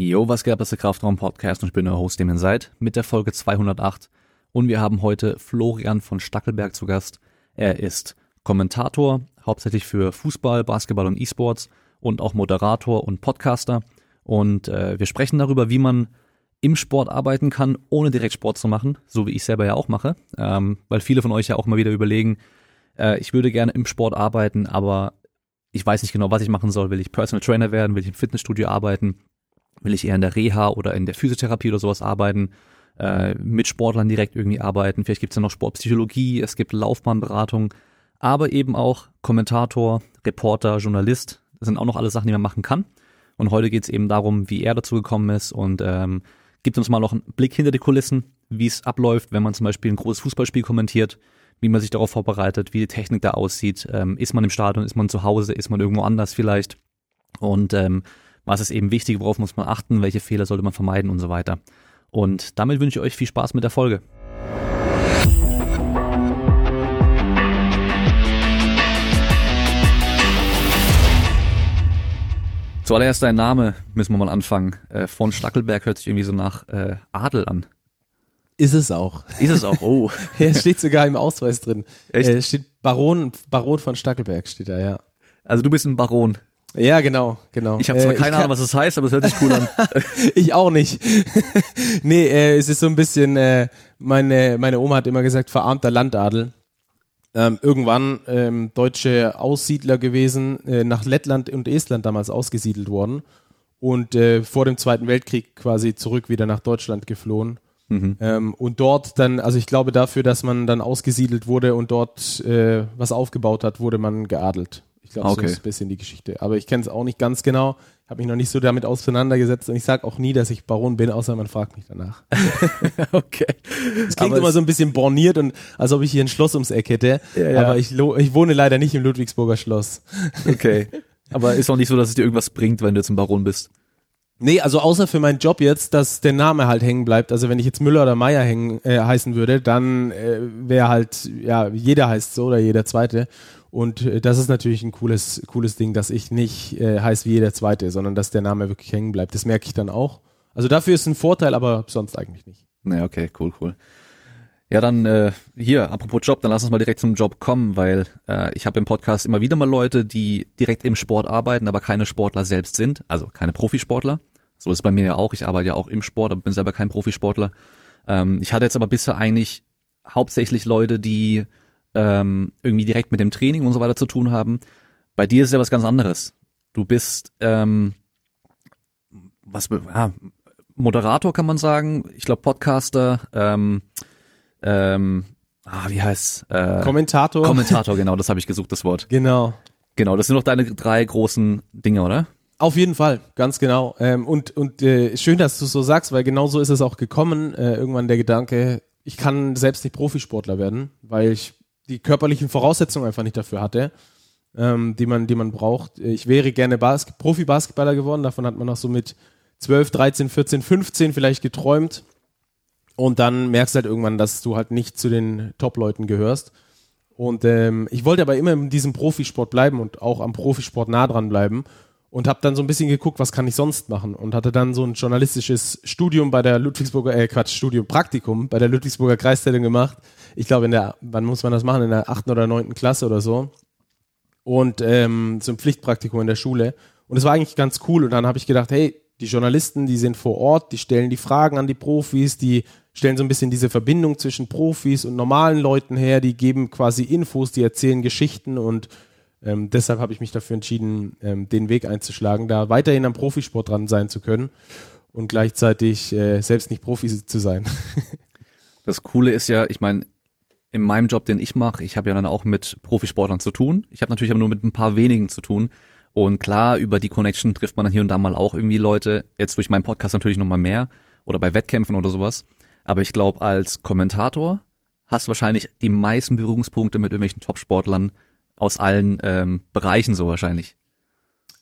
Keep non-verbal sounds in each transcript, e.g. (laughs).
Jo, was geht ab, das ist der Kraftraum Podcast und ich bin euer Host, dem ihr seid, mit der Folge 208. Und wir haben heute Florian von Stackelberg zu Gast. Er ist Kommentator, hauptsächlich für Fußball, Basketball und E-Sports und auch Moderator und Podcaster. Und äh, wir sprechen darüber, wie man im Sport arbeiten kann, ohne direkt Sport zu machen, so wie ich selber ja auch mache. Ähm, weil viele von euch ja auch mal wieder überlegen, äh, ich würde gerne im Sport arbeiten, aber ich weiß nicht genau, was ich machen soll. Will ich Personal Trainer werden? Will ich im Fitnessstudio arbeiten? Will ich eher in der Reha oder in der Physiotherapie oder sowas arbeiten? Äh, mit Sportlern direkt irgendwie arbeiten? Vielleicht gibt es ja noch Sportpsychologie, es gibt Laufbahnberatung, aber eben auch Kommentator, Reporter, Journalist. Das sind auch noch alle Sachen, die man machen kann. Und heute geht es eben darum, wie er dazu gekommen ist und ähm, gibt uns mal noch einen Blick hinter die Kulissen, wie es abläuft, wenn man zum Beispiel ein großes Fußballspiel kommentiert, wie man sich darauf vorbereitet, wie die Technik da aussieht. Ähm, ist man im Stadion, ist man zu Hause, ist man irgendwo anders vielleicht? Und ähm, was ist eben wichtig, worauf muss man achten, welche Fehler sollte man vermeiden und so weiter. Und damit wünsche ich euch viel Spaß mit der Folge. Zuallererst dein Name, müssen wir mal anfangen. Äh, von Stackelberg hört sich irgendwie so nach äh, Adel an. Ist es auch. Ist es auch, oh. (laughs) ja, steht sogar im Ausweis drin. Echt? Äh, steht Baron, Baron von Stackelberg steht da, ja. Also du bist ein Baron. Ja, genau, genau. Ich habe zwar äh, keine Ahnung, was das heißt, aber es hört sich cool an. (laughs) ich auch nicht. (laughs) nee, äh, es ist so ein bisschen, äh, meine, meine Oma hat immer gesagt, verarmter Landadel. Ähm, irgendwann ähm, deutsche Aussiedler gewesen, äh, nach Lettland und Estland damals ausgesiedelt worden und äh, vor dem Zweiten Weltkrieg quasi zurück wieder nach Deutschland geflohen. Mhm. Ähm, und dort dann, also ich glaube dafür, dass man dann ausgesiedelt wurde und dort äh, was aufgebaut hat, wurde man geadelt. Ich glaube, okay. so ist ein bisschen die Geschichte. Aber ich kenne es auch nicht ganz genau. Habe mich noch nicht so damit auseinandergesetzt und ich sage auch nie, dass ich Baron bin, außer man fragt mich danach. (laughs) okay. Es klingt aber immer so ein bisschen borniert und als ob ich hier ein Schloss ums Eck hätte. Ja, ja. Aber ich, ich wohne leider nicht im Ludwigsburger Schloss. Okay. (laughs) Aber ist auch nicht so, dass es dir irgendwas bringt, wenn du jetzt ein Baron bist. Nee, also außer für meinen Job jetzt, dass der Name halt hängen bleibt. Also wenn ich jetzt Müller oder Meier hängen, äh, heißen würde, dann äh, wäre halt, ja, jeder heißt so oder jeder zweite. Und äh, das ist natürlich ein cooles, cooles Ding, dass ich nicht äh, heiß wie jeder Zweite, sondern dass der Name wirklich hängen bleibt. Das merke ich dann auch. Also dafür ist ein Vorteil, aber sonst eigentlich nicht. Naja, okay, cool, cool. Ja, dann äh, hier, apropos Job, dann lass uns mal direkt zum Job kommen, weil äh, ich habe im Podcast immer wieder mal Leute, die direkt im Sport arbeiten, aber keine Sportler selbst sind, also keine Profisportler. So ist es bei mir ja auch. Ich arbeite ja auch im Sport, aber bin selber kein Profisportler. Ähm, ich hatte jetzt aber bisher eigentlich hauptsächlich Leute, die ähm, irgendwie direkt mit dem Training und so weiter zu tun haben. Bei dir ist ja was ganz anderes. Du bist ähm, was ja, Moderator kann man sagen. Ich glaube Podcaster. Ähm, ähm, ah, wie heißt äh, Kommentator? Kommentator, genau. Das habe ich gesucht, das Wort. Genau. Genau. Das sind noch deine drei großen Dinge, oder? Auf jeden Fall, ganz genau. Ähm, und und äh, schön, dass du so sagst, weil genau so ist es auch gekommen. Äh, irgendwann der Gedanke, ich kann selbst nicht Profisportler werden, weil ich die körperlichen Voraussetzungen einfach nicht dafür hatte, ähm, die, man, die man braucht. Ich wäre gerne Bas Profi-Basketballer geworden, davon hat man noch so mit 12, 13, 14, 15 vielleicht geträumt. Und dann merkst du halt irgendwann, dass du halt nicht zu den Top-Leuten gehörst. Und ähm, ich wollte aber immer in diesem Profisport bleiben und auch am Profisport nah dran bleiben und habe dann so ein bisschen geguckt, was kann ich sonst machen und hatte dann so ein journalistisches Studium bei der Ludwigsburger, äh Quatsch, Studium, Praktikum bei der Ludwigsburger Kreiszeitung gemacht. Ich glaube in der, wann muss man das machen? In der achten oder neunten Klasse oder so. Und ähm, so ein Pflichtpraktikum in der Schule. Und es war eigentlich ganz cool. Und dann habe ich gedacht, hey, die Journalisten, die sind vor Ort, die stellen die Fragen an die Profis, die stellen so ein bisschen diese Verbindung zwischen Profis und normalen Leuten her, die geben quasi Infos, die erzählen Geschichten und ähm, deshalb habe ich mich dafür entschieden, ähm, den Weg einzuschlagen, da weiterhin am Profisport dran sein zu können und gleichzeitig äh, selbst nicht Profi zu sein. (laughs) das Coole ist ja, ich meine, in meinem Job, den ich mache, ich habe ja dann auch mit Profisportlern zu tun. Ich habe natürlich aber nur mit ein paar wenigen zu tun. Und klar, über die Connection trifft man dann hier und da mal auch irgendwie Leute. Jetzt durch meinen Podcast natürlich nochmal mehr oder bei Wettkämpfen oder sowas. Aber ich glaube, als Kommentator hast du wahrscheinlich die meisten Berührungspunkte mit irgendwelchen Topsportlern, aus allen ähm, Bereichen so wahrscheinlich.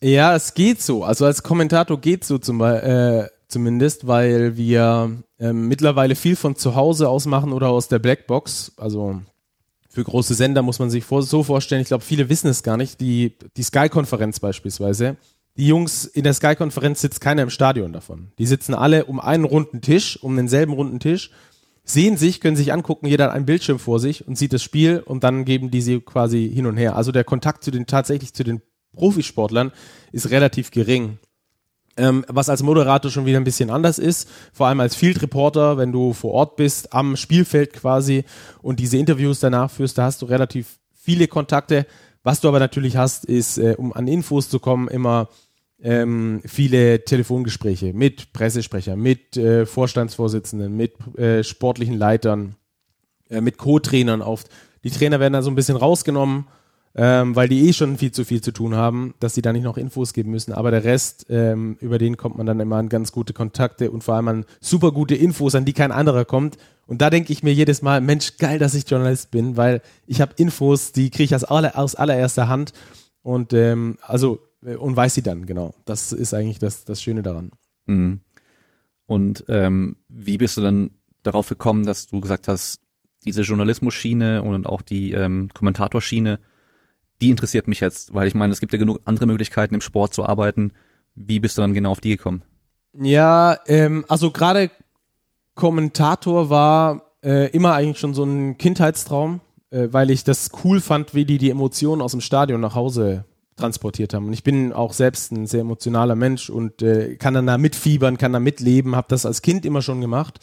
Ja, es geht so. Also als Kommentator geht so zum, äh, zumindest, weil wir äh, mittlerweile viel von zu Hause aus machen oder aus der Blackbox. Also für große Sender muss man sich vor, so vorstellen. Ich glaube, viele wissen es gar nicht. Die, die Sky-Konferenz beispielsweise, die Jungs in der Sky-Konferenz sitzt keiner im Stadion davon. Die sitzen alle um einen runden Tisch, um denselben runden Tisch, sehen sich, können sich angucken, jeder hat einen Bildschirm vor sich und sieht das Spiel und dann geben die sie quasi hin und her. Also der Kontakt zu den tatsächlich zu den Profisportlern ist relativ gering. Ähm, was als Moderator schon wieder ein bisschen anders ist, vor allem als Field Reporter, wenn du vor Ort bist, am Spielfeld quasi und diese Interviews danach führst, da hast du relativ viele Kontakte. Was du aber natürlich hast, ist, äh, um an Infos zu kommen, immer ähm, viele Telefongespräche mit Pressesprecher, mit äh, Vorstandsvorsitzenden, mit äh, sportlichen Leitern, äh, mit Co-Trainern oft. Die Trainer werden da so ein bisschen rausgenommen ähm, weil die eh schon viel zu viel zu tun haben, dass sie da nicht noch Infos geben müssen. Aber der Rest, ähm, über den kommt man dann immer an ganz gute Kontakte und vor allem an super gute Infos, an die kein anderer kommt. Und da denke ich mir jedes Mal, Mensch, geil, dass ich Journalist bin, weil ich habe Infos, die kriege ich aus, aller, aus allererster Hand und ähm, also und weiß sie dann, genau. Das ist eigentlich das, das Schöne daran. Mhm. Und ähm, wie bist du dann darauf gekommen, dass du gesagt hast, diese Journalismus-Schiene und auch die ähm, Kommentatorschiene die interessiert mich jetzt, weil ich meine, es gibt ja genug andere Möglichkeiten im Sport zu arbeiten. Wie bist du dann genau auf die gekommen? Ja, ähm, also gerade Kommentator war äh, immer eigentlich schon so ein Kindheitstraum, äh, weil ich das cool fand, wie die die Emotionen aus dem Stadion nach Hause transportiert haben. Und ich bin auch selbst ein sehr emotionaler Mensch und äh, kann dann da mitfiebern, kann da mitleben, habe das als Kind immer schon gemacht.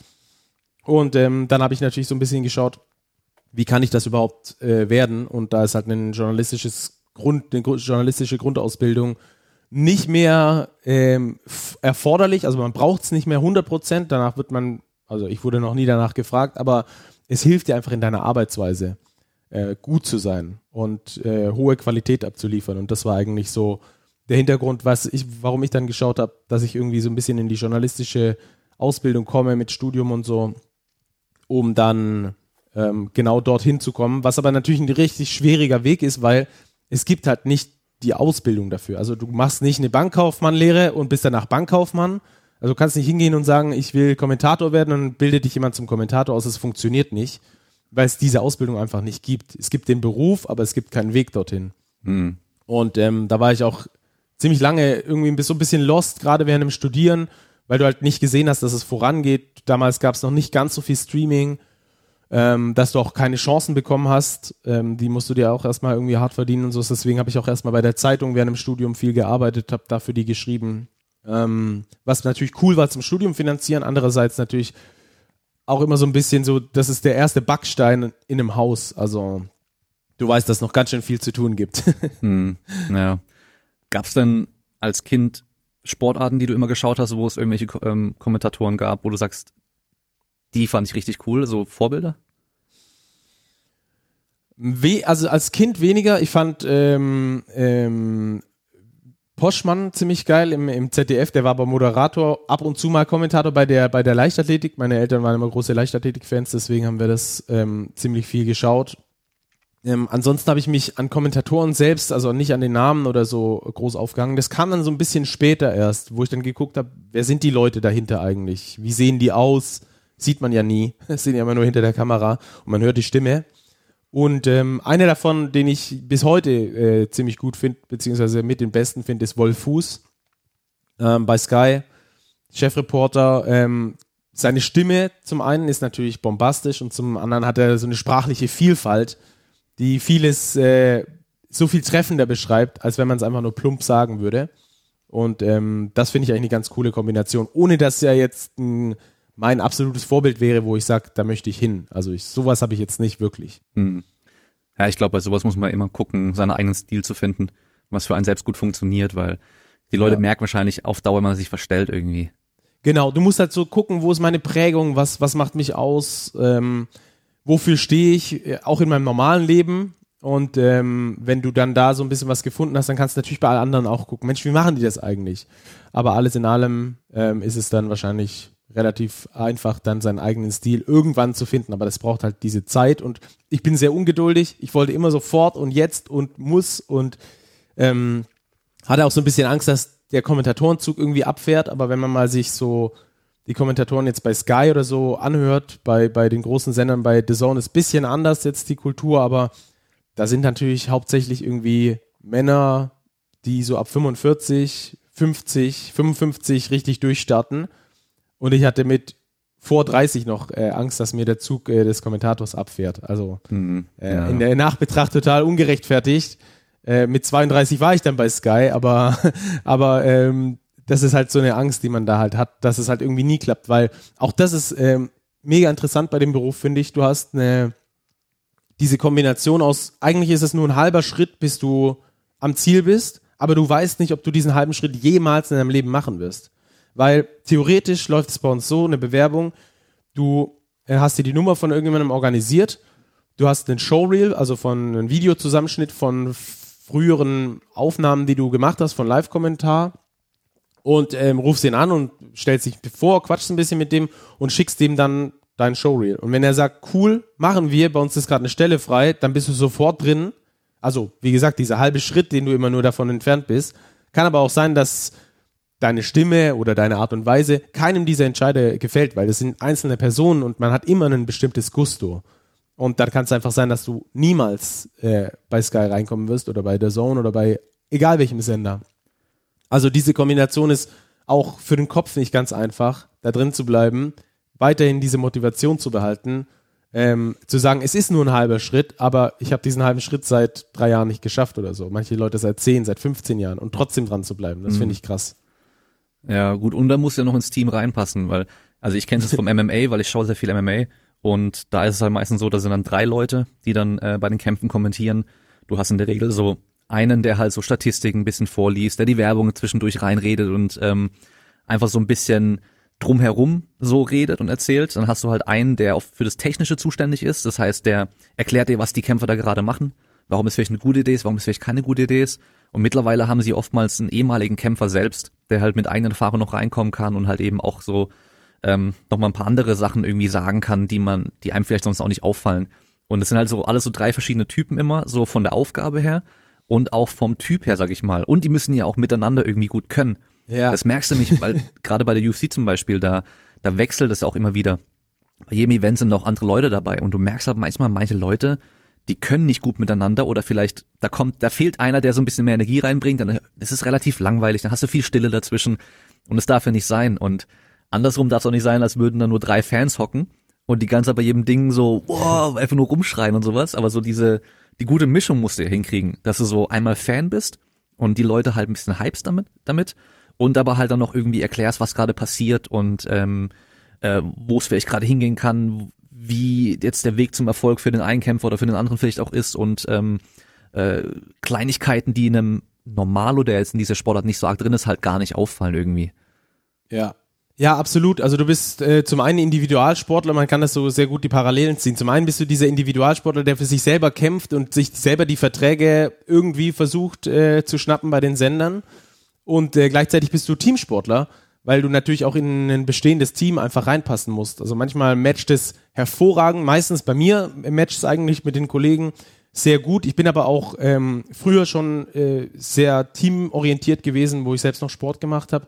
Und ähm, dann habe ich natürlich so ein bisschen geschaut, wie kann ich das überhaupt äh, werden? Und da ist halt ein journalistisches Grund, eine journalistische Grundausbildung nicht mehr ähm, erforderlich. Also man braucht es nicht mehr 100 Prozent. Danach wird man, also ich wurde noch nie danach gefragt, aber es hilft dir einfach in deiner Arbeitsweise äh, gut zu sein und äh, hohe Qualität abzuliefern. Und das war eigentlich so der Hintergrund, was ich, warum ich dann geschaut habe, dass ich irgendwie so ein bisschen in die journalistische Ausbildung komme mit Studium und so, um dann ähm, genau dorthin zu kommen, was aber natürlich ein richtig schwieriger Weg ist, weil es gibt halt nicht die Ausbildung dafür. Also du machst nicht eine Bankkaufmannlehre und bist danach Bankkaufmann. Also du kannst nicht hingehen und sagen, ich will Kommentator werden und bildet dich jemand zum Kommentator aus. Es funktioniert nicht, weil es diese Ausbildung einfach nicht gibt. Es gibt den Beruf, aber es gibt keinen Weg dorthin. Mhm. Und ähm, da war ich auch ziemlich lange irgendwie so ein bisschen lost, gerade während dem Studieren, weil du halt nicht gesehen hast, dass es vorangeht. Damals gab es noch nicht ganz so viel Streaming ähm, dass du auch keine Chancen bekommen hast. Ähm, die musst du dir auch erstmal irgendwie hart verdienen und so. Deswegen habe ich auch erstmal bei der Zeitung während dem Studium viel gearbeitet, habe dafür die geschrieben. Ähm, was natürlich cool war zum Studium finanzieren. Andererseits natürlich auch immer so ein bisschen so, das ist der erste Backstein in einem Haus. Also du weißt, dass es noch ganz schön viel zu tun gibt. (laughs) hm, ja. Gab es denn als Kind Sportarten, die du immer geschaut hast, wo es irgendwelche ähm, Kommentatoren gab, wo du sagst, die fand ich richtig cool, so Vorbilder? We also als Kind weniger. Ich fand ähm, ähm, Poschmann ziemlich geil im, im ZDF. Der war aber Moderator, ab und zu mal Kommentator bei der, bei der Leichtathletik. Meine Eltern waren immer große Leichtathletik-Fans, deswegen haben wir das ähm, ziemlich viel geschaut. Ähm, ansonsten habe ich mich an Kommentatoren selbst, also nicht an den Namen oder so groß aufgehangen. Das kam dann so ein bisschen später erst, wo ich dann geguckt habe, wer sind die Leute dahinter eigentlich? Wie sehen die aus? Sieht man ja nie. (laughs) Das sind ja immer nur hinter der Kamera und man hört die Stimme. Und ähm, einer davon, den ich bis heute äh, ziemlich gut finde, beziehungsweise mit den besten finde, ist Wolf Fuß ähm, bei Sky, Chefreporter. Ähm, seine Stimme zum einen ist natürlich bombastisch und zum anderen hat er so eine sprachliche Vielfalt, die vieles äh, so viel treffender beschreibt, als wenn man es einfach nur plump sagen würde. Und ähm, das finde ich eigentlich eine ganz coole Kombination, ohne dass er jetzt ein mein absolutes Vorbild wäre, wo ich sage, da möchte ich hin. Also ich, sowas habe ich jetzt nicht wirklich. Hm. Ja, ich glaube, bei sowas muss man immer gucken, seinen eigenen Stil zu finden, was für einen selbst gut funktioniert, weil die Leute ja. merken wahrscheinlich auf Dauer, wenn man sich verstellt irgendwie. Genau, du musst halt so gucken, wo ist meine Prägung, was, was macht mich aus, ähm, wofür stehe ich, äh, auch in meinem normalen Leben. Und ähm, wenn du dann da so ein bisschen was gefunden hast, dann kannst du natürlich bei allen anderen auch gucken, Mensch, wie machen die das eigentlich? Aber alles in allem ähm, ist es dann wahrscheinlich relativ einfach, dann seinen eigenen Stil irgendwann zu finden. Aber das braucht halt diese Zeit und ich bin sehr ungeduldig. Ich wollte immer sofort und jetzt und muss und ähm, hatte auch so ein bisschen Angst, dass der Kommentatorenzug irgendwie abfährt. Aber wenn man mal sich so die Kommentatoren jetzt bei Sky oder so anhört, bei, bei den großen Sendern, bei The Zone ist ein bisschen anders jetzt die Kultur, aber da sind natürlich hauptsächlich irgendwie Männer, die so ab 45, 50, 55 richtig durchstarten. Und ich hatte mit vor 30 noch äh, Angst, dass mir der Zug äh, des Kommentators abfährt. Also Mhm. äh, Ja. in der Nachbetracht total ungerechtfertigt. Äh, mit 32 war ich dann bei Sky, aber, (laughs) aber ähm, das ist halt so eine Angst, die man da halt hat, dass es halt irgendwie nie klappt, weil auch das ist ähm, mega interessant bei dem Beruf, finde ich. Du hast eine, diese Kombination aus, eigentlich ist es nur ein halber Schritt, bis du am Ziel bist, aber du weißt nicht, ob du diesen halben Schritt jemals in deinem Leben machen wirst. Weil theoretisch läuft es bei uns so, eine Bewerbung, du äh, hast dir die Nummer von irgendjemandem organisiert, du hast einen Showreel, also von einem Videozusammenschnitt von früheren Aufnahmen, die du gemacht hast, von Live-Kommentar und ähm, rufst ihn an und stellst dich vor, quatschst ein bisschen mit dem und schickst dem dann dein Showreel. Und wenn er sagt, cool, machen wir, bei uns ist gerade eine Stelle frei, dann bist du sofort drin. Also, wie gesagt, dieser halbe Schritt, den du immer nur davon entfernt bist. Kann aber auch sein, dass deine Stimme oder deine Art und Weise keinem dieser Entscheider gefällt, weil das sind einzelne Personen und man hat immer ein bestimmtes Gusto. Und dann kann es einfach sein, dass du niemals äh, bei Sky reinkommen wirst oder bei der Zone oder bei egal welchem Sender. Also diese Kombination ist auch für den Kopf nicht ganz einfach, da drin zu bleiben, weiterhin diese Motivation zu behalten, ähm, zu sagen, es ist nur ein halber Schritt, aber ich habe diesen halben Schritt seit drei Jahren nicht geschafft oder so. Manche Leute seit zehn, seit 15 Jahren und trotzdem dran zu bleiben. Das finde ich krass. Ja, gut, und da muss ja noch ins Team reinpassen, weil, also ich kenne es vom (laughs) MMA, weil ich schaue sehr viel MMA und da ist es halt meistens so, da sind dann drei Leute, die dann äh, bei den Kämpfen kommentieren. Du hast in der Regel so einen, der halt so Statistiken ein bisschen vorliest, der die Werbung zwischendurch reinredet und ähm, einfach so ein bisschen drumherum so redet und erzählt. Dann hast du halt einen, der auch für das Technische zuständig ist. Das heißt, der erklärt dir, was die Kämpfer da gerade machen, warum es vielleicht eine gute Idee ist, warum es vielleicht keine gute Idee ist. Und mittlerweile haben sie oftmals einen ehemaligen Kämpfer selbst, der halt mit eigenen Erfahrungen noch reinkommen kann und halt eben auch so ähm, nochmal ein paar andere Sachen irgendwie sagen kann, die man, die einem vielleicht sonst auch nicht auffallen. Und es sind halt so alles so drei verschiedene Typen immer, so von der Aufgabe her und auch vom Typ her, sag ich mal. Und die müssen ja auch miteinander irgendwie gut können. Ja. Das merkst du nicht, (laughs) weil gerade bei der UFC zum Beispiel, da, da wechselt es auch immer wieder. Bei jedem Event sind auch andere Leute dabei und du merkst halt manchmal, manche Leute, die können nicht gut miteinander oder vielleicht, da kommt, da fehlt einer, der so ein bisschen mehr Energie reinbringt, dann ist es relativ langweilig, dann hast du viel Stille dazwischen und es darf ja nicht sein. Und andersrum darf es auch nicht sein, als würden da nur drei Fans hocken und die ganze Zeit bei jedem Ding so, wow, einfach nur rumschreien und sowas, aber so diese, die gute Mischung musst du ja hinkriegen, dass du so einmal Fan bist und die Leute halt ein bisschen hypst damit, damit und aber halt dann noch irgendwie erklärst, was gerade passiert und ähm, äh, wo es vielleicht gerade hingehen kann, wie jetzt der Weg zum Erfolg für den einen Kämpfer oder für den anderen vielleicht auch ist und ähm, äh, Kleinigkeiten, die in einem Normalo, der jetzt in dieser Sportart nicht so arg drin ist, halt gar nicht auffallen irgendwie. Ja. Ja, absolut. Also du bist äh, zum einen Individualsportler, man kann das so sehr gut die Parallelen ziehen. Zum einen bist du dieser Individualsportler, der für sich selber kämpft und sich selber die Verträge irgendwie versucht äh, zu schnappen bei den Sendern. Und äh, gleichzeitig bist du Teamsportler, weil du natürlich auch in ein bestehendes Team einfach reinpassen musst. Also manchmal matcht es hervorragend, meistens bei mir matcht es eigentlich mit den Kollegen sehr gut. Ich bin aber auch ähm, früher schon äh, sehr teamorientiert gewesen, wo ich selbst noch Sport gemacht habe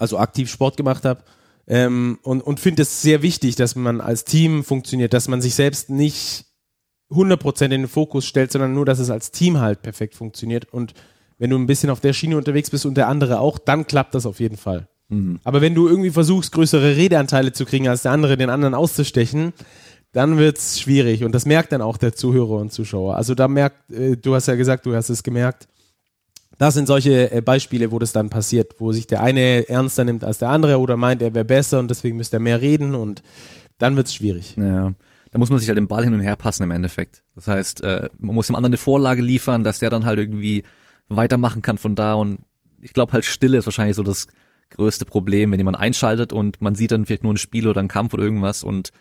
also aktiv Sport gemacht habe. Ähm, und und finde es sehr wichtig, dass man als Team funktioniert, dass man sich selbst nicht 100% in den Fokus stellt, sondern nur, dass es als Team halt perfekt funktioniert. Und wenn du ein bisschen auf der Schiene unterwegs bist und der andere auch, dann klappt das auf jeden Fall. Aber wenn du irgendwie versuchst, größere Redeanteile zu kriegen als der andere, den anderen auszustechen, dann wird's schwierig. Und das merkt dann auch der Zuhörer und Zuschauer. Also da merkt, äh, du hast ja gesagt, du hast es gemerkt, das sind solche äh, Beispiele, wo das dann passiert, wo sich der eine ernster nimmt als der andere oder meint, er wäre besser und deswegen müsste er mehr reden und dann wird's schwierig. Ja. Da muss man sich halt den Ball hin und her passen im Endeffekt. Das heißt, äh, man muss dem anderen eine Vorlage liefern, dass der dann halt irgendwie weitermachen kann von da und ich glaube halt Stille ist wahrscheinlich so das größte Problem, wenn jemand einschaltet und man sieht dann vielleicht nur ein Spiel oder einen Kampf oder irgendwas und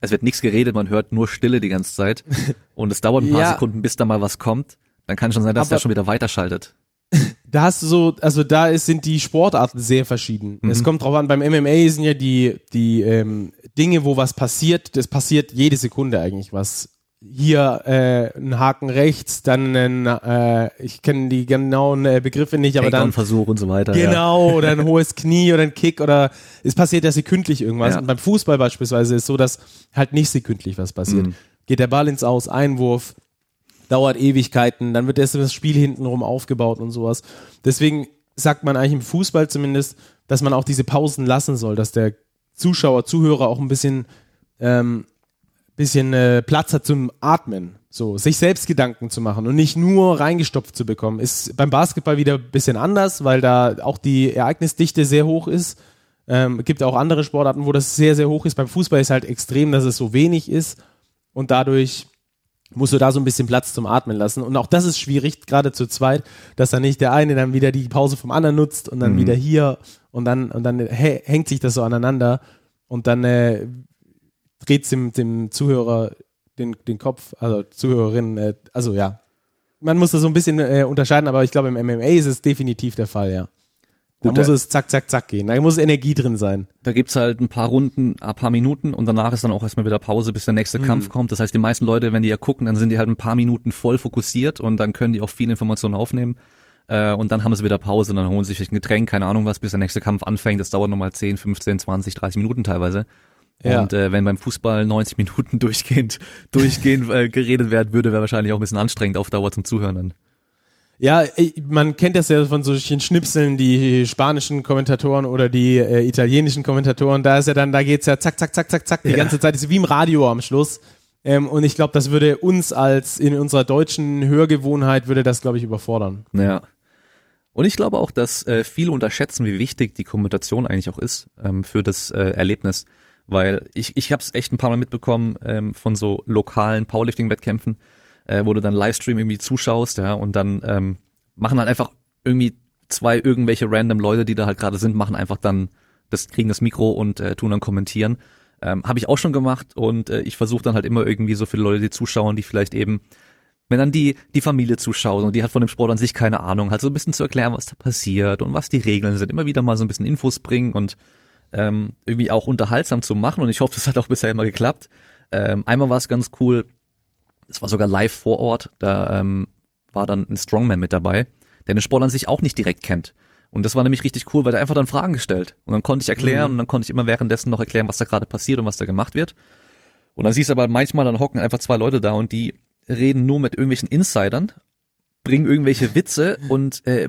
es wird nichts geredet, man hört nur Stille die ganze Zeit (laughs) und es dauert ein paar Ja. Sekunden, bis da mal was kommt. Dann kann schon sein, dass Aber- der schon wieder weiterschaltet. (laughs) Da hast du so, also da ist, sind die Sportarten sehr verschieden. Es kommt drauf an, beim MMA sind ja die, die ähm, Dinge, wo was passiert, das passiert jede Sekunde eigentlich was. Hier äh, ein Haken rechts, dann ein, äh, ich kenne die genauen äh, Begriffe nicht, aber dann Takedown-Versuch und so weiter. Ja. Genau, (laughs) oder ein hohes Knie oder ein Kick oder es passiert ja sekündlich irgendwas. Ja. Und beim Fußball beispielsweise ist so, dass halt nicht sekündlich was passiert. Mhm. Geht der Ball ins Aus, Einwurf, dauert Ewigkeiten, dann wird erst das Spiel hintenrum aufgebaut und sowas. Deswegen sagt man eigentlich im Fußball zumindest, dass man auch diese Pausen lassen soll, dass der Zuschauer, Zuhörer auch ein bisschen, ähm, bisschen äh, Platz hat zum Atmen. So, sich selbst Gedanken zu machen und nicht nur reingestopft zu bekommen. Ist beim Basketball wieder ein bisschen anders, weil da auch die Ereignisdichte sehr hoch ist. Ähm, gibt auch andere Sportarten, wo das sehr, sehr hoch ist. Beim Fußball ist halt extrem, dass es so wenig ist und dadurch musst du da so ein bisschen Platz zum Atmen lassen. Und auch das ist schwierig, gerade zu zweit, dass dann nicht der eine dann wieder die Pause vom anderen nutzt und dann mhm. wieder hier und dann, und dann hängt sich das so aneinander und dann äh, dreht es dem, dem Zuhörer den, den Kopf, also Zuhörerin, äh, also ja. Man muss das so ein bisschen äh, unterscheiden, aber ich glaube, im MMA ist es definitiv der Fall, ja. Da Gut, muss es zack, zack, zack gehen. Da muss Energie drin sein. Da gibt's halt ein paar Runden, ein paar Minuten und danach ist dann auch erstmal wieder Pause, bis der nächste mhm. Kampf kommt. Das heißt, die meisten Leute, wenn die ja gucken, dann sind die halt ein paar Minuten voll fokussiert und dann können die auch viele Informationen aufnehmen. Äh, und dann haben sie wieder Pause und dann holen sie sich ein Getränk, keine Ahnung was, bis der nächste Kampf anfängt. Das dauert nochmal 10, 15, 20, 30 Minuten teilweise. Ja. Und äh, wenn beim Fußball 90 Minuten (laughs) durchgehend, durchgehend äh, geredet werden würde, wäre wahrscheinlich auch ein bisschen anstrengend auf Dauer zum Zuhören dann. Ja, man kennt das ja von solchen Schnipseln, die spanischen Kommentatoren oder die äh, italienischen Kommentatoren, da ist ja dann, da geht's ja zack, zack, zack, zack, zack, die ja. ganze Zeit, ist wie im Radio am Schluss. Ähm, und ich glaube, das würde uns als in unserer deutschen Hörgewohnheit würde das, glaube ich, überfordern. Ja. Und ich glaube auch, dass äh, viele unterschätzen, wie wichtig die Kommunikation eigentlich auch ist ähm, für das äh, Erlebnis. Weil ich, ich habe es echt ein paar Mal mitbekommen ähm, von so lokalen Powerlifting-Wettkämpfen, äh, wo du dann Livestream irgendwie zuschaust, ja, und dann ähm, machen halt einfach irgendwie zwei irgendwelche random Leute, die da halt gerade sind, machen einfach dann das, kriegen das Mikro und äh, tun dann kommentieren. Ähm, habe ich auch schon gemacht und äh, ich versuche dann halt immer irgendwie so viele Leute, die zuschauen, die vielleicht eben, wenn dann die, die Familie zuschaut und die hat von dem Sport an sich keine Ahnung, halt so ein bisschen zu erklären, was da passiert und was die Regeln sind, immer wieder mal so ein bisschen Infos bringen und ähm, irgendwie auch unterhaltsam zu machen und ich hoffe, das hat auch bisher immer geklappt. Ähm, einmal war es ganz cool, es war sogar live vor Ort, da ähm, war dann ein Strongman mit dabei, der den Sport an sich auch nicht direkt kennt. Und das war nämlich richtig cool, weil er einfach dann Fragen gestellt. Und dann konnte ich erklären mhm. und dann konnte ich immer währenddessen noch erklären, was da gerade passiert und was da gemacht wird. Und dann siehst du aber manchmal, dann hocken einfach zwei Leute da und die reden nur mit irgendwelchen Insidern, bringen irgendwelche Witze und äh,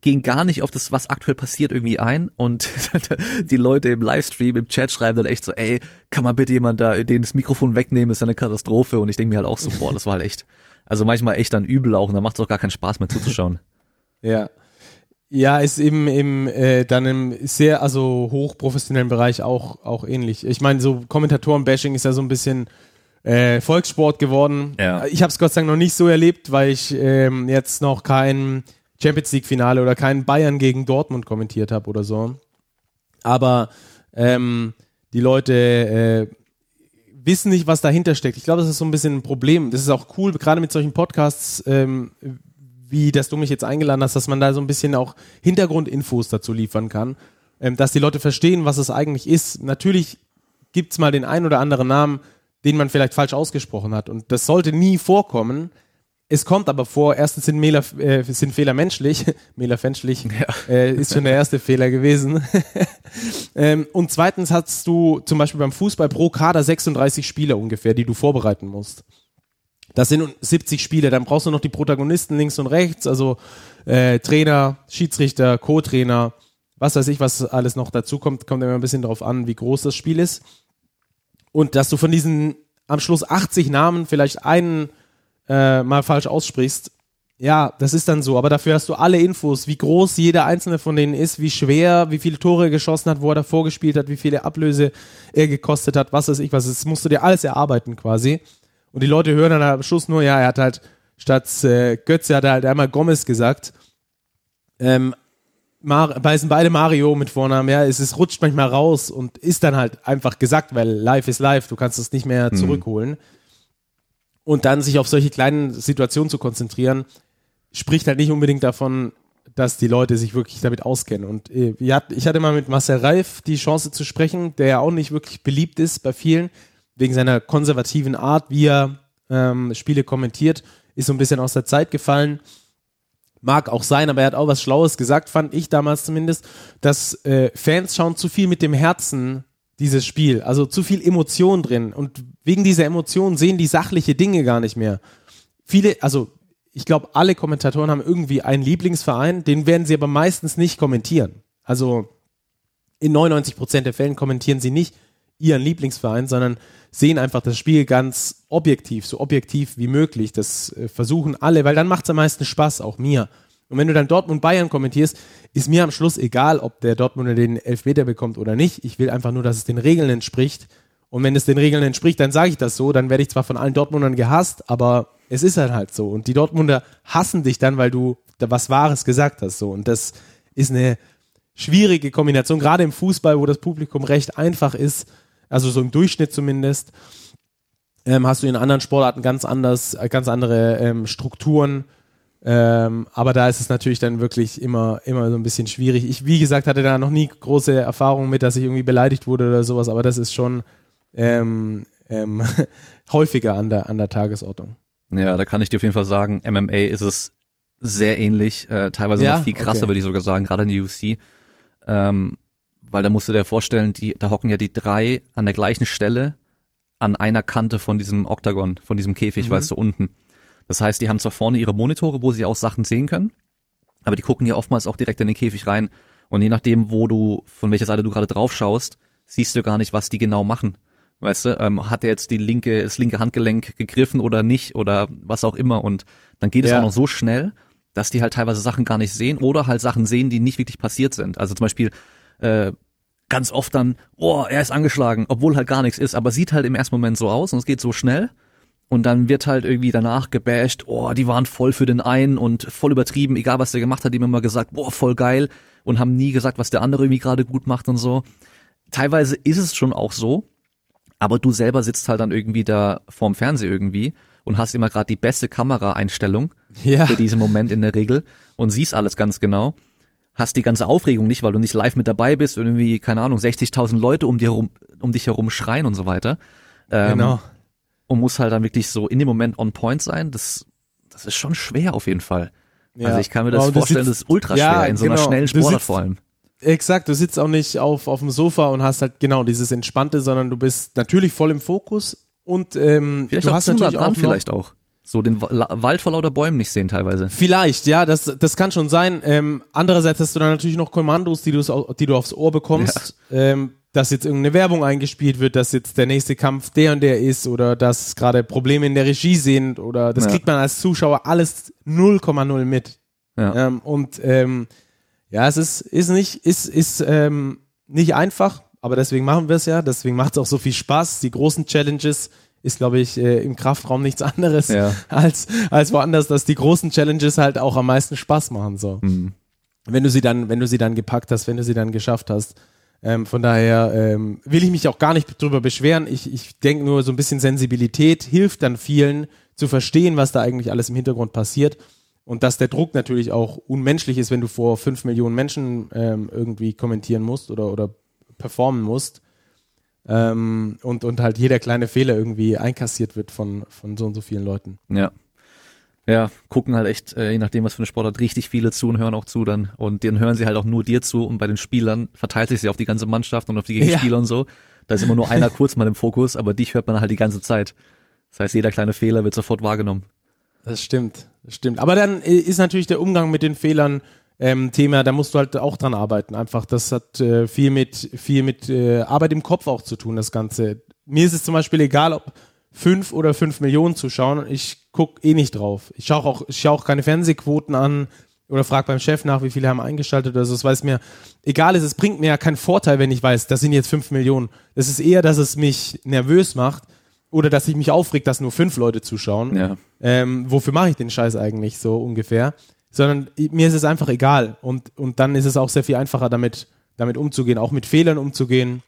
gehen gar nicht auf das, was aktuell passiert, irgendwie ein. Und (laughs) die Leute im Livestream, im Chat schreiben dann echt so, ey, kann man bitte jemand da den das Mikrofon wegnehmen, ist ja eine Katastrophe. Und ich denke mir halt auch so, boah, das war halt echt, also manchmal echt dann übel auch und dann macht es auch gar keinen Spaß mehr zuzuschauen. (laughs) Ja. Ja, ist eben im äh, dann im sehr also hochprofessionellen Bereich auch auch ähnlich. Ich meine, so Kommentatoren-Bashing ist ja so ein bisschen äh, Volkssport geworden. Ja. Ich habe es Gott sei Dank noch nicht so erlebt, weil ich ähm, jetzt noch kein Champions League Finale oder kein Bayern gegen Dortmund kommentiert habe oder so. Aber ähm, die Leute äh, wissen nicht, was dahinter steckt. Ich glaube, das ist so ein bisschen ein Problem. Das ist auch cool, gerade mit solchen Podcasts, ähm, wie dass du mich jetzt eingeladen hast, dass man da so ein bisschen auch Hintergrundinfos dazu liefern kann, ähm, dass die Leute verstehen, was es eigentlich ist. Natürlich gibt's mal den einen oder anderen Namen, den man vielleicht falsch ausgesprochen hat. Und das sollte nie vorkommen. Es kommt aber vor, erstens sind, Mehler, äh, sind Fehler menschlich, (laughs) Mehler fenschlich ja. äh, ist schon der erste Fehler gewesen. (laughs) ähm, und zweitens hast du zum Beispiel beim Fußball pro Kader 36 Spieler ungefähr, die du vorbereiten musst. Das sind 70 Spiele, dann brauchst du noch die Protagonisten links und rechts, also äh, Trainer, Schiedsrichter, Co-Trainer, was weiß ich, was alles noch dazu kommt, kommt immer ein bisschen darauf an, wie groß das Spiel ist. Und dass du von diesen am Schluss 80 Namen vielleicht einen äh, mal falsch aussprichst, ja, das ist dann so. Aber dafür hast du alle Infos, wie groß jeder einzelne von denen ist, wie schwer, wie viele Tore er geschossen hat, wo er davor gespielt hat, wie viele Ablöse er gekostet hat, was weiß ich was. Das musst du dir alles erarbeiten quasi. Und die Leute hören dann am Schluss nur, ja, er hat halt statt äh, Götze hat er halt einmal Gomez gesagt. Ähm, Mar bei sind beide Mario mit Vornamen, ja, es, es rutscht manchmal raus und ist dann halt einfach gesagt, weil live ist live, du kannst es nicht mehr mhm. zurückholen. Mhm und dann sich auf solche kleinen Situationen zu konzentrieren, spricht halt nicht unbedingt davon, dass die Leute sich wirklich damit auskennen. Und äh, ich hatte mal mit Marcel Reif die Chance zu sprechen, der ja auch nicht wirklich beliebt ist bei vielen, wegen seiner konservativen Art, wie er ähm, Spiele kommentiert, ist so ein bisschen aus der Zeit gefallen. Mag auch sein, aber er hat auch was Schlaues gesagt, fand ich damals zumindest, dass äh, Fans schauen zu viel mit dem Herzen dieses Spiel. Also zu viel Emotion drin. Und wegen dieser Emotion sehen die sachliche Dinge gar nicht mehr. Viele, also ich glaube, alle Kommentatoren haben irgendwie einen Lieblingsverein, den werden sie aber meistens nicht kommentieren. Also in 99 Prozent der Fällen kommentieren sie nicht ihren Lieblingsverein, sondern sehen einfach das Spiel ganz objektiv, so objektiv wie möglich. Das äh, versuchen alle, weil dann macht es am meisten Spaß, auch mir. Und wenn du dann Dortmund Bayern kommentierst, ist mir am Schluss egal, ob der Dortmunder den Elfmeter bekommt oder nicht. Ich will einfach nur, dass es den Regeln entspricht. Und wenn es den Regeln entspricht, dann sage ich das so. Dann werde ich zwar von allen Dortmundern gehasst, aber es ist halt halt so. Und die Dortmunder hassen dich dann, weil du da was Wahres gesagt hast. So. Und das ist eine schwierige Kombination, gerade im Fußball, wo das Publikum recht einfach ist, also so im Durchschnitt zumindest, ähm, hast du in anderen Sportarten ganz anders, ganz andere ähm, Strukturen. Ähm, aber da ist es natürlich dann wirklich immer, immer so ein bisschen schwierig. Ich, wie gesagt, hatte da noch nie große Erfahrungen mit, dass ich irgendwie beleidigt wurde oder sowas, aber das ist schon ähm, ähm, (laughs) häufiger an der, an der Tagesordnung. Ja, da kann ich dir auf jeden Fall sagen, MMA ist es sehr ähnlich, äh, teilweise ja? noch viel krasser, okay. würde ich sogar sagen, gerade in der UFC. Ähm, weil da musst du dir vorstellen, die, da hocken ja die drei an der gleichen Stelle an einer Kante von diesem Oktagon, von diesem Käfig, mhm. weißt du, unten. Das heißt, die haben zwar vorne ihre Monitore, wo sie auch Sachen sehen können, aber die gucken ja oftmals auch direkt in den Käfig rein. Und je nachdem, wo du, von welcher Seite du gerade drauf schaust, siehst du gar nicht, was die genau machen. Weißt du, ähm, hat er jetzt die linke, das linke Handgelenk gegriffen oder nicht oder was auch immer. Und dann geht es ja. auch noch so schnell, dass die halt teilweise Sachen gar nicht sehen oder halt Sachen sehen, die nicht wirklich passiert sind. Also zum Beispiel äh, ganz oft dann, oh, er ist angeschlagen, obwohl halt gar nichts ist, aber sieht halt im ersten Moment so aus und es geht so schnell. Und dann wird halt irgendwie danach gebasht, oh, die waren voll für den einen und voll übertrieben, egal was der gemacht hat, die haben immer gesagt, boah, voll geil und haben nie gesagt, was der andere irgendwie gerade gut macht und so. Teilweise ist es schon auch so, aber du selber sitzt halt dann irgendwie da vorm Fernseher irgendwie und hast immer gerade die beste Kameraeinstellung ja. für diesen Moment in der Regel und siehst alles ganz genau. Hast die ganze Aufregung nicht, weil du nicht live mit dabei bist und irgendwie, keine Ahnung, 60.000 Leute um, dir herum, um dich herum schreien und so weiter. Ähm, genau. Und muss halt dann wirklich so in dem Moment on point sein. Das, das ist schon schwer auf jeden Fall. Ja. Also ich kann mir das wow, vorstellen, sitzt, das ist ultra schwer ja, in so genau. einer schnellen Sportart vor allem. Exakt, du sitzt auch nicht auf, auf dem Sofa und hast halt genau dieses Entspannte, sondern du bist natürlich voll im Fokus und ähm, vielleicht du hast natürlich auch vielleicht auch so den Wald vor lauter Bäumen nicht sehen teilweise. Vielleicht, ja, das, das kann schon sein. Ähm, andererseits hast du dann natürlich noch Kommandos, die, die du aufs Ohr bekommst, ja. ähm, dass jetzt irgendeine Werbung eingespielt wird, dass jetzt der nächste Kampf der und der ist oder dass gerade Probleme in der Regie sind oder das ja. kriegt man als Zuschauer alles 0,0 mit. Ja. Ähm, und ähm, ja, es ist, ist nicht, ist, ist ähm, nicht einfach, aber deswegen machen wir es ja. Deswegen macht es auch so viel Spaß. Die großen Challenges ist, glaube ich, äh, im Kraftraum nichts anderes ja. als, als woanders, dass die großen Challenges halt auch am meisten Spaß machen. So. Mhm. Wenn du sie dann, wenn du sie dann gepackt hast, wenn du sie dann geschafft hast. Ähm, von daher ähm, will ich mich auch gar nicht drüber beschweren. Ich, ich denke nur, so ein bisschen Sensibilität hilft dann vielen zu verstehen, was da eigentlich alles im Hintergrund passiert. Und dass der Druck natürlich auch unmenschlich ist, wenn du vor fünf Millionen Menschen ähm, irgendwie kommentieren musst oder, oder performen musst. Ähm, und, und halt jeder kleine Fehler irgendwie einkassiert wird von, von so und so vielen Leuten. Ja. Ja, gucken halt echt, äh, je nachdem, was für eine Sportart, richtig viele zu und hören auch zu dann. Und dann hören sie halt auch nur dir zu und bei den Spielern verteilt sich sie auf die ganze Mannschaft und auf die Gegenspieler ja. und so. Da ist immer nur einer (laughs) kurz mal im Fokus, aber dich hört man halt die ganze Zeit. Das heißt, jeder kleine Fehler wird sofort wahrgenommen. Das stimmt, das stimmt. Aber dann äh, ist natürlich der Umgang mit den Fehlern ähm, Thema, da musst du halt auch dran arbeiten. Einfach, das hat äh, viel mit viel mit äh, Arbeit im Kopf auch zu tun, das Ganze. Mir ist es zum Beispiel egal, ob fünf oder fünf Millionen zuschauen. Ich guck eh nicht drauf. Ich schaue auch, ich schaue auch keine Fernsehquoten an oder frag beim Chef nach, wie viele haben eingeschaltet oder so. Es weiß mir egal ist. Es bringt mir ja keinen Vorteil, wenn ich weiß, das sind jetzt fünf Millionen. Es ist eher, dass es mich nervös macht oder dass ich mich aufregt, dass nur fünf Leute zuschauen. Ja. Ähm, wofür mache ich den Scheiß eigentlich so ungefähr? sondern mir ist es einfach egal. Und, und dann ist es auch sehr viel einfacher, damit, damit umzugehen, auch mit Fehlern umzugehen.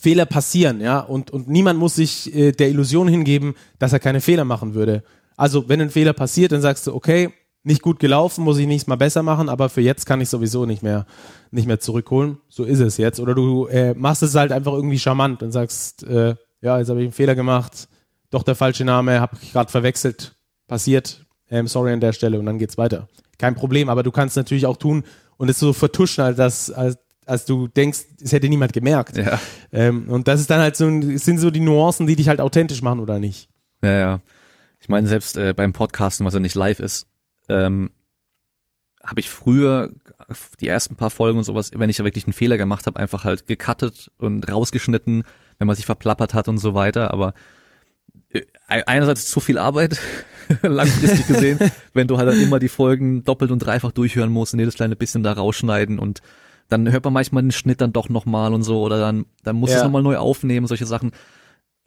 Fehler passieren, ja, und, und niemand muss sich äh, der Illusion hingeben, dass er keine Fehler machen würde. Also, wenn ein Fehler passiert, dann sagst du, okay, nicht gut gelaufen, muss ich nächstes Mal besser machen, aber für jetzt kann ich sowieso nicht mehr, nicht mehr zurückholen. So ist es jetzt. Oder du äh, machst es halt einfach irgendwie charmant und sagst, äh, ja, jetzt habe ich einen Fehler gemacht, doch der falsche Name, habe ich gerade verwechselt, passiert, ähm, sorry an der Stelle und dann geht's weiter. Kein Problem, aber du kannst natürlich auch tun und es so vertuschen, als, als, als du denkst, es hätte niemand gemerkt. Ja. Ähm, und das ist dann halt so, sind so die Nuancen, die dich halt authentisch machen oder nicht. Ja, ja. Ich meine, selbst äh, beim Podcasten, was ja nicht live ist, ähm, habe ich früher die ersten paar Folgen und sowas, wenn ich da wirklich einen Fehler gemacht habe, einfach halt gecuttet und rausgeschnitten, wenn man sich verplappert hat und so weiter. Aber äh, einerseits zu viel Arbeit, (laughs) langfristig gesehen, (laughs) wenn du halt dann immer die Folgen doppelt und dreifach durchhören musst und jedes kleine bisschen da rausschneiden und dann hört man manchmal den Schnitt dann doch nochmal und so oder dann, dann muss ja. es nochmal neu aufnehmen, solche Sachen.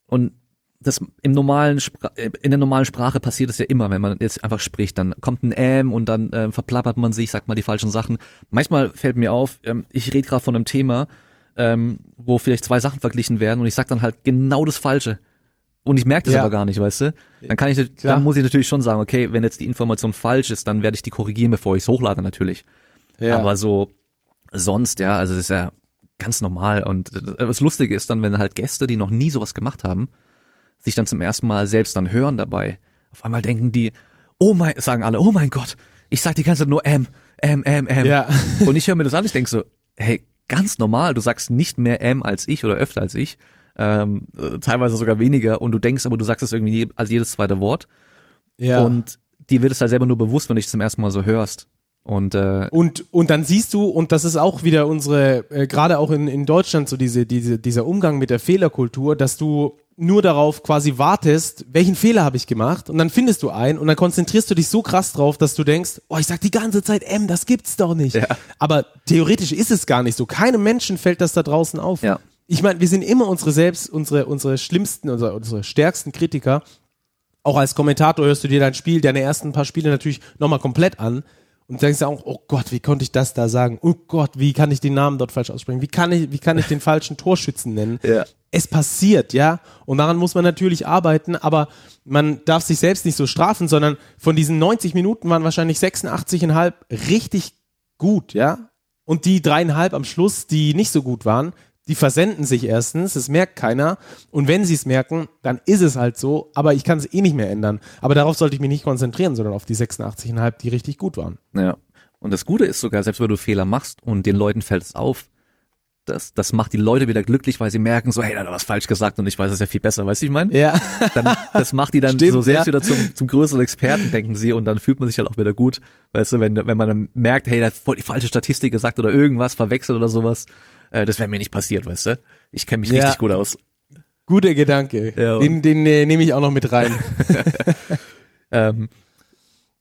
Und das im normalen Spra in der normalen Sprache passiert es ja immer, wenn man jetzt einfach spricht, dann kommt ein Ähm und dann äh, verplappert man sich, sagt mal die falschen Sachen. Manchmal fällt mir auf, ähm, ich rede gerade von einem Thema, ähm, wo vielleicht zwei Sachen verglichen werden und ich sag dann halt genau das Falsche. Und ich merke das ja. aber gar nicht, weißt du? Dann kann ich, Klar. dann muss ich natürlich schon sagen, okay, wenn jetzt die Information falsch ist, dann werde ich die korrigieren, bevor ich es hochlade natürlich. Ja. Aber so sonst, ja, also das ist ja ganz normal. Und das Lustige ist dann, wenn halt Gäste, die noch nie sowas gemacht haben, sich dann zum ersten Mal selbst dann hören dabei, auf einmal denken die, oh mein, sagen alle, oh mein Gott, ich sag die ganze Zeit nur M, M, M, M. Ja. (laughs) Und ich höre mir das an, ich denke so, hey, ganz normal, du sagst nicht mehr M als ich oder öfter als ich, ähm, teilweise sogar weniger und du denkst aber, du sagst es irgendwie als jedes zweite Wort. Ja. Und dir wird es halt selber nur bewusst, wenn du dich zum ersten Mal so hörst. Und, äh, und und dann siehst du und das ist auch wieder unsere äh, gerade auch in, in Deutschland so diese diese dieser Umgang mit der Fehlerkultur, dass du nur darauf quasi wartest, welchen Fehler habe ich gemacht und dann findest du einen und dann konzentrierst du dich so krass drauf, dass du denkst, oh, ich sag die ganze Zeit M, das gibt's doch nicht. Ja. Aber theoretisch ist es gar nicht so. Keinem Menschen fällt das da draußen auf. Ja. Ich meine, wir sind immer unsere selbst, unsere unsere schlimmsten, unsere, unsere stärksten Kritiker. Auch als Kommentator hörst du dir dein Spiel, deine ersten paar Spiele natürlich nochmal komplett an und denkst du auch, oh Gott, wie konnte ich das da sagen? Oh Gott, wie kann ich den Namen dort falsch aussprechen? Wie kann ich, wie kann ich den falschen Torschützen nennen? Ja. Es passiert, ja. Und daran muss man natürlich arbeiten, aber man darf sich selbst nicht so strafen, sondern von diesen 90 Minuten waren wahrscheinlich 86,5 richtig gut, ja. Und die dreieinhalb am Schluss, die nicht so gut waren, die versenden sich erstens, das merkt keiner. Und wenn sie es merken, dann ist es halt so, aber ich kann es eh nicht mehr ändern. Aber darauf sollte ich mich nicht konzentrieren, sondern auf die 86,5, die richtig gut waren. Ja. Und das Gute ist sogar, selbst wenn du Fehler machst und den Leuten fällt es auf, das, das macht die Leute wieder glücklich, weil sie merken so, hey, da hat er was falsch gesagt und ich weiß es ja viel besser, weißt du, ich meine? Ja. Dann, das macht die dann (laughs) Stimmt, so selbst ja. wieder zum, zum größeren Experten, denken sie, und dann fühlt man sich halt auch wieder gut, weißt du, wenn, wenn man dann merkt, hey, der hat voll die falsche Statistik gesagt oder irgendwas verwechselt oder sowas, äh, das wäre mir nicht passiert, weißt du? Ich kenne mich ja. richtig gut aus. Guter Gedanke. Ja, den den äh, nehme ich auch noch mit rein. (laughs) (laughs) ähm,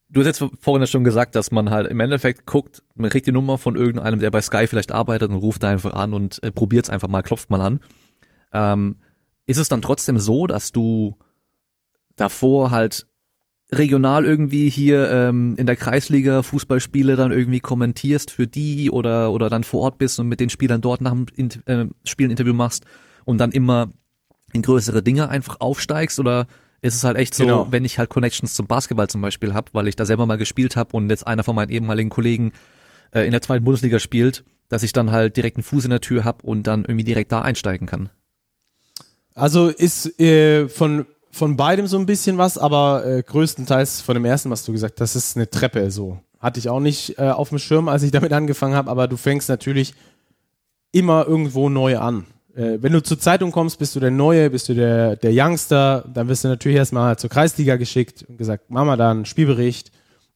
du hast jetzt vorhin schon gesagt, dass man halt im Endeffekt guckt, man kriegt die Nummer von irgendeinem, der bei Sky vielleicht arbeitet und ruft da einfach an und äh, probiert es einfach mal, klopft mal an. Ähm, ist es dann trotzdem so, dass du davor halt regional irgendwie hier ähm, in der Kreisliga Fußballspiele dann irgendwie kommentierst für die oder oder dann vor Ort bist und mit den Spielern dort nach dem in äh, Spiel ein Interview machst und dann immer in größere Dinge einfach aufsteigst oder ist es halt echt so, genau. wenn ich halt Connections zum Basketball zum Beispiel habe, weil ich da selber mal gespielt habe und jetzt einer von meinen ehemaligen Kollegen äh, in der zweiten Bundesliga spielt, dass ich dann halt direkt einen Fuß in der Tür habe und dann irgendwie direkt da einsteigen kann. Also ist äh, von von beidem so ein bisschen was, aber äh, größtenteils von dem ersten, was du gesagt hast, das ist eine Treppe so. Hatte ich auch nicht äh, auf dem Schirm, als ich damit angefangen habe, aber du fängst natürlich immer irgendwo neu an. Äh, wenn du zur Zeitung kommst, bist du der Neue, bist du der, der Youngster, dann wirst du natürlich erstmal zur Kreisliga geschickt und gesagt, mach mal da einen Spielbericht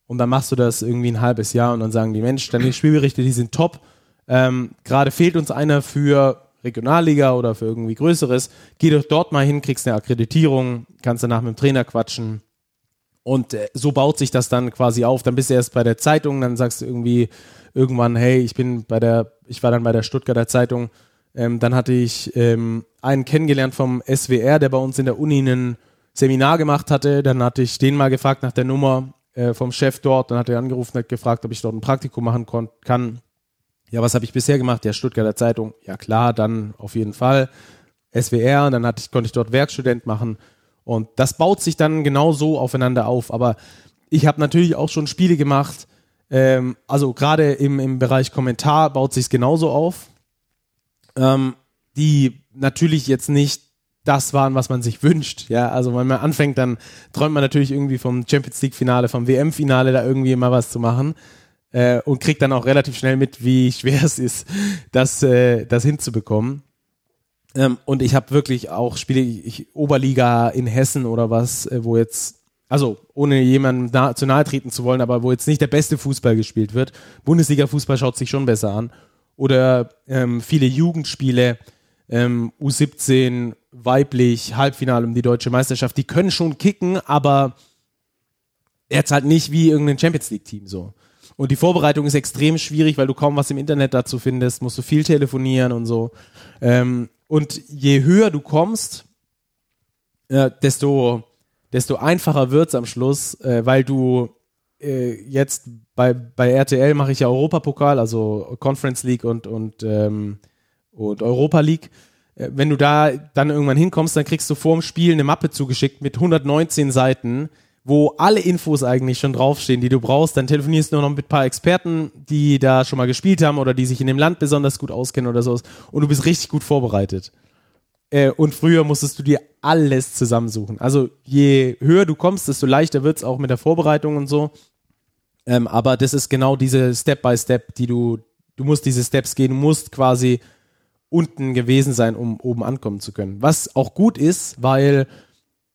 und dann machst du das irgendwie ein halbes Jahr und dann sagen die Mensch, deine Spielberichte, die sind top. Ähm, Gerade fehlt uns einer für Regionalliga oder für irgendwie Größeres, geh doch dort mal hin, kriegst eine Akkreditierung, kannst danach mit dem Trainer quatschen. Und äh, so baut sich das dann quasi auf. Dann bist du erst bei der Zeitung, dann sagst du irgendwie irgendwann, hey, ich bin bei der, ich war dann bei der Stuttgarter Zeitung. Ähm, dann hatte ich ähm, einen kennengelernt vom SWR, der bei uns in der Uni ein Seminar gemacht hatte. Dann hatte ich den mal gefragt nach der Nummer äh, vom Chef dort. Dann hat er angerufen und hat gefragt, ob ich dort ein Praktikum machen kann. Ja, was habe ich bisher gemacht? Ja, Stuttgarter Zeitung. Ja, klar, dann auf jeden Fall. SWR, dann hatte konnte ich dort Werkstudent machen. Und das baut sich dann genau so aufeinander auf. Aber ich habe natürlich auch schon Spiele gemacht. Ähm, also gerade im, im Bereich Kommentar baut sich genauso auf. Ähm, die natürlich jetzt nicht das waren, was man sich wünscht. Ja, also wenn man anfängt, dann träumt man natürlich irgendwie vom Champions League Finale, vom WM Finale da irgendwie mal was zu machen äh, und kriegt dann auch relativ schnell mit, wie (laughs) schwer es ist, das, äh, das hinzubekommen. Ähm, und ich habe wirklich auch Spiele, ich, Oberliga in Hessen oder was, äh, wo jetzt also ohne jemandem na, zu nahe treten zu wollen, aber wo jetzt nicht der beste Fußball gespielt wird. Bundesliga-Fußball schaut sich schon besser an. Oder ähm, viele Jugendspiele, ähm, U17, weiblich, Halbfinale um die deutsche Meisterschaft, die können schon kicken, aber jetzt halt nicht wie irgendein Champions League-Team so. Und die Vorbereitung ist extrem schwierig, weil du kaum was im Internet dazu findest, musst du viel telefonieren und so. Ähm, und je höher du kommst, äh, desto, desto einfacher wird's am Schluss, äh, weil du äh, jetzt bei, bei RTL mache ich ja Europapokal, also Conference League und, und, ähm, und Europa League. Äh, wenn du da dann irgendwann hinkommst, dann kriegst du vor dem Spiel eine Mappe zugeschickt mit 119 Seiten, wo alle Infos eigentlich schon draufstehen, die du brauchst. Dann telefonierst du nur noch mit ein paar Experten, die da schon mal gespielt haben oder die sich in dem Land besonders gut auskennen oder sowas. Und du bist richtig gut vorbereitet. Äh, und früher musstest du dir alles zusammensuchen. Also je höher du kommst, desto leichter wird's auch mit der Vorbereitung und so. Ähm, aber das ist genau diese Step by Step, die du, du musst diese Steps gehen, du musst quasi unten gewesen sein, um oben ankommen zu können. Was auch gut ist, weil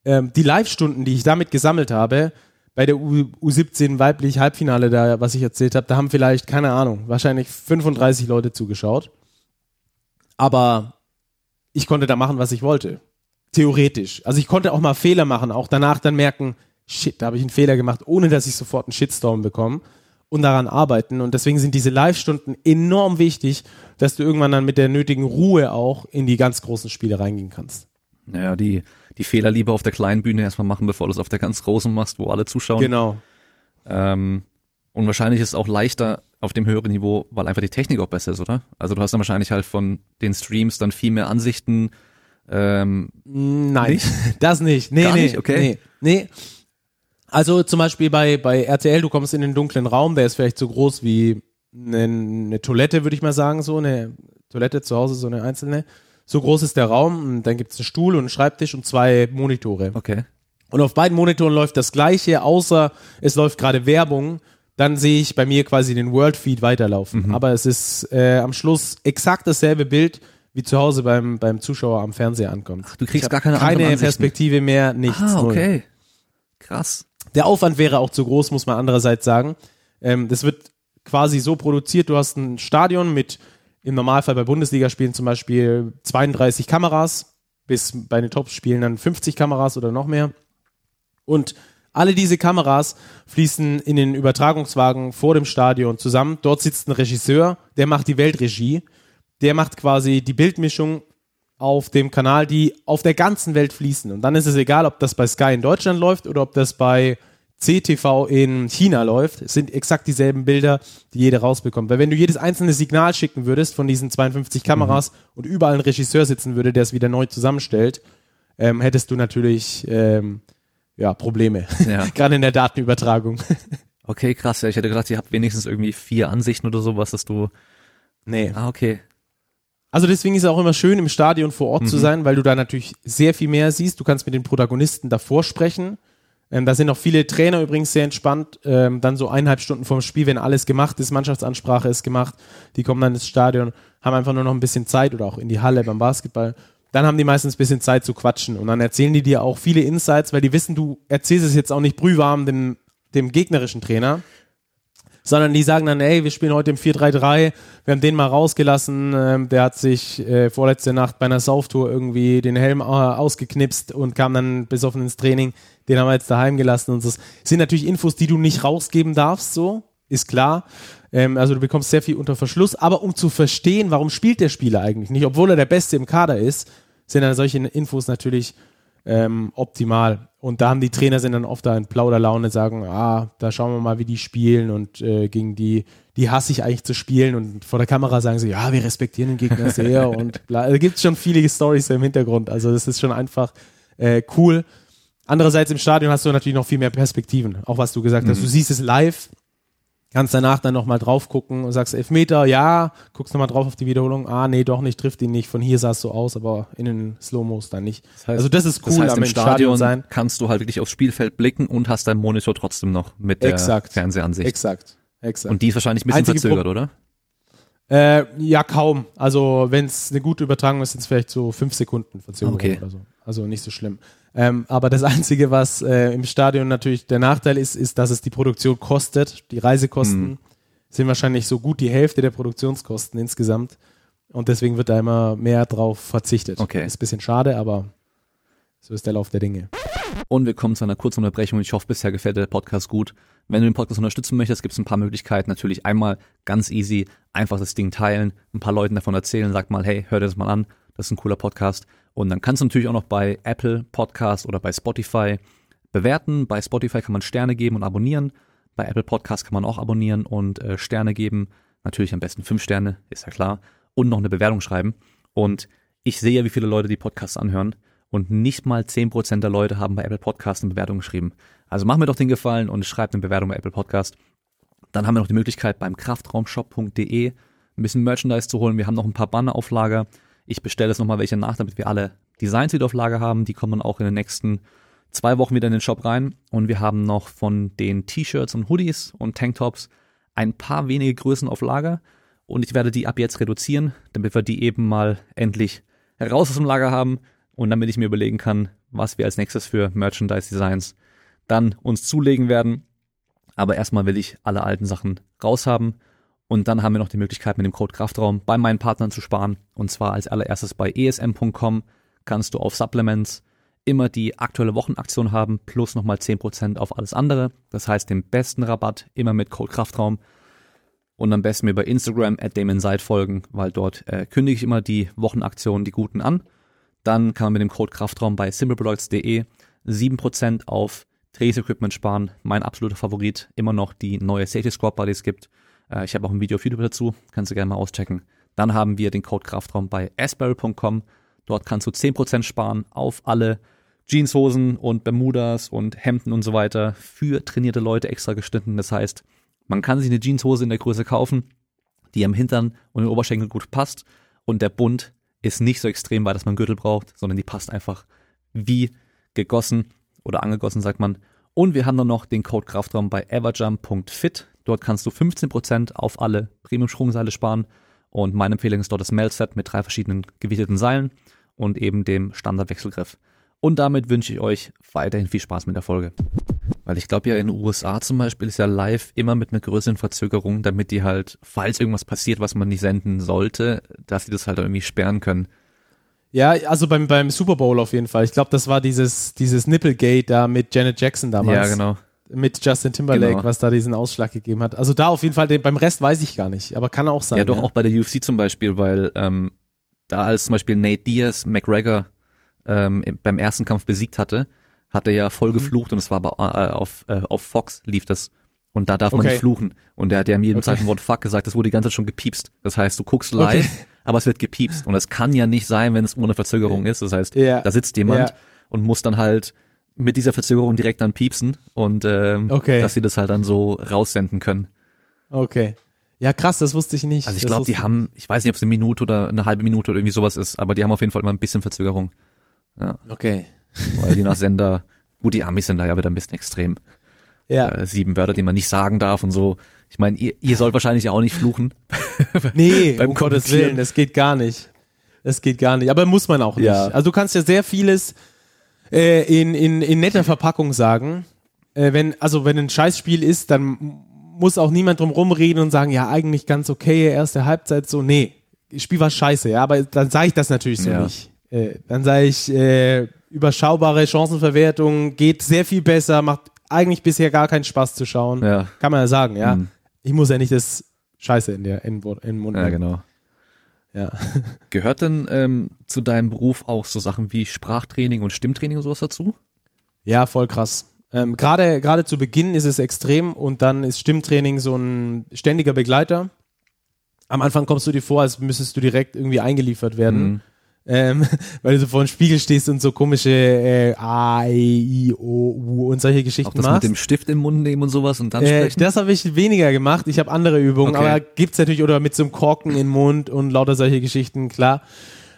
ähm, die Live-Stunden, die ich damit gesammelt habe, bei der U U17 weiblich Halbfinale, da, was ich erzählt habe, da haben vielleicht, keine Ahnung, wahrscheinlich 35 Leute zugeschaut. Aber ich konnte da machen, was ich wollte. Theoretisch. Also ich konnte auch mal Fehler machen, auch danach dann merken, shit, da habe ich einen Fehler gemacht, ohne dass ich sofort einen Shitstorm bekomme und daran arbeiten. Und deswegen sind diese Live-Stunden enorm wichtig, dass du irgendwann dann mit der nötigen Ruhe auch in die ganz großen Spiele reingehen kannst. Naja, die, die Fehler lieber auf der kleinen Bühne erstmal machen, bevor du es auf der ganz großen machst, wo alle zuschauen. Genau. Ähm, und wahrscheinlich ist es auch leichter auf dem höheren Niveau, weil einfach die Technik auch besser ist, oder? Also du hast dann wahrscheinlich halt von den Streams dann viel mehr Ansichten. Ähm, Nein, Nicht? (laughs) das nicht. Nee, Gar nee, nicht? Okay. nee, nee. Also zum Beispiel bei, bei RTL, du kommst in den dunklen Raum, der ist vielleicht so groß wie eine, eine Toilette, würde ich mal sagen, so eine Toilette zu Hause, so eine einzelne. So groß ist der Raum, und dann gibt es einen Stuhl und einen Schreibtisch und zwei Monitore. okay. Und auf beiden Monitoren läuft das gleiche, außer es läuft gerade Werbung. Dann sehe ich bei mir quasi den World Feed weiterlaufen. Mhm. Aber es ist äh, am Schluss exakt dasselbe Bild, wie zu Hause beim, beim Zuschauer am Fernseher ankommt. du kriegst gar keine keine. Perspektive mehr, nichts. Ah, null. okay. Krass. Der Aufwand wäre auch zu groß, muss man andererseits sagen. Ähm, das wird quasi so produziert, du hast ein Stadion mit im Normalfall bei Bundesligaspielen zum Beispiel 32 Kameras, bis bei den Top-Spielen dann 50 Kameras oder noch mehr. Und alle diese Kameras fließen in den Übertragungswagen vor dem Stadion zusammen. Dort sitzt ein Regisseur, der macht die Weltregie. Der macht quasi die Bildmischung auf dem Kanal, die auf der ganzen Welt fließen. Und dann ist es egal, ob das bei Sky in Deutschland läuft oder ob das bei CTV in China läuft. Sind exakt dieselben Bilder, die jeder rausbekommt. Weil wenn du jedes einzelne Signal schicken würdest von diesen 52 Kameras und überall ein Regisseur sitzen würde, der es wieder neu zusammenstellt, ähm, hättest du natürlich ähm, ja, Probleme. Ja. (laughs) Gerade in der Datenübertragung. (laughs) Okay, krass. Ja, ich hätte gedacht, ihr habt wenigstens irgendwie vier Ansichten oder sowas, dass du. nee. Ah, okay. Also deswegen ist es auch immer schön, im Stadion vor Ort zu sein, weil du da natürlich sehr viel mehr siehst. Du kannst mit den Protagonisten davor sprechen. Ähm, da sind auch viele Trainer übrigens sehr entspannt. Ähm, dann so eineinhalb Stunden vorm Spiel, wenn alles gemacht ist, Mannschaftsansprache ist gemacht, die kommen dann ins Stadion, haben einfach nur noch ein bisschen Zeit oder auch in die Halle beim Basketball. Dann haben die meistens ein bisschen Zeit zu quatschen und dann erzählen die dir auch viele Insights, weil die wissen, du erzählst es jetzt auch nicht brühwarm dem, dem gegnerischen Trainer, sondern die sagen dann, ey, wir spielen heute im 4-3-3, wir haben den mal rausgelassen, ähm, der hat sich äh, vorletzte Nacht bei einer Sauftour irgendwie den Helm äh, ausgeknipst und kam dann besoffen ins Training, den haben wir jetzt daheim gelassen und. Das sind natürlich Infos, die du nicht rausgeben darfst, so, ist klar. Ähm, also du bekommst sehr viel unter Verschluss, aber um zu verstehen, warum spielt der Spieler eigentlich nicht, obwohl er der Beste im Kader ist, sind dann solche Infos natürlich ähm, optimal. Und da haben die Trainer sind dann oft da in Plauderlaune, sagen, ah, da schauen wir mal, wie die spielen und äh, gegen die, die hasse ich eigentlich zu spielen und vor der Kamera sagen sie, ja, wir respektieren den Gegner sehr (laughs) und bla. Da gibt es schon viele Stories im Hintergrund. Also das ist schon einfach äh, cool. Andererseits im Stadion hast du natürlich noch viel mehr Perspektiven, auch was du gesagt hast. Du siehst es live, kannst danach dann nochmal drauf gucken und sagst Elfmeter, ja, guckst nochmal drauf auf die Wiederholung, ah, nee, doch nicht, trifft ihn nicht, von hier sah es so aus, aber in den Slow-Mos dann nicht. Das heißt- also das ist cool das heißt, am im Stadion sein. kannst du halt wirklich aufs Spielfeld blicken und hast deinen Monitor trotzdem noch mit der Exakt. Fernsehansicht. Exakt, exakt. Und die ist wahrscheinlich ein bisschen Einzige verzögert, oder? Äh, ja, kaum. Also wenn es eine gute Übertragung ist, sind es vielleicht so fünf Sekunden Verzögerung Okay. oder so. Also nicht so schlimm. Ähm, aber das (laughs) Einzige, was äh, im Stadion natürlich der Nachteil ist, ist, dass es die Produktion kostet. Die Reisekosten Mhm. sind wahrscheinlich so gut die Hälfte der Produktionskosten insgesamt. Und deswegen wird da immer mehr drauf verzichtet. Okay. Ist ein bisschen schade, aber so ist der Lauf der Dinge. Und wir kommen zu einer kurzen Unterbrechung. Ich hoffe, bisher gefällt dir der Podcast gut. Wenn du den Podcast unterstützen möchtest, gibt es ein paar Möglichkeiten. Natürlich einmal ganz easy, einfach das Ding teilen, ein paar Leuten davon erzählen, sag mal, hey, hör dir das mal an, das ist ein cooler Podcast. Und dann kannst du natürlich auch noch bei Apple Podcast oder bei Spotify bewerten. Bei Spotify kann man Sterne geben und abonnieren. Bei Apple Podcast kann man auch abonnieren und äh, Sterne geben. Natürlich am besten fünf Sterne, ist ja klar. Und noch eine Bewertung schreiben. Und ich sehe ja, wie viele Leute die Podcasts anhören. Und nicht mal 10% der Leute haben bei Apple Podcast eine Bewertung geschrieben. Also mach mir doch den Gefallen und schreib eine Bewertung bei Apple Podcast. Dann haben wir noch die Möglichkeit beim kraftraumshop.de ein bisschen Merchandise zu holen. Wir haben noch ein paar Banner auf Lager. Ich bestelle jetzt nochmal welche nach, damit wir alle Designs wieder auf Lager haben. Die kommen dann auch in den nächsten zwei Wochen wieder in den Shop rein. Und wir haben noch von den T-Shirts und Hoodies und Tanktops ein paar wenige Größen auf Lager. Und ich werde die ab jetzt reduzieren, damit wir die eben mal endlich heraus aus dem Lager haben und damit ich mir überlegen kann, was wir als nächstes für Merchandise-Designs dann uns zulegen werden. Aber erstmal will ich alle alten Sachen raushaben. Und dann haben wir noch die Möglichkeit, mit dem Code Kraftraum bei meinen Partnern zu sparen. Und zwar als allererstes bei esm.com kannst du auf Supplements immer die aktuelle Wochenaktion haben, plus nochmal 10% auf alles andere. Das heißt, den besten Rabatt immer mit Code Kraftraum. Und am besten mir bei Instagram at Damon folgen, weil dort äh, kündige ich immer die Wochenaktionen, die guten an. Dann kann man mit dem Code Kraftraum bei simpleproducts.de 7% auf Trainingsequipment sparen. Mein absoluter Favorit, immer noch die neue Safety Squad Body es gibt. Äh, ich habe auch ein Video auf YouTube dazu, kannst du gerne mal auschecken. Dann haben wir den Code Kraftraum bei asperry.com. Dort kannst du 10% sparen auf alle Jeanshosen und Bermudas und Hemden und so weiter für trainierte Leute extra geschnitten. Das heißt, man kann sich eine Jeanshose in der Größe kaufen, die am Hintern und den Oberschenkel gut passt und der Bund ist nicht so extrem weit, dass man Gürtel braucht, sondern die passt einfach wie gegossen oder angegossen, sagt man. Und wir haben dann noch den Code Kraftraum bei everjump.fit. Dort kannst du 15% auf alle Premium-Sprungseile sparen. Und meine Empfehlung ist dort das Melt-Set mit drei verschiedenen gewichteten Seilen und eben dem Standardwechselgriff. Und damit wünsche ich euch weiterhin viel Spaß mit der Folge. Weil ich glaube ja in den USA zum Beispiel ist ja live immer mit einer größeren Verzögerung, damit die halt, falls irgendwas passiert, was man nicht senden sollte, dass sie das halt irgendwie sperren können. Ja, also beim, beim Super Bowl auf jeden Fall. Ich glaube, das war dieses, dieses Nipplegate da mit Janet Jackson damals. Ja, genau. Mit Justin Timberlake, Genau. was da diesen Ausschlag gegeben hat. Also da auf jeden Fall, den, beim Rest weiß ich gar nicht, aber kann auch sein. Ja, doch auch bei der UFC zum Beispiel, weil ähm, da als zum Beispiel Nate Diaz McGregor ähm, im- beim ersten Kampf besiegt hatte, hat er ja voll Mhm. geflucht und es war aber äh, auf, äh, auf Fox lief das. Und da darf man Okay. nicht fluchen. Und der hat ja in jedem Okay. zweiten Wort Fuck gesagt, das wurde die ganze Zeit schon gepiepst. Das heißt, du guckst live, Okay. aber es wird gepiepst. Und das kann ja nicht sein, wenn es ohne Verzögerung ist. Das heißt, Ja. da sitzt jemand Ja. und muss dann halt mit dieser Verzögerung direkt dann piepsen und ähm, Okay. dass sie das halt dann so raussenden können. Okay. Ja, krass, das wusste ich nicht. Also ich glaube, die haben, ich weiß nicht, ob es eine Minute oder eine halbe Minute oder irgendwie sowas ist, aber die haben auf jeden Fall immer ein bisschen Verzögerung. Okay. Weil je nach (laughs) Sender, gut, die Amis sind da ja wieder ein bisschen extrem. Ja. Äh, sieben Wörter, die man nicht sagen darf und so. Ich meine, ihr, ihr sollt wahrscheinlich ja auch nicht fluchen. (laughs) Nee, Beim um Gottes. Willen, das geht gar nicht. Das geht gar nicht. Aber muss man auch nicht. Ja. Also du kannst ja sehr vieles äh, in, in, in netter Verpackung sagen. Äh, wenn, also wenn ein Scheißspiel ist, dann muss auch niemand drum rumreden und sagen, ja, eigentlich ganz okay, erste Halbzeit so. Nee, Spiel war scheiße, ja, aber dann sage ich das natürlich so Ja. nicht. Äh, dann sage ich, äh, überschaubare Chancenverwertung, geht sehr viel besser, macht eigentlich bisher gar keinen Spaß zu schauen. Ja. Kann man ja sagen, ja. Mhm. Ich muss ja nicht das Scheiße in, der, in, in den Mund Ja, nehmen. genau. Ja. (laughs) Gehört denn ähm, zu deinem Beruf auch so Sachen wie Sprachtraining und Stimmtraining und sowas dazu? Ja, voll krass. Ähm, Gerade gerade zu Beginn ist es extrem und dann ist Stimmtraining so ein ständiger Begleiter. Am Anfang kommst du dir vor, als müsstest du direkt irgendwie eingeliefert werden, Mhm. Ähm, (laughs) weil du so vor dem Spiegel stehst und so komische äh, A, I, I, O, U und solche Auch Geschichten das machst. mit dem Stift im Mund nehmen und sowas und dann Äh, sprechen? das habe ich weniger gemacht. Ich habe andere Übungen, Okay. aber gibt's natürlich oder mit so einem Korken in den Mund und lauter solche Geschichten, klar.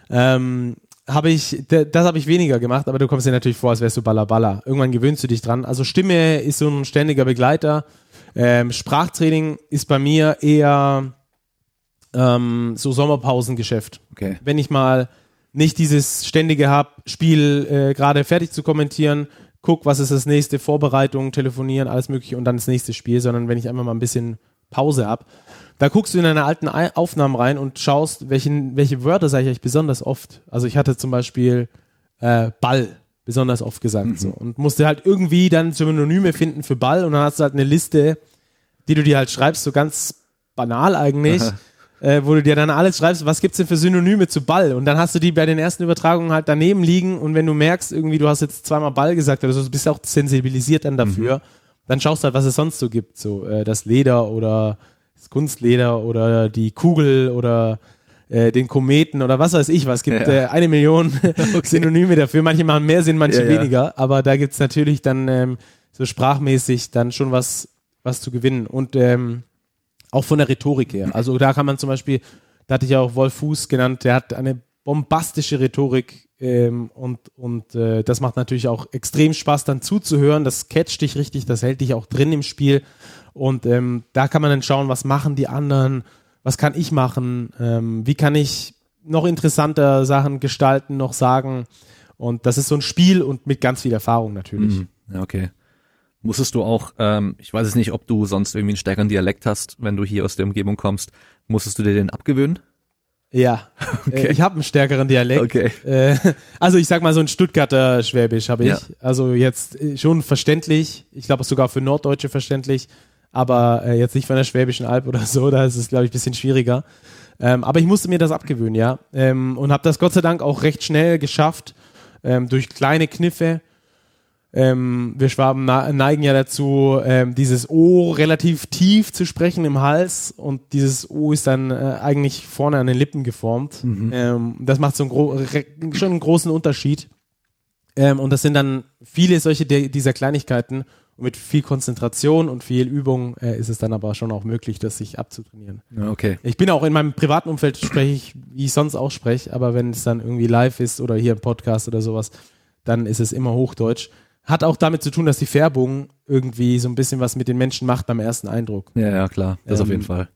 Ähm, habe ich, das habe ich weniger gemacht, aber du kommst dir natürlich vor, als wärst du Baller. Irgendwann gewöhnst du dich dran. Also Stimme ist so ein ständiger Begleiter. Ähm, Sprachtraining ist bei mir eher ähm, so Sommerpausengeschäft. Okay. Wenn ich mal nicht dieses ständige hab, Spiel äh, gerade fertig zu kommentieren, guck, was ist das nächste, Vorbereitung, telefonieren, alles mögliche und dann das nächste Spiel, sondern wenn ich einfach mal ein bisschen Pause hab, da guckst du in deine alten Aufnahmen rein und schaust, welchen, welche Wörter sage ich eigentlich besonders oft. Also ich hatte zum Beispiel äh, Ball besonders oft gesagt so. Und musste halt irgendwie dann Synonyme finden für Ball und dann hast du halt eine Liste, die du dir halt schreibst, so ganz banal eigentlich, äh, wo du dir dann alles schreibst, was gibt's denn für Synonyme zu Ball? Und dann hast du die bei den ersten Übertragungen halt daneben liegen und wenn du merkst, irgendwie du hast jetzt zweimal Ball gesagt oder so, du bist auch sensibilisiert dann dafür, dann schaust du halt, was es sonst so gibt, so äh, das Leder oder das Kunstleder oder die Kugel oder äh, den Kometen oder was weiß ich was. Es gibt Ja. äh, eine Million (laughs) (laughs) Synonyme dafür. Manche machen mehr Sinn, manche Ja, ja. weniger. Aber da gibt's natürlich dann ähm, so sprachmäßig dann schon was, was zu gewinnen. Und ähm, auch von der Rhetorik her. Also da kann man zum Beispiel, da hatte ich ja auch Wolf Fuß genannt, der hat eine bombastische Rhetorik ähm, und, und äh, das macht natürlich auch extrem Spaß dann zuzuhören. Das catcht dich richtig, das hält dich auch drin im Spiel. Und ähm, da kann man dann schauen, was machen die anderen, was kann ich machen, ähm, wie kann ich noch interessanter Sachen gestalten, noch sagen. Und das ist so ein Spiel und mit ganz viel Erfahrung natürlich. Mhm. Okay. Musstest du auch, ähm, ich weiß es nicht, ob du sonst irgendwie einen stärkeren Dialekt hast, wenn du hier aus der Umgebung kommst, musstest du dir den abgewöhnen? Ja, (laughs) äh, ich habe einen stärkeren Dialekt. Okay. Äh, also ich sag mal so ein Stuttgarter Schwäbisch habe ich. Ja. Also jetzt äh, schon verständlich. Ich glaube sogar für Norddeutsche verständlich. Aber äh, jetzt nicht von der Schwäbischen Alb oder so. Da ist es, glaube ich, ein bisschen schwieriger. Ähm, aber ich musste mir das abgewöhnen, ja. Ähm, und habe das Gott sei Dank auch recht schnell geschafft. Ähm, durch kleine Kniffe. Ähm, wir Schwaben neigen ja dazu, ähm, dieses O relativ tief zu sprechen im Hals und dieses O ist dann äh, eigentlich vorne an den Lippen geformt. Ähm, das macht so einen schon einen großen Unterschied. Ähm, und das sind dann viele solche de dieser Kleinigkeiten. Und mit viel Konzentration und viel Übung äh, ist es dann aber schon auch möglich, das sich abzutrainieren. Ja, okay. Ich bin auch in meinem privaten Umfeld spreche ich, wie ich sonst auch spreche, aber wenn es dann irgendwie live ist oder hier im Podcast oder sowas, dann ist es immer Hochdeutsch. Hat auch damit zu tun, dass die Färbung irgendwie so ein bisschen was mit den Menschen macht beim ersten Eindruck. Ja, ja, klar. Das auf Ähm, jeden Fall.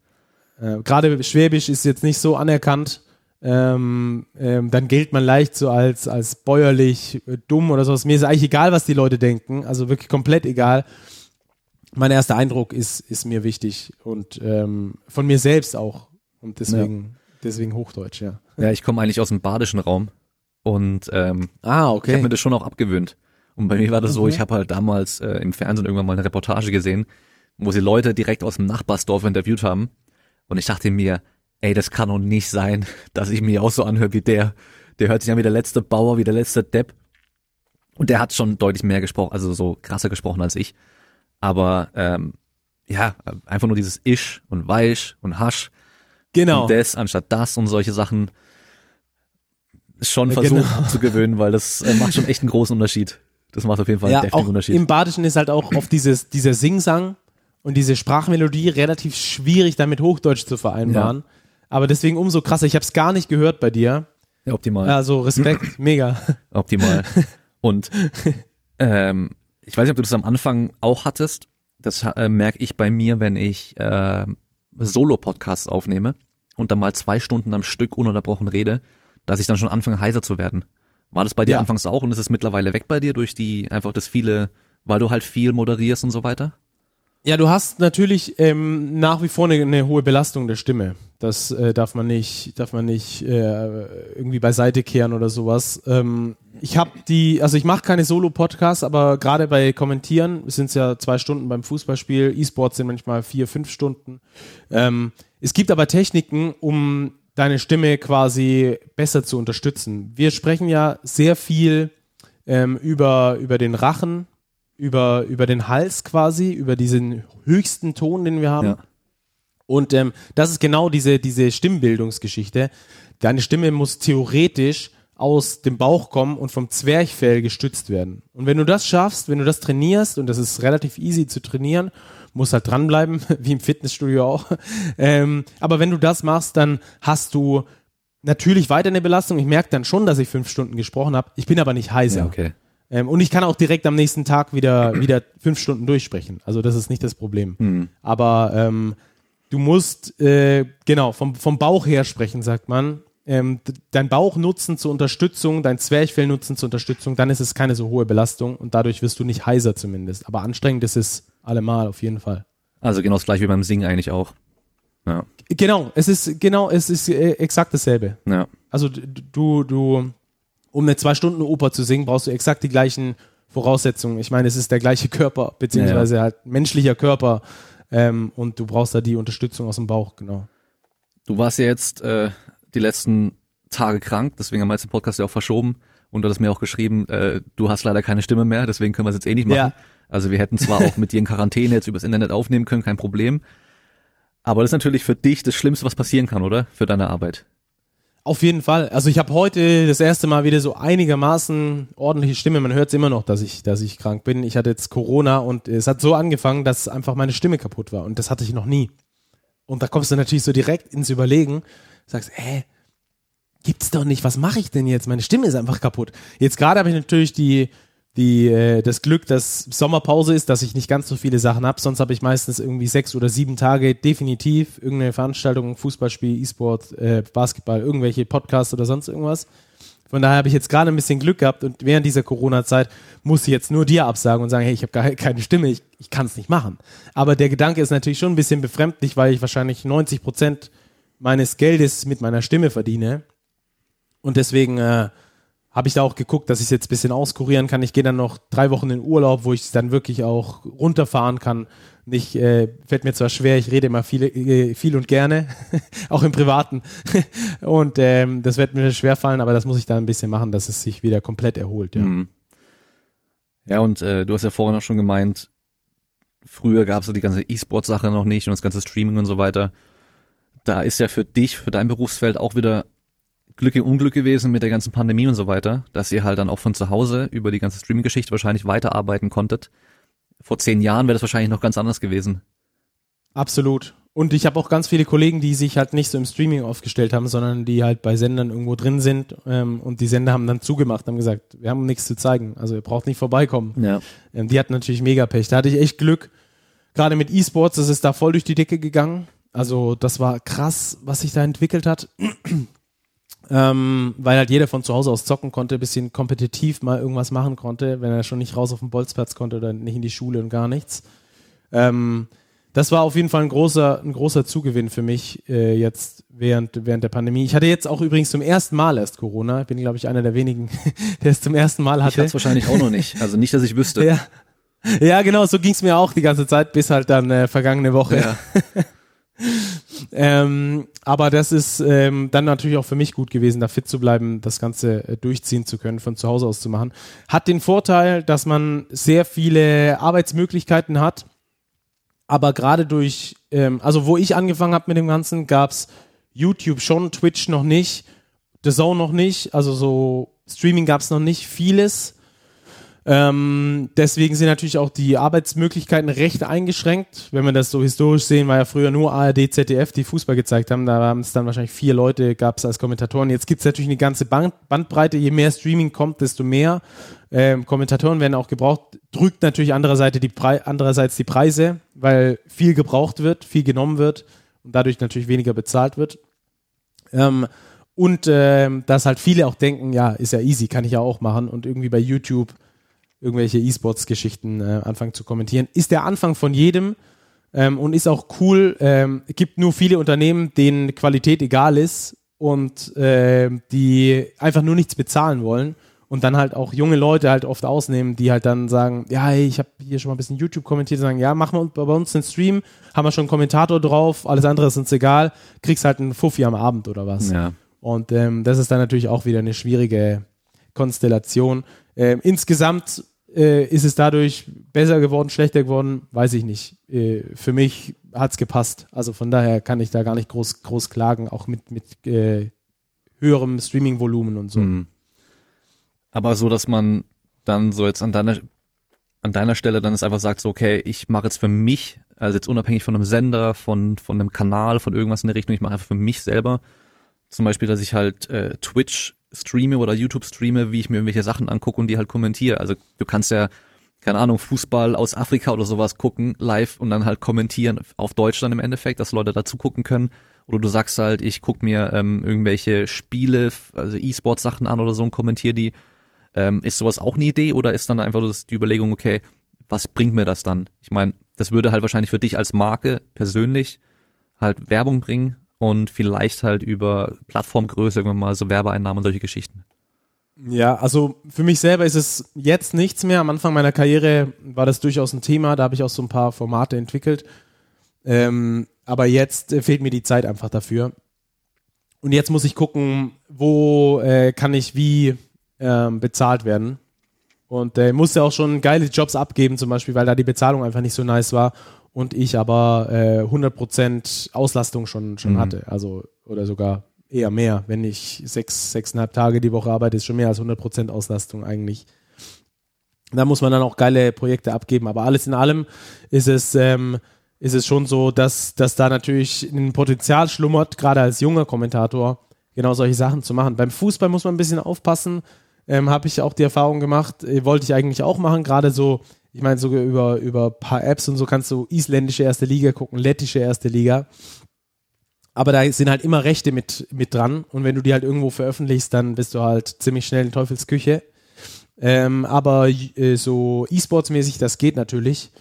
Äh, Gerade Schwäbisch ist jetzt nicht so anerkannt. Ähm, ähm, dann gilt man leicht so als, als bäuerlich, äh, dumm oder sowas. Mir ist eigentlich egal, was die Leute denken. Also wirklich komplett egal. Mein erster Eindruck ist, ist mir wichtig und ähm, von mir selbst auch. Und deswegen, deswegen Hochdeutsch, ja. Ja, ich komme eigentlich aus dem badischen Raum und ähm, Ah, ich habe mir das schon auch abgewöhnt. Und bei mir war das so, ich habe halt damals äh, im Fernsehen irgendwann mal eine Reportage gesehen, wo sie Leute direkt aus dem Nachbarsdorf interviewt haben. Und ich dachte mir, ey, das kann doch nicht sein, (laughs) dass ich mich auch so anhöre wie der. Der hört sich an wie der letzte Bauer, wie der letzte Depp. Und der hat schon deutlich mehr gesprochen, also so krasser gesprochen als ich. Aber ähm, ja, einfach nur dieses Isch und Weich und Hasch Genau. und das anstatt das und solche Sachen schon Ja, versucht genau. zu gewöhnen, weil das äh, macht schon echt einen großen Unterschied. Das macht auf jeden Fall einen ja, deftigen auch Unterschied. im Badischen ist halt auch oft dieses, dieser Singsang und diese Sprachmelodie relativ schwierig dann mit Hochdeutsch zu vereinbaren. Aber deswegen umso krasser. Ich habe es gar nicht gehört bei dir. ja, optimal. Also Respekt, (clears throat) mega. Optimal. (laughs) Und ähm, ich weiß nicht, ob du das am Anfang auch hattest. Das äh, merke ich bei mir, wenn ich äh, Solo-Podcasts aufnehme und dann mal zwei Stunden am Stück ununterbrochen rede, dass ich dann schon anfange heiser zu werden. War das bei dir Ja. anfangs auch und ist es mittlerweile weg bei dir durch die einfach das viele, weil du halt viel moderierst und so weiter? Ja, du hast natürlich ähm, nach wie vor eine, eine hohe Belastung der Stimme. Das äh, darf man nicht, darf man nicht äh, irgendwie beiseite kehren oder sowas. Ähm, ich habe die, also ich mache keine Solo-Podcasts, aber gerade bei Kommentieren sind es ja zwei Stunden beim Fußballspiel. E-Sports sind manchmal vier, fünf Stunden. Ähm, es gibt aber Techniken, um deine Stimme quasi besser zu unterstützen. Wir sprechen ja sehr viel ähm, über, über den Rachen, über, über den Hals quasi, über diesen höchsten Ton, den wir haben. Ja. Und ähm, das ist genau diese, diese Stimmbildungsgeschichte. Deine Stimme muss theoretisch aus dem Bauch kommen und vom Zwerchfell gestützt werden. Und wenn du das schaffst, wenn du das trainierst, und das ist relativ easy zu trainieren, musst halt dranbleiben, (laughs) wie im Fitnessstudio auch. Ähm, aber wenn du das machst, dann hast du natürlich weiter eine Belastung. Ich merke dann schon, dass ich fünf Stunden gesprochen habe. Ich bin aber nicht heiser. Ja, okay. Ähm, und ich kann auch direkt am nächsten Tag wieder, wieder fünf Stunden durchsprechen. Also das ist nicht das Problem. Hm. Aber ähm, du musst, äh, genau, vom, vom Bauch her sprechen, sagt man. ähm, dein Bauch nutzen zur Unterstützung, dein Zwerchfell nutzen zur Unterstützung, dann ist es keine so hohe Belastung und dadurch wirst du nicht heiser zumindest. Aber anstrengend ist es allemal auf jeden Fall. Also genau das gleiche wie beim Singen eigentlich auch. Ja. Genau, es ist genau, es ist äh, exakt dasselbe. Ja. Also du, du, um eine zwei Stunden Oper zu singen, brauchst du exakt die gleichen Voraussetzungen. Ich meine, es ist der gleiche Körper, beziehungsweise ja, ja. halt menschlicher Körper ähm, und du brauchst da die Unterstützung aus dem Bauch, genau. Du warst ja jetzt äh, die letzten Tage krank, deswegen haben wir jetzt den Podcast ja auch verschoben und du hast mir auch geschrieben, äh, du hast leider keine Stimme mehr, deswegen können wir es jetzt eh nicht machen. Ja. Also wir hätten zwar auch mit dir in Quarantäne jetzt übers Internet aufnehmen können, kein Problem. Aber das ist natürlich für dich das Schlimmste, was passieren kann, oder? Für deine Arbeit. Auf jeden Fall. Also ich habe heute das erste Mal wieder so einigermaßen ordentliche Stimme. Man hört es immer noch, dass ich, dass ich krank bin. Ich hatte jetzt Corona und es hat so angefangen, dass einfach meine Stimme kaputt war. Und das hatte ich noch nie. Und da kommst du natürlich so direkt ins Überlegen, sagst, hä, gibt's doch nicht, was mache ich denn jetzt? Meine Stimme ist einfach kaputt. Jetzt gerade habe ich natürlich die die, äh, das Glück, dass Sommerpause ist, dass ich nicht ganz so viele Sachen habe. Sonst habe ich meistens irgendwie sechs oder sieben Tage definitiv irgendeine Veranstaltung, Fußballspiel, E-Sport, äh, Basketball, irgendwelche Podcasts oder sonst irgendwas. Von daher habe ich jetzt gerade ein bisschen Glück gehabt und während dieser Corona-Zeit muss ich jetzt nur dir absagen und sagen, hey, ich habe gar (laughs) keine Stimme, ich, ich kann es nicht machen. Aber der Gedanke ist natürlich schon ein bisschen befremdlich, weil ich wahrscheinlich 90 Prozent meines Geldes mit meiner Stimme verdiene. Und deswegen äh, habe ich da auch geguckt, dass ich es jetzt ein bisschen auskurieren kann. Ich gehe dann noch drei Wochen in Urlaub, wo ich es dann wirklich auch runterfahren kann. Nicht, äh, fällt mir zwar schwer, ich rede immer viel, äh, viel und gerne, (laughs) auch im Privaten. (laughs) und ähm, das wird mir schwer fallen, aber das muss ich dann ein bisschen machen, dass es sich wieder komplett erholt. Ja, mhm. ja und äh, du hast ja vorhin auch schon gemeint, früher gab es so die ganze E-Sport-Sache noch nicht und das ganze Streaming und so weiter. Da ist ja für dich, für dein Berufsfeld auch wieder Glück im Unglück gewesen mit der ganzen Pandemie und so weiter, dass ihr halt dann auch von zu Hause über die ganze Streaming-Geschichte wahrscheinlich weiterarbeiten konntet. Vor zehn Jahren wäre das wahrscheinlich noch ganz anders gewesen. Absolut. Und ich habe auch ganz viele Kollegen, die sich halt nicht so im Streaming aufgestellt haben, sondern die halt bei Sendern irgendwo drin sind ähm, und die Sender haben dann zugemacht, haben gesagt, wir haben nichts zu zeigen, also ihr braucht nicht vorbeikommen. Ja. Ähm, die hatten natürlich mega Pech. Da hatte ich echt Glück. Gerade mit E-Sports, das ist da voll durch die Decke gegangen. Also das war krass, was sich da entwickelt hat ähm, weil halt jeder von zu Hause aus zocken konnte, bisschen kompetitiv mal irgendwas machen konnte, wenn er schon nicht raus auf den Bolzplatz konnte oder nicht in die Schule und gar nichts. Ähm, das war auf jeden Fall ein großer, ein großer Zugewinn für mich äh, jetzt während, während der Pandemie. Ich hatte jetzt auch übrigens zum ersten Mal erst Corona. Ich bin, glaube ich, einer der wenigen, (laughs) der es zum ersten Mal hatte. Ich hatte es wahrscheinlich auch noch nicht. Also nicht, dass ich wüsste. (laughs) ja. ja, genau, so ging es mir auch die ganze Zeit, bis halt dann äh, vergangene Woche. Ja. (laughs) ähm, aber das ist ähm, dann natürlich auch für mich gut gewesen, da fit zu bleiben, das Ganze äh, durchziehen zu können, von zu Hause aus zu machen. Hat den Vorteil, dass man sehr viele Arbeitsmöglichkeiten hat, aber gerade durch, ähm, also wo ich angefangen habe mit dem Ganzen, gab's YouTube schon, Twitch noch nicht, The Zone noch nicht, also so Streaming gab's noch nicht vieles. Ähm, deswegen sind natürlich auch die Arbeitsmöglichkeiten recht eingeschränkt. Wenn wir das so historisch sehen, war ja früher nur ARD, ZDF, die Fußball gezeigt haben. Da haben es dann wahrscheinlich vier Leute, gab es als Kommentatoren. Jetzt gibt es natürlich eine ganze Band Bandbreite. Je mehr Streaming kommt, desto mehr ähm, Kommentatoren werden auch gebraucht. Drückt natürlich andererseits die, Pre andererseits die Preise, weil viel gebraucht wird, viel genommen wird und dadurch natürlich weniger bezahlt wird. Ähm, und ähm, dass halt viele auch denken, ja, ist ja easy, kann ich ja auch machen. Und irgendwie bei YouTube irgendwelche E-Sports-Geschichten äh, anfangen zu kommentieren. Ist der Anfang von jedem ähm, und ist auch cool. Ähm, gibt nur viele Unternehmen, denen Qualität egal ist und äh, die einfach nur nichts bezahlen wollen und dann halt auch junge Leute halt oft ausnehmen, die halt dann sagen, ja, hey, ich habe hier schon mal ein bisschen YouTube kommentiert, sagen, ja, machen wir bei uns einen Stream, haben wir schon einen Kommentator drauf, alles andere ist uns egal, kriegst halt einen Fuffi am Abend oder was. Ja. Und ähm, das ist dann natürlich auch wieder eine schwierige Konstellation. Ähm, insgesamt äh, ist es dadurch besser geworden, schlechter geworden, weiß ich nicht. Äh, für mich hat es gepasst. Also von daher kann ich da gar nicht groß, groß klagen, auch mit, mit äh, höherem Streaming-Volumen und so. Mhm. Aber so, dass man dann so jetzt an deiner, an deiner Stelle dann ist einfach sagt, so, okay, ich mache jetzt für mich, also jetzt unabhängig von einem Sender, von, von einem Kanal, von irgendwas in der Richtung, ich mache einfach für mich selber. Zum Beispiel, dass ich halt äh, Twitch streame oder YouTube streame, wie ich mir irgendwelche Sachen angucke und die halt kommentiere. Also du kannst ja, keine Ahnung, Fußball aus Afrika oder sowas gucken, live und dann halt kommentieren auf Deutsch dann im Endeffekt, dass Leute dazu gucken können Oder du sagst halt, ich guck mir ähm, irgendwelche Spiele, also E-Sport-Sachen an oder so und kommentiere die. Ähm, ist sowas auch eine Idee oder ist dann einfach die Überlegung, okay, was bringt mir das dann? Ich meine, das würde halt wahrscheinlich für dich als Marke persönlich halt Werbung bringen und vielleicht halt über Plattformgröße irgendwann mal so Werbeeinnahmen und solche Geschichten. Ja, also für mich selber ist es jetzt nichts mehr. Am Anfang meiner Karriere war das durchaus ein Thema. Da habe ich auch so ein paar Formate entwickelt. Ähm, aber jetzt äh, fehlt mir die Zeit einfach dafür. Und jetzt muss ich gucken, wo äh, kann ich wie ähm, bezahlt werden. Und äh, musste auch schon geile Jobs abgeben, zum Beispiel, weil da die Bezahlung einfach nicht so nice war und ich aber äh, 100% Auslastung schon, schon mhm. hatte. Also, oder sogar eher mehr. Wenn ich sechs, sechseinhalb Tage die Woche arbeite, ist schon mehr als 100% Auslastung eigentlich. Da muss man dann auch geile Projekte abgeben. Aber alles in allem ist es, ähm, ist es schon so, dass, dass da natürlich ein Potenzial schlummert, gerade als junger Kommentator, genau solche Sachen zu machen. Beim Fußball muss man ein bisschen aufpassen. Ähm, Habe ich auch die Erfahrung gemacht, äh, wollte ich eigentlich auch machen, gerade so, ich meine, sogar über, über paar Apps und so kannst du isländische erste Liga gucken, lettische erste Liga. Aber da sind halt immer Rechte mit, mit dran. Und wenn du die halt irgendwo veröffentlichst, dann bist du halt ziemlich schnell in Teufelsküche. Ähm, aber äh, so E-Sports-mäßig, das geht natürlich.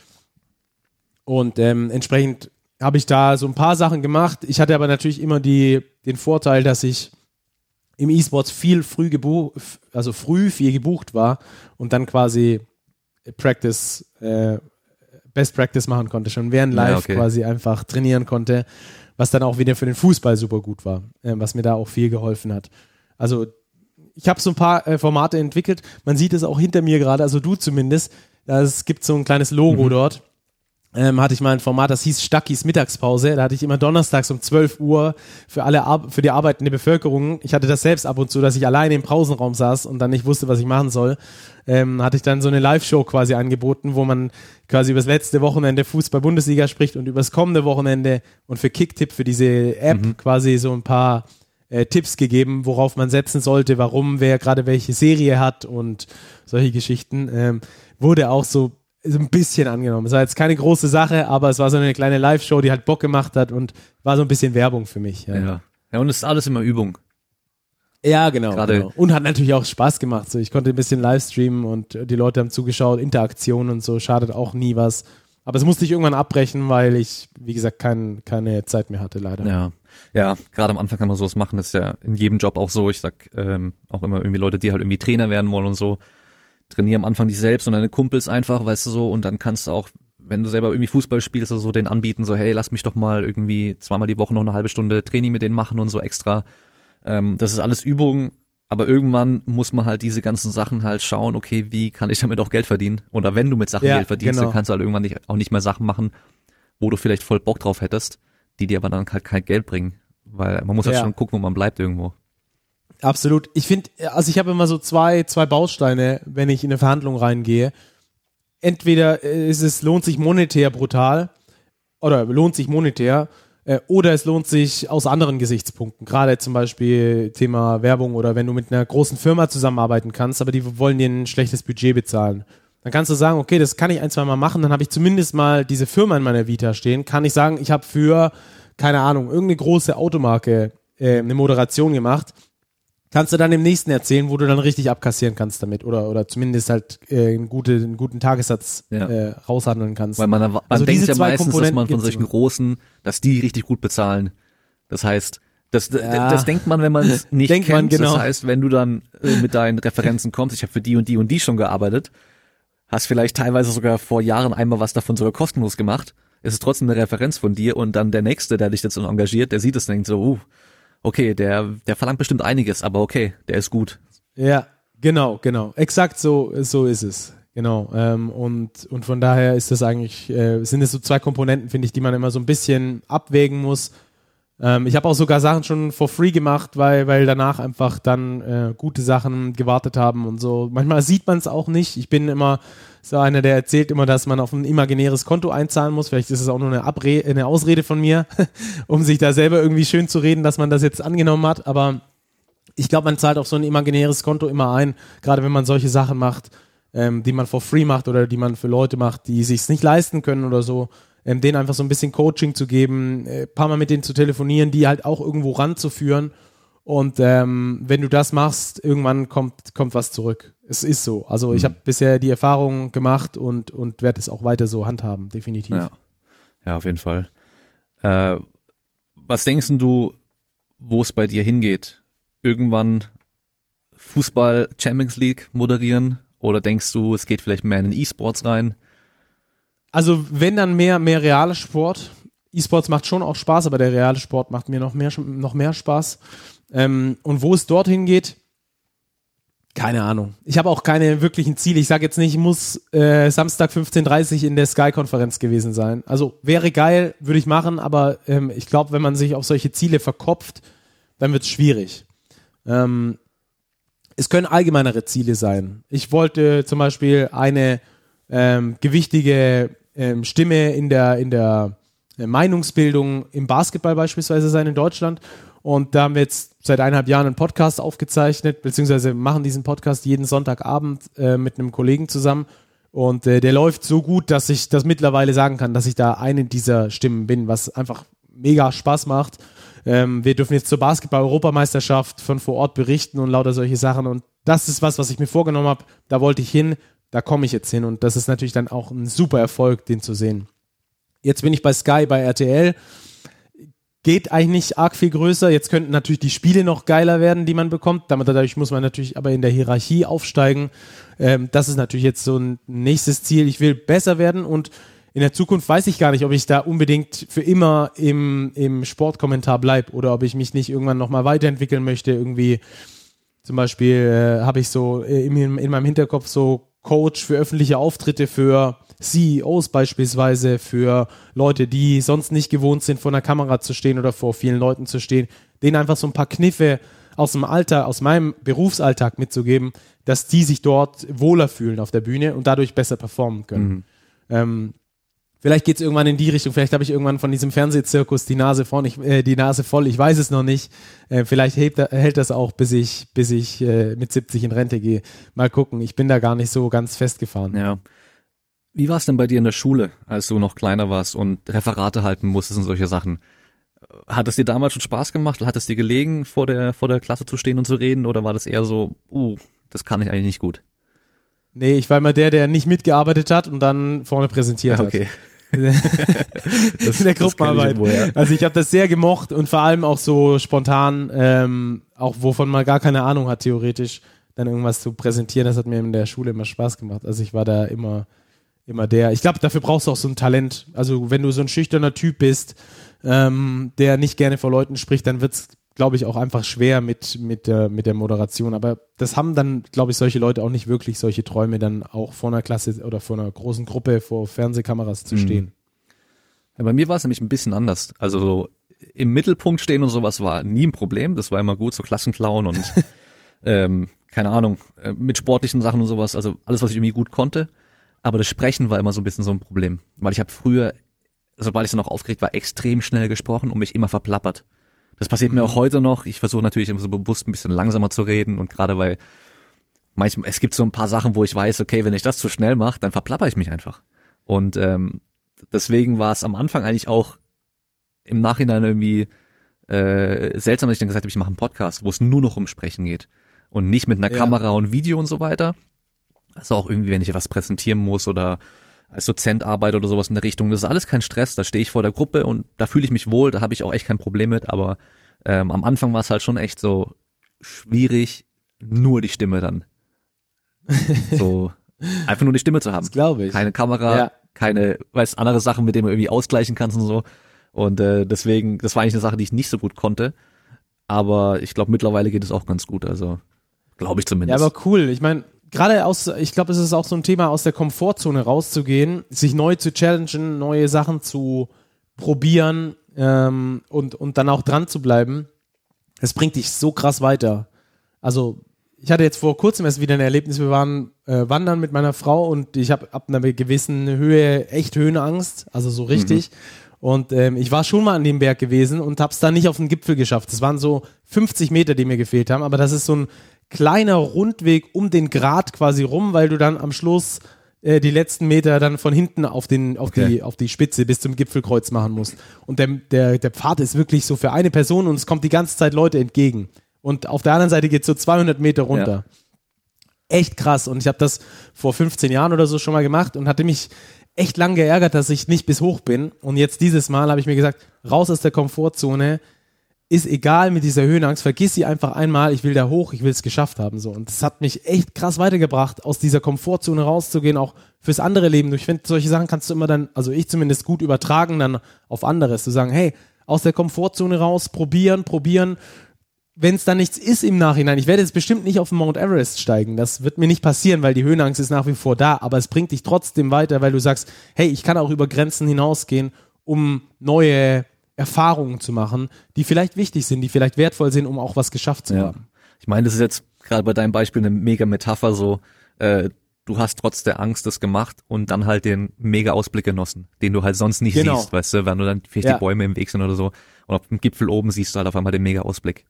Und ähm, entsprechend habe ich da so ein paar Sachen gemacht. Ich hatte aber natürlich immer die, den Vorteil, dass ich im E-Sports viel früh gebucht, also früh viel gebucht war und dann quasi Practice, äh, Best Practice machen konnte, schon während live ja, okay. quasi einfach trainieren konnte was dann auch wieder für den Fußball super gut war, äh, was mir da auch viel geholfen hat. Also ich habe so ein paar äh, Formate entwickelt. Man sieht es auch hinter mir gerade, also du zumindest. Es gibt so ein kleines Logo mhm. dort ähm, hatte ich mal ein Format, das hieß Stackis Mittagspause. Da hatte ich immer donnerstags um 12 Uhr für alle Ar für die arbeitende Bevölkerung. Ich hatte das selbst ab und zu, dass ich alleine im Pausenraum saß und dann nicht wusste, was ich machen soll. Ähm, hatte ich dann so eine Live-Show quasi angeboten, wo man quasi über das letzte Wochenende Fußball-Bundesliga spricht und über das kommende Wochenende und für Kicktipp, für diese App mhm. quasi so ein paar äh, Tipps gegeben, worauf man setzen sollte, warum wer gerade welche Serie hat und solche Geschichten. Ähm, wurde auch so so ein bisschen angenommen. Es war jetzt keine große Sache, aber es war so eine kleine Live-Show, die halt Bock gemacht hat und war so ein bisschen Werbung für mich. Ja, ja. ja und es ist alles immer Übung. Ja, genau, genau. Und hat natürlich auch Spaß gemacht. So, ich konnte ein bisschen Livestreamen und die Leute haben zugeschaut, Interaktion und so, schadet auch nie was. Aber es musste ich irgendwann abbrechen, weil ich, wie gesagt, kein, keine Zeit mehr hatte, leider. Ja, ja, gerade am Anfang kann man sowas machen. Das ist ja in jedem Job auch so. Ich sag ähm, auch immer irgendwie Leute, die halt irgendwie Trainer werden wollen und so trainier am Anfang dich selbst und deine Kumpels einfach, weißt du so, und dann kannst du auch, wenn du selber irgendwie Fußball spielst, also so den anbieten, so, hey, lass mich doch mal irgendwie zweimal die Woche noch eine halbe Stunde Training mit denen machen und so extra. Ähm, das ist alles Übung, aber irgendwann muss man halt diese ganzen Sachen halt schauen, okay, wie kann ich damit auch Geld verdienen? Oder wenn du mit Sachen ja, Geld verdienst, genau. dann kannst du halt irgendwann nicht, auch nicht mehr Sachen machen, wo du vielleicht voll Bock drauf hättest, die dir aber dann halt kein Geld bringen. Weil man muss halt ja. schon gucken, wo man bleibt irgendwo. Absolut. Ich finde, also ich habe immer so zwei, zwei Bausteine, wenn ich in eine Verhandlung reingehe. Entweder ist es lohnt sich monetär brutal oder lohnt sich monetär äh, oder es lohnt sich aus anderen Gesichtspunkten. Gerade zum Beispiel Thema Werbung oder wenn du mit einer großen Firma zusammenarbeiten kannst, aber die wollen dir ein schlechtes Budget bezahlen. Dann kannst du sagen, okay, das kann ich ein, zwei Mal machen, dann habe ich zumindest mal diese Firma in meiner Vita stehen. Kann ich sagen, ich habe für, keine Ahnung, irgendeine große Automarke äh, eine Moderation gemacht kannst du dann im nächsten erzählen, wo du dann richtig abkassieren kannst damit oder oder zumindest halt äh, einen, gute, einen guten Tagessatz ja. äh, raushandeln kannst. Weil man, man also denkt ja meistens, dass man von solchen großen, dass die richtig gut bezahlen. Das heißt, das, ja. das denkt man, wenn man es (laughs) nicht denkt kennt. Man, genau. Das heißt, wenn du dann äh, mit deinen Referenzen kommst, ich habe für die und die und die schon gearbeitet, hast vielleicht teilweise sogar vor Jahren einmal was davon sogar kostenlos gemacht, ist es trotzdem eine Referenz von dir und dann der Nächste, der dich jetzt engagiert, der sieht es und denkt so, uh, okay, der, der verlangt bestimmt einiges, aber okay, der ist gut. Ja, genau, genau. Exakt so, so ist es. Genau. Ähm, und, und von daher ist das eigentlich, äh, sind es so zwei Komponenten, finde ich, die man immer so ein bisschen abwägen muss. Ähm, ich habe auch sogar Sachen schon for free gemacht, weil, weil danach einfach dann äh, gute Sachen gewartet haben und so. Manchmal sieht man es auch nicht. Ich bin immer so einer, der erzählt immer, dass man auf ein imaginäres Konto einzahlen muss. Vielleicht ist es auch nur eine, Abre eine Ausrede von mir, (laughs) um sich da selber irgendwie schön zu reden, dass man das jetzt angenommen hat. Aber ich glaube, man zahlt auf so ein imaginäres Konto immer ein, gerade wenn man solche Sachen macht, ähm, die man for free macht oder die man für Leute macht, die sich nicht leisten können oder so. Ähm, denen einfach so ein bisschen Coaching zu geben, äh, paar Mal mit denen zu telefonieren, die halt auch irgendwo ranzuführen. Und ähm, wenn du das machst, irgendwann kommt, kommt was zurück. Es ist so. Also ich Mhm. habe bisher die Erfahrung gemacht und, und werde es auch weiter so handhaben, definitiv. Ja, ja auf jeden Fall. Äh, was denkst du, wo es bei dir hingeht? Irgendwann Fußball Champions League moderieren? Oder denkst du, es geht vielleicht mehr in den E-Sports rein? Also wenn dann mehr, mehr realer Sport. E-Sports macht schon auch Spaß, aber der reale Sport macht mir noch mehr, noch mehr Spaß. Ähm, und wo es dorthin geht, keine Ahnung. Ich habe auch keine wirklichen Ziele. Ich sage jetzt nicht, ich muss äh, Samstag 15.30 in der Sky-Konferenz gewesen sein. Also wäre geil, würde ich machen, aber ähm, ich glaube, wenn man sich auf solche Ziele verkopft, dann wird es schwierig. Ähm, es können allgemeinere Ziele sein. Ich wollte zum Beispiel eine ähm, gewichtige ähm, Stimme in der, in der äh, Meinungsbildung im Basketball beispielsweise sein in Deutschland. Und da haben wir jetzt seit eineinhalb Jahren einen Podcast aufgezeichnet, beziehungsweise machen diesen Podcast jeden Sonntagabend äh, mit einem Kollegen zusammen. Und äh, der läuft so gut, dass ich das mittlerweile sagen kann, dass ich da eine dieser Stimmen bin, was einfach mega Spaß macht. Ähm, wir dürfen jetzt zur Basketball-Europameisterschaft von vor Ort berichten und lauter solche Sachen. Und das ist was, was ich mir vorgenommen habe. Da wollte ich hin, da komme ich jetzt hin. Und das ist natürlich dann auch ein super Erfolg, den zu sehen. Jetzt bin ich bei Sky, bei RTL. Geht eigentlich arg viel größer. Jetzt könnten natürlich die Spiele noch geiler werden, die man bekommt. Dadurch muss man natürlich aber in der Hierarchie aufsteigen. Ähm, das ist natürlich jetzt so ein nächstes Ziel. Ich will besser werden und in der Zukunft weiß ich gar nicht, ob ich da unbedingt für immer im, im Sportkommentar bleibe oder ob ich mich nicht irgendwann nochmal weiterentwickeln möchte. Irgendwie zum Beispiel äh, habe ich so äh, in, in meinem Hinterkopf so Coach für öffentliche Auftritte für CEOs beispielsweise, für Leute, die sonst nicht gewohnt sind, vor einer Kamera zu stehen oder vor vielen Leuten zu stehen, denen einfach so ein paar Kniffe aus dem Alter, aus meinem Berufsalltag mitzugeben, dass die sich dort wohler fühlen auf der Bühne und dadurch besser performen können. Mhm. Ähm, vielleicht geht es irgendwann in die Richtung, vielleicht habe ich irgendwann von diesem Fernsehzirkus die Nase vorn, äh, die Nase voll, ich weiß es noch nicht. Äh, vielleicht hält, hält das auch, bis ich, bis ich äh, mit 70 in Rente gehe. Mal gucken, ich bin da gar nicht so ganz festgefahren. Ja. Wie war es denn bei dir in der Schule, als du noch kleiner warst und Referate halten musstest und solche Sachen? Hat es dir damals schon Spaß gemacht? Hat es dir gelegen, vor der, vor der Klasse zu stehen und zu reden? Oder war das eher so, uh, das kann ich eigentlich nicht gut? Nee, ich war immer der, der nicht mitgearbeitet hat und dann vorne präsentiert Okay. (laughs) hat. in der Das kenn ich Gruppenarbeit. irgendwo, ja. Also ich habe das sehr gemocht und vor allem auch so spontan, ähm, auch wovon man gar keine Ahnung hat, theoretisch, dann irgendwas zu präsentieren. Das hat mir in der Schule immer Spaß gemacht. Also ich war da immer, immer der. Ich glaube, dafür brauchst du auch so ein Talent. Also wenn du so ein schüchterner Typ bist, ähm, der nicht gerne vor Leuten spricht, dann wird's glaube ich, auch einfach schwer mit, mit, der, mit der Moderation. Aber das haben dann, glaube ich, solche Leute auch nicht wirklich solche Träume, dann auch vor einer Klasse oder vor einer großen Gruppe vor Fernsehkameras zu Mhm. stehen. Ja, bei mir war es nämlich ein bisschen anders. Also so im Mittelpunkt stehen und sowas war nie ein Problem. Das war immer gut, so Klassenclown und (laughs) ähm, keine Ahnung, äh, mit sportlichen Sachen und sowas. Also alles, was ich irgendwie gut konnte. Aber das Sprechen war immer so ein bisschen so ein Problem. Weil ich habe früher, sobald ich dann auch aufgeregt war, extrem schnell gesprochen und mich immer verplappert. Das passiert mir auch heute noch. Ich versuche natürlich immer so bewusst ein bisschen langsamer zu reden und gerade weil manchmal, es gibt so ein paar Sachen, wo ich weiß, okay, wenn ich das zu schnell mache, dann verplapper ich mich einfach. Und ähm, deswegen war es am Anfang eigentlich auch im Nachhinein irgendwie äh, seltsam, dass ich dann gesagt habe, ich mache einen Podcast, wo es nur noch um Sprechen geht und nicht mit einer Ja. Kamera und Video und so weiter. Also auch irgendwie, wenn ich was präsentieren muss oder als Dozent arbeite oder sowas in der Richtung, das ist alles kein Stress, da stehe ich vor der Gruppe und da fühle ich mich wohl, da habe ich auch echt kein Problem mit, aber ähm, am Anfang war es halt schon echt so schwierig, nur die Stimme dann. so (laughs) einfach nur die Stimme zu haben. Das glaube ich. Keine Kamera, Ja. keine, weißt, andere Sachen, mit denen du irgendwie ausgleichen kannst und so. Und äh, deswegen, das war eigentlich eine Sache, die ich nicht so gut konnte. Aber ich glaube, mittlerweile geht es auch ganz gut. Also glaube ich Ja, zumindest. aber cool. Ich meine, gerade aus, ich glaube, es ist auch so ein Thema, aus der Komfortzone rauszugehen, sich neu zu challengen, neue Sachen zu probieren ähm, und, und dann auch dran zu bleiben. Das bringt dich so krass weiter. Also, ich hatte jetzt vor kurzem erst wieder ein Erlebnis. Wir waren äh, wandern mit meiner Frau und ich habe ab einer gewissen Höhe echt Höhenangst, also so richtig. Und ähm, ich war schon mal an dem Berg gewesen und habe es dann nicht auf den Gipfel geschafft. Es waren so 50 Meter, die mir gefehlt haben, aber das ist so ein kleiner Rundweg um den Grat quasi rum, weil du dann am Schluss äh, die letzten Meter dann von hinten auf den auf Okay. die auf die Spitze bis zum Gipfelkreuz machen musst. Und der, der der Pfad ist wirklich so für eine Person und es kommt die ganze Zeit Leute entgegen. Und auf der anderen Seite geht so 200 Meter runter. Echt krass. Und ich habe das vor 15 Jahren oder so schon mal gemacht und hatte mich echt lang geärgert, dass ich nicht bis hoch bin. Und jetzt dieses Mal habe ich mir gesagt, raus aus der Komfortzone, ist egal mit dieser Höhenangst, vergiss sie einfach einmal, ich will da hoch, ich will es geschafft haben. So. Und das hat mich echt krass weitergebracht, aus dieser Komfortzone rauszugehen, auch fürs andere Leben. Ich finde, solche Sachen kannst du immer dann, also ich zumindest gut übertragen dann auf anderes, zu sagen, hey, aus der Komfortzone raus, probieren, probieren. Wenn es dann nichts ist im Nachhinein, ich werde jetzt bestimmt nicht auf den Mount Everest steigen, das wird mir nicht passieren, weil die Höhenangst ist nach wie vor da, aber es bringt dich trotzdem weiter, weil du sagst, hey, ich kann auch über Grenzen hinausgehen, um neue Erfahrungen zu machen, die vielleicht wichtig sind, die vielleicht wertvoll sind, um auch was geschafft zu Ja. haben. Ich meine, das ist jetzt gerade bei deinem Beispiel eine mega Metapher so, äh, du hast trotz der Angst das gemacht und dann halt den mega Ausblick genossen, den du halt sonst nicht Genau. siehst, weißt du, wenn du dann vielleicht Ja. die Bäume im Weg sind oder so und auf dem Gipfel oben siehst du halt auf einmal den mega Ausblick.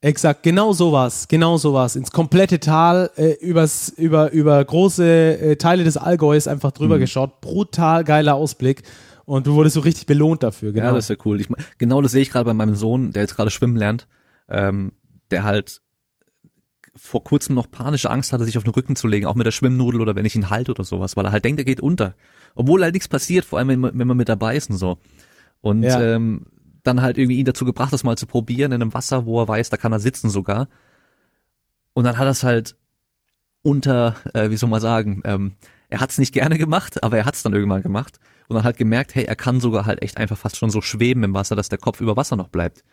Exakt, genau sowas, genau sowas. Ins komplette Tal, äh, übers, über, über große äh, Teile des Allgäus einfach drüber geschaut. Brutal geiler Ausblick. Und du wurdest so richtig belohnt dafür, genau. Ja, das ist ja cool. Ich, genau das sehe ich gerade bei meinem Sohn, der jetzt gerade schwimmen lernt, ähm, der halt vor kurzem noch panische Angst hatte, sich auf den Rücken zu legen, auch mit der Schwimmnudel oder wenn ich ihn halte oder sowas, weil er halt denkt, er geht unter. Obwohl halt nichts passiert, vor allem wenn, man- wenn man mit dabei ist und so. Und Ja. ähm, dann halt irgendwie ihn dazu gebracht, das mal zu probieren in einem Wasser, wo er weiß, da kann er sitzen sogar. Und dann hat er es halt unter, äh, wie soll man sagen, ähm, er hat es nicht gerne gemacht, aber er hat es dann irgendwann gemacht und dann halt gemerkt, hey, er kann sogar halt echt einfach fast schon so schweben im Wasser, dass der Kopf über Wasser noch bleibt.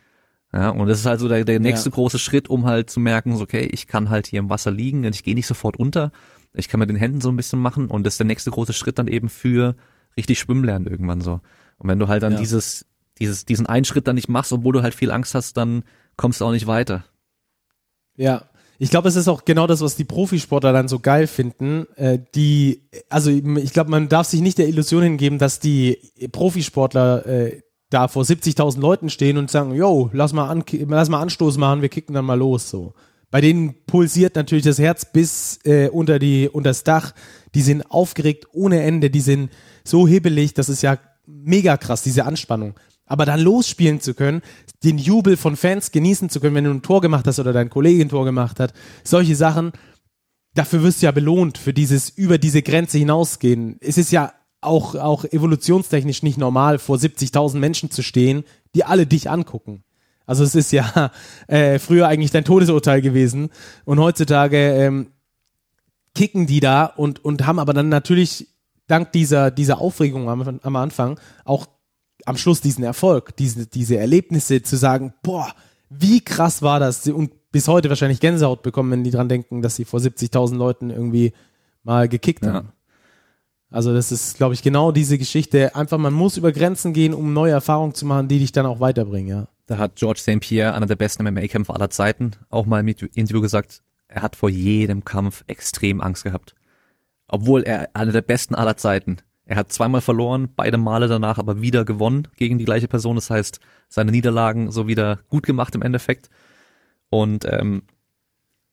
Ja, und das ist halt so der, der nächste Ja. große Schritt, um halt zu merken, so, okay, ich kann halt hier im Wasser liegen und ich gehe nicht sofort unter. Ich kann mit den Händen so ein bisschen machen und das ist der nächste große Schritt dann eben für richtig schwimmen lernen irgendwann so. Und wenn du halt dann Ja. dieses, dieses, diesen einen Schritt dann nicht machst, obwohl du halt viel Angst hast, dann kommst du auch nicht weiter. Ja. Ich glaube, es ist auch genau das, was die Profisportler dann so geil finden. Äh, die, also ich glaube, man darf sich nicht der Illusion hingeben, dass die Profisportler äh, da vor 70.000 Leuten stehen und sagen, yo, lass mal, an, lass mal Anstoß machen, wir kicken dann mal los. So. Bei denen pulsiert natürlich das Herz bis äh, unter die unter das Dach. Die sind aufgeregt ohne Ende. Die sind so hibbelig. Das ist ja mega krass diese Anspannung. Aber dann losspielen zu können, den Jubel von Fans genießen zu können, wenn du ein Tor gemacht hast oder dein Kollege ein Tor gemacht hat, solche Sachen, dafür wirst du ja belohnt, für dieses über diese Grenze hinausgehen. Es ist ja auch, auch evolutionstechnisch nicht normal, vor 70.000 Menschen zu stehen, die alle dich angucken. Also es ist ja (laughs) äh, früher eigentlich dein Todesurteil gewesen und heutzutage ähm, kicken die da und, und haben aber dann natürlich dank dieser, dieser Aufregung am, am Anfang auch am Schluss diesen Erfolg, diese, diese Erlebnisse zu sagen, boah, wie krass war das und bis heute wahrscheinlich Gänsehaut bekommen, wenn die dran denken, dass sie vor 70.000 Leuten irgendwie mal gekickt Ja. haben. Also das ist, glaube ich, genau diese Geschichte. Einfach, man muss über Grenzen gehen, um neue Erfahrungen zu machen, die dich dann auch weiterbringen, ja. Da hat George St. Pierre, einer der besten MMA-Kämpfer aller Zeiten, auch mal im Interview gesagt, er hat vor jedem Kampf extrem Angst gehabt. Obwohl er einer der besten aller Zeiten. Er hat zweimal verloren, beide Male danach aber wieder gewonnen gegen die gleiche Person. Das heißt, seine Niederlagen so wieder gut gemacht im Endeffekt. Und ähm,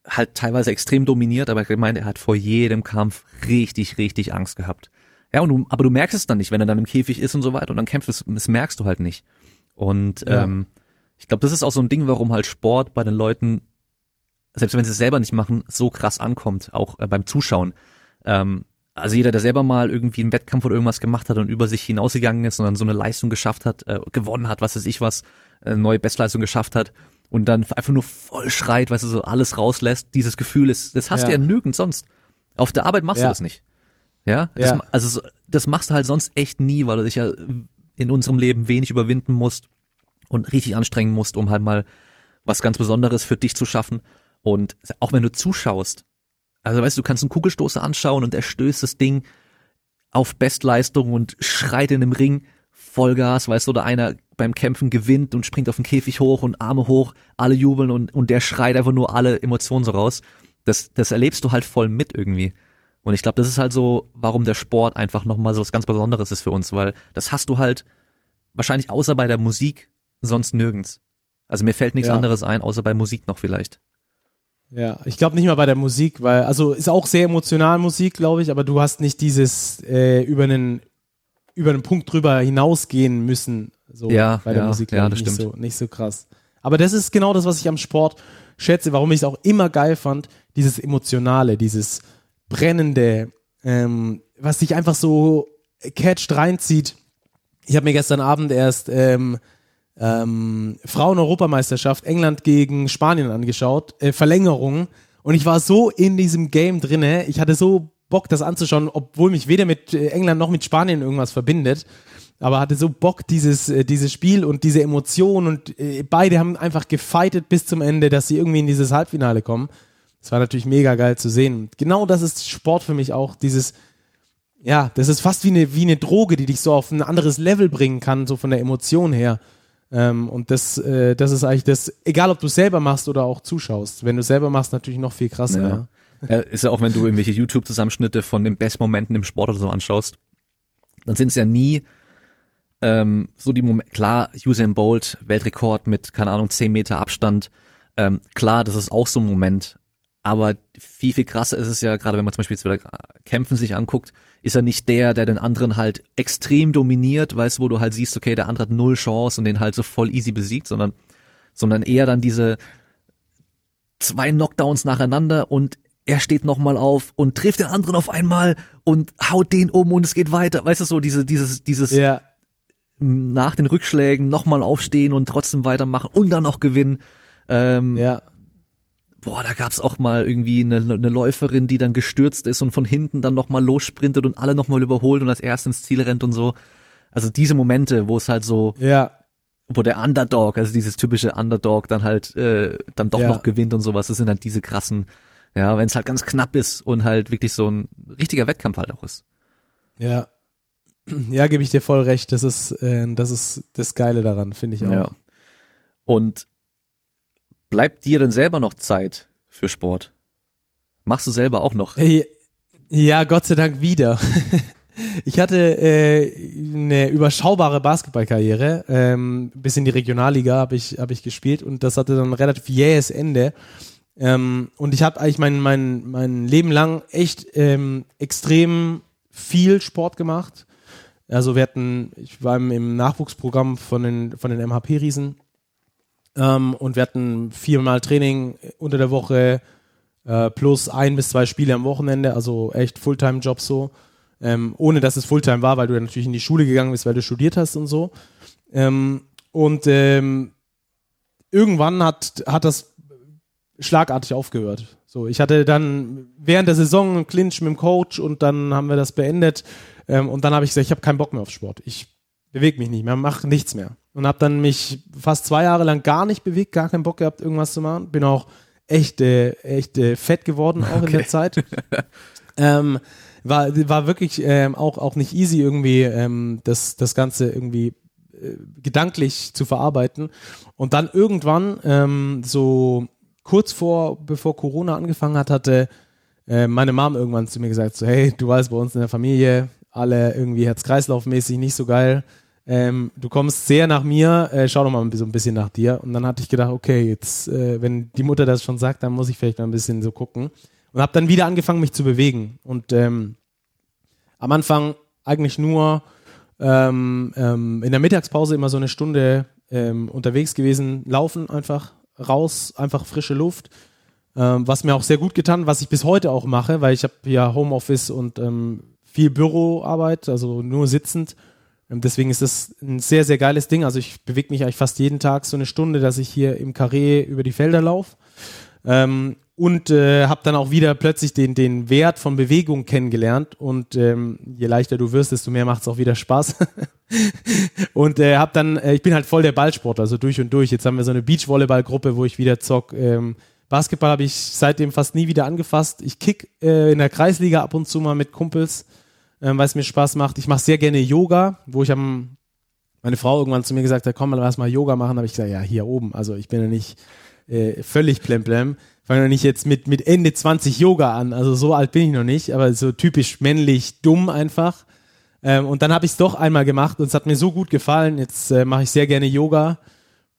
halt teilweise extrem dominiert, aber er hat gemeint, er hat vor jedem Kampf richtig, richtig Angst gehabt. Ja, und du, aber du merkst es dann nicht, wenn er dann im Käfig ist und so weiter und dann kämpft es, das merkst du halt nicht. Und Ja. ähm, ich glaube, das ist auch so ein Ding, warum halt Sport bei den Leuten, selbst wenn sie es selber nicht machen, so krass ankommt, auch äh, beim Zuschauen. Ähm, also jeder, der selber mal irgendwie einen Wettkampf oder irgendwas gemacht hat und über sich hinausgegangen ist und dann so eine Leistung geschafft hat, äh, gewonnen hat, was weiß ich was, äh, neue Bestleistung geschafft hat und dann einfach nur voll schreit, weißt du, so alles rauslässt, dieses Gefühl ist, das hast Ja. du ja nirgends sonst. Auf der Arbeit machst Ja. du das nicht. Ja, das, Ja. also so- das machst du halt sonst echt nie, weil du dich ja in unserem Leben wenig überwinden musst und richtig anstrengen musst, um halt mal was ganz Besonderes für dich zu schaffen. Und auch wenn du zuschaust, also weißt du, du kannst einen Kugelstoßer anschauen und er stößt das Ding auf Bestleistung und schreit in dem Ring Vollgas, weißt du, oder einer beim Kämpfen gewinnt und springt auf den Käfig hoch und Arme hoch, alle jubeln und, und der schreit einfach nur alle Emotionen so raus. Das, das erlebst du halt voll mit irgendwie. Und ich glaube, das ist halt so, warum der Sport einfach nochmal so was ganz Besonderes ist für uns, weil das hast du halt wahrscheinlich außer bei der Musik sonst nirgends. Also mir fällt nichts Ja. anderes ein, außer bei Musik noch vielleicht. Ja, ich glaube nicht mal bei der Musik, weil, also ist auch sehr emotional Musik, glaube ich, aber du hast nicht dieses äh, über einen über einen Punkt drüber hinausgehen müssen, so Ja, bei der ja, Musik, ja, das nicht stimmt. so, nicht so krass. Aber das ist genau das, was ich am Sport schätze, warum ich es auch immer geil fand, dieses Emotionale, dieses brennende, ähm, was dich einfach so catcht reinzieht. Ich habe mir gestern Abend erst ähm, ähm, Frauen-Europameisterschaft England gegen Spanien angeschaut, äh, Verlängerung. Und ich war so in diesem Game drinne. Ich hatte so Bock, das anzuschauen, obwohl mich weder mit äh, England noch mit Spanien irgendwas verbindet. Aber hatte so Bock, dieses, äh, dieses Spiel und diese Emotion und äh, beide haben einfach gefightet bis zum Ende, dass sie irgendwie in dieses Halbfinale kommen. Das war natürlich mega geil zu sehen. Genau das ist Sport für mich auch, dieses, ja, das ist fast wie eine, wie eine Droge, die dich so auf ein anderes Level bringen kann, so von der Emotion her. Ähm, und das, äh, das ist eigentlich das, egal ob du selber machst oder auch zuschaust. Wenn du selber machst, natürlich noch viel krasser. Ja. Ja. (laughs) Ja, ist ja auch, wenn du irgendwelche YouTube-Zusammenschnitte von den Bestmomenten im Sport oder so anschaust, dann sind es ja nie ähm, so die Momente, klar, Usain Bolt, Weltrekord mit, keine Ahnung, 10 Meter Abstand, ähm, klar, das ist auch so ein Moment, aber viel, viel krasser ist es ja, gerade wenn man zum Beispiel jetzt wieder Kämpfen sich anguckt, ist er nicht der, der den anderen halt extrem dominiert, weißt du, wo du halt siehst, okay, der andere hat null Chance und den halt so voll easy besiegt, sondern, sondern eher dann diese zwei Knockdowns nacheinander und er steht nochmal auf und trifft den anderen auf einmal und haut den um und es geht weiter. Weißt du, so diese, dieses, dieses ja. nach den Rückschlägen nochmal aufstehen und trotzdem weitermachen und dann noch gewinnen. Ähm, ja. Boah, da gab's auch mal irgendwie eine, eine Läuferin, die dann gestürzt ist und von hinten dann nochmal lossprintet und alle nochmal überholt und als erst ins Ziel rennt und so. Also diese Momente, wo es halt so, Ja. wo der Underdog, also dieses typische Underdog dann halt äh, dann doch Ja. noch gewinnt und sowas, das sind halt diese krassen, ja, wenn es halt ganz knapp ist und halt wirklich so ein richtiger Wettkampf halt auch ist. Ja. Ja, gebe ich dir voll recht. Das ist, äh, das ist das Geile daran, finde ich auch. Ja. Und bleibt dir denn selber noch Zeit für Sport? Machst du selber auch noch? Hey, Ja, Gott sei Dank wieder. (laughs) Ich hatte äh, eine überschaubare Basketballkarriere. Ähm, bis in die Regionalliga habe ich, hab ich gespielt und das hatte dann ein relativ jähes Ende. Ähm, und ich habe eigentlich mein, mein, mein Leben lang echt ähm, extrem viel Sport gemacht. Also wir hatten, ich war im Nachwuchsprogramm von den, von den MHP-Riesen ähm, und wir hatten viermal Training unter der Woche äh, plus ein bis zwei Spiele am Wochenende, also echt Fulltime-Job so. Ähm, ohne dass es Fulltime war, weil du ja natürlich in die Schule gegangen bist, weil du studiert hast und so. Ähm, und ähm, irgendwann hat, hat das schlagartig aufgehört. So, ich hatte dann während der Saison einen Clinch mit dem Coach und dann haben wir das beendet. Ähm, und dann habe ich gesagt, ich habe keinen Bock mehr auf Sport. Ich bewege mich nicht mehr, mache nichts mehr. Und habe dann mich fast zwei Jahre lang gar nicht bewegt, gar keinen Bock gehabt, irgendwas zu machen. Bin auch echt, äh, echt äh, fett geworden, auch in der Zeit. (laughs) ähm, war, war wirklich ähm, auch, auch nicht easy, irgendwie ähm, das, das Ganze irgendwie äh, gedanklich zu verarbeiten. Und dann irgendwann, ähm, so kurz vor, bevor Corona angefangen hat, hatte äh, meine Mom irgendwann zu mir gesagt, so, hey, du weißt, bei uns in der Familie, alle irgendwie Herz-Kreislauf-mäßig nicht so geil. Ähm, du kommst sehr nach mir, äh, schau doch mal so ein bisschen nach dir. Und dann hatte ich gedacht, okay, jetzt, äh, wenn die Mutter das schon sagt, dann muss ich vielleicht mal ein bisschen so gucken. Und habe dann wieder angefangen, mich zu bewegen. Und ähm, am Anfang eigentlich nur ähm, ähm, in der Mittagspause immer so eine Stunde ähm, unterwegs gewesen, laufen einfach raus, einfach frische Luft. Ähm, was mir auch sehr gut getan, was ich bis heute auch mache, weil ich habe ja Homeoffice und viel Büroarbeit, also nur sitzend. Ähm, deswegen ist das ein sehr, sehr geiles Ding. Also ich bewege mich eigentlich fast jeden Tag so eine Stunde, dass ich hier im Karree über die Felder laufe. Ähm, und äh, habe dann auch wieder plötzlich den, den Wert von Bewegung kennengelernt. Und ähm, je leichter du wirst, desto mehr macht es auch wieder Spaß. (laughs) und äh, habe dann, äh, ich bin halt voll der Ballsportler, also durch und durch. Jetzt haben wir so eine Beachvolleyball-Gruppe, wo ich wieder zock. Ähm, Basketball habe ich seitdem fast nie wieder angefasst. Ich kick äh, in der Kreisliga ab und zu mal mit Kumpels, ähm, weil es mir Spaß macht. Ich mache sehr gerne Yoga, wo ich am meine Frau irgendwann zu mir gesagt hat, komm lass mal Yoga machen, habe ich gesagt, ja, hier oben. Also ich bin ja nicht äh, völlig plemplem. Fange ja nicht jetzt mit, mit Ende 20 Yoga an. Also so alt bin ich noch nicht, aber so typisch männlich dumm einfach. Ähm, und dann habe ich es doch einmal gemacht und es hat mir so gut gefallen. Jetzt äh, mache ich sehr gerne Yoga.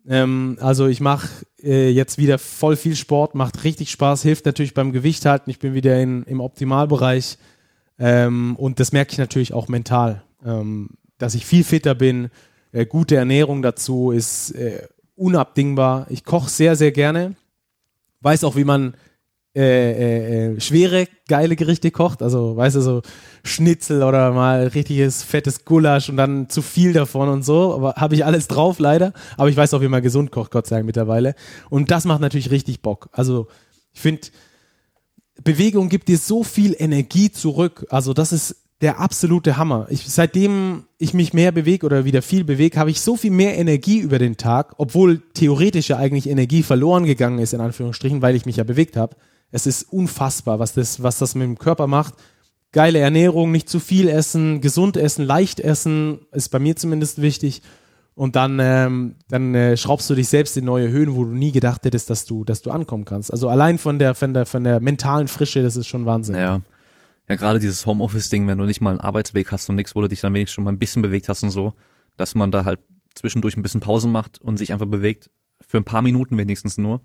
Ähm, also ich mache äh, jetzt wieder voll viel Sport, macht richtig Spaß, hilft natürlich beim Gewicht halten. Ich bin wieder in, im Optimalbereich ähm, und das merke ich natürlich auch mental, ähm, dass ich viel fitter bin. Äh, gute Ernährung dazu ist äh, unabdingbar. Ich koche sehr, sehr gerne. Weiß auch, wie man äh, äh, äh, schwere, geile Gerichte kocht. Also, weißt du, so Schnitzel oder mal richtiges fettes Gulasch und dann zu viel davon und so. Aber habe ich alles drauf, leider. Aber ich weiß auch, wie man gesund kocht, Gott sei Dank mittlerweile. Und das macht natürlich richtig Bock. Also, ich finde, Bewegung gibt dir so viel Energie zurück. Also, das ist der absolute Hammer. Ich, seitdem ich mich mehr bewege oder wieder viel bewege, habe ich so viel mehr Energie über den Tag, obwohl theoretisch ja eigentlich Energie verloren gegangen ist, in Anführungsstrichen, weil ich mich ja bewegt habe. Es ist unfassbar, was das, was das mit dem Körper macht. Geile Ernährung, nicht zu viel essen, gesund essen, leicht essen, ist bei mir zumindest wichtig. Und dann, ähm, dann äh, schraubst du dich selbst in neue Höhen, wo du nie gedacht hättest, dass du, dass du ankommen kannst. Also allein von der, von der, von der mentalen Frische, das ist schon Wahnsinn. Ja. Ja, gerade dieses Homeoffice-Ding, wenn du nicht mal einen Arbeitsweg hast und nichts, wo du dich dann wenigstens schon mal ein bisschen bewegt hast und so, dass man da halt zwischendurch ein bisschen Pausen macht und sich einfach bewegt, für ein paar Minuten wenigstens nur.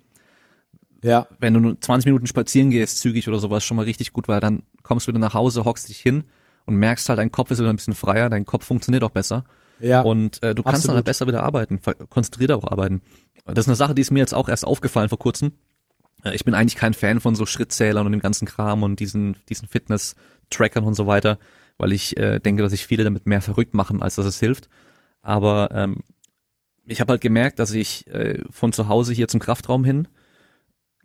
Ja. Wenn du nur 20 Minuten spazieren gehst, zügig oder sowas, schon mal richtig gut, weil dann kommst du wieder nach Hause, hockst dich hin und merkst halt, dein Kopf ist wieder ein bisschen freier, dein Kopf funktioniert auch besser. Ja. Und äh, du kannst absolut. dann halt besser wieder arbeiten, konzentrierter auch arbeiten. Das ist eine Sache, die ist mir jetzt auch erst aufgefallen vor kurzem. Äh, ich bin eigentlich kein Fan von so Schrittzählern und dem ganzen Kram und diesen, diesen Fitness-Trackern und so weiter, weil ich äh, denke, dass sich viele damit mehr verrückt machen, als dass es hilft. Aber ähm, ich habe halt gemerkt, dass ich äh, von zu Hause hier zum Kraftraum hin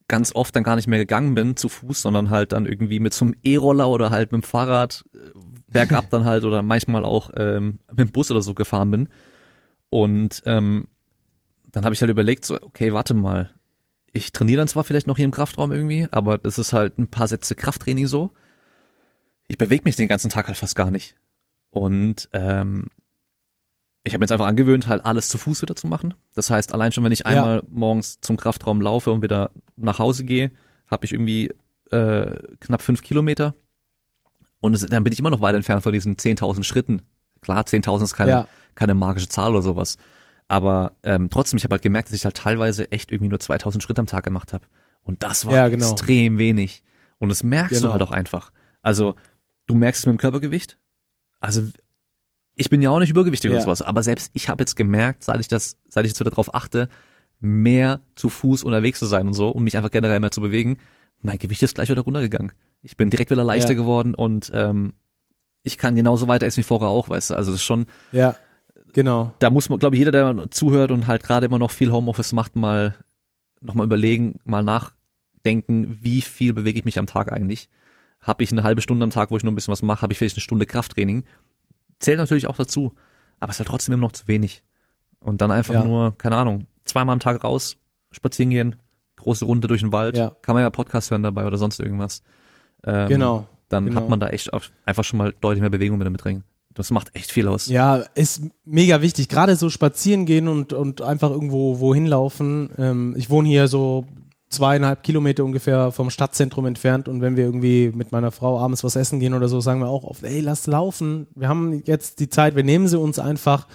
ganz oft dann gar nicht mehr gegangen bin zu Fuß, sondern halt dann irgendwie mit so einem E-Roller oder halt mit dem Fahrrad äh, bergab dann halt oder manchmal auch ähm, mit dem Bus oder so gefahren bin. Und ähm, dann habe ich halt überlegt, so, okay, warte mal, ich trainiere dann zwar vielleicht noch hier im Kraftraum irgendwie, aber das ist halt ein paar Sätze Krafttraining so. Ich bewege mich den ganzen Tag halt fast gar nicht. Und ähm, ich habe mir jetzt einfach angewöhnt, halt alles zu Fuß wieder zu machen. Das heißt, allein schon, wenn ich einmal ja. morgens zum Kraftraum laufe und wieder nach Hause gehe, habe ich irgendwie äh, knapp fünf Kilometer. Und es, dann bin ich immer noch weit entfernt von diesen 10.000 Schritten. Klar, 10.000 ist keine, ja. keine magische Zahl oder sowas. Aber ähm, trotzdem, ich habe halt gemerkt, dass ich halt teilweise echt irgendwie nur 2000 Schritte am Tag gemacht habe. Und das war ja, genau. extrem wenig. Und das merkst genau. du halt auch einfach. Also, du merkst es mit dem Körpergewicht. Also, ich bin ja auch nicht übergewichtig ja. oder sowas, aber selbst ich habe jetzt gemerkt, seit ich das, seit ich jetzt wieder darauf achte, mehr zu Fuß unterwegs zu sein und so, um mich einfach generell mehr zu bewegen, mein Gewicht ist gleich wieder runtergegangen. Ich bin direkt wieder leichter ja. geworden und ähm, ich kann genauso weiter essen wie vorher auch, weißt du. Also das ist schon. Ja, genau. Da muss man, glaube ich, jeder, der zuhört und halt gerade immer noch viel Homeoffice macht, mal nochmal überlegen, mal nachdenken, wie viel bewege ich mich am Tag eigentlich. Habe ich eine halbe Stunde am Tag, wo ich nur ein bisschen was mache, habe ich vielleicht eine Stunde Krafttraining zählt natürlich auch dazu, aber es ist halt trotzdem immer noch zu wenig. Und dann einfach ja. nur, keine Ahnung, zweimal am Tag raus, spazieren gehen, große Runde durch den Wald, ja. kann man ja Podcast hören dabei oder sonst irgendwas. Ähm, genau. Dann genau. hat man da echt einfach schon mal deutlich mehr Bewegung mit drin. Das macht echt viel aus. Ja, ist mega wichtig. Gerade so spazieren gehen und, und einfach irgendwo wohin laufen. Ähm, ich wohne hier so zweieinhalb Kilometer ungefähr vom Stadtzentrum entfernt und wenn wir irgendwie mit meiner Frau abends was essen gehen oder so, sagen wir auch oft, ey, lass laufen. Wir haben jetzt die Zeit, wir nehmen sie uns einfach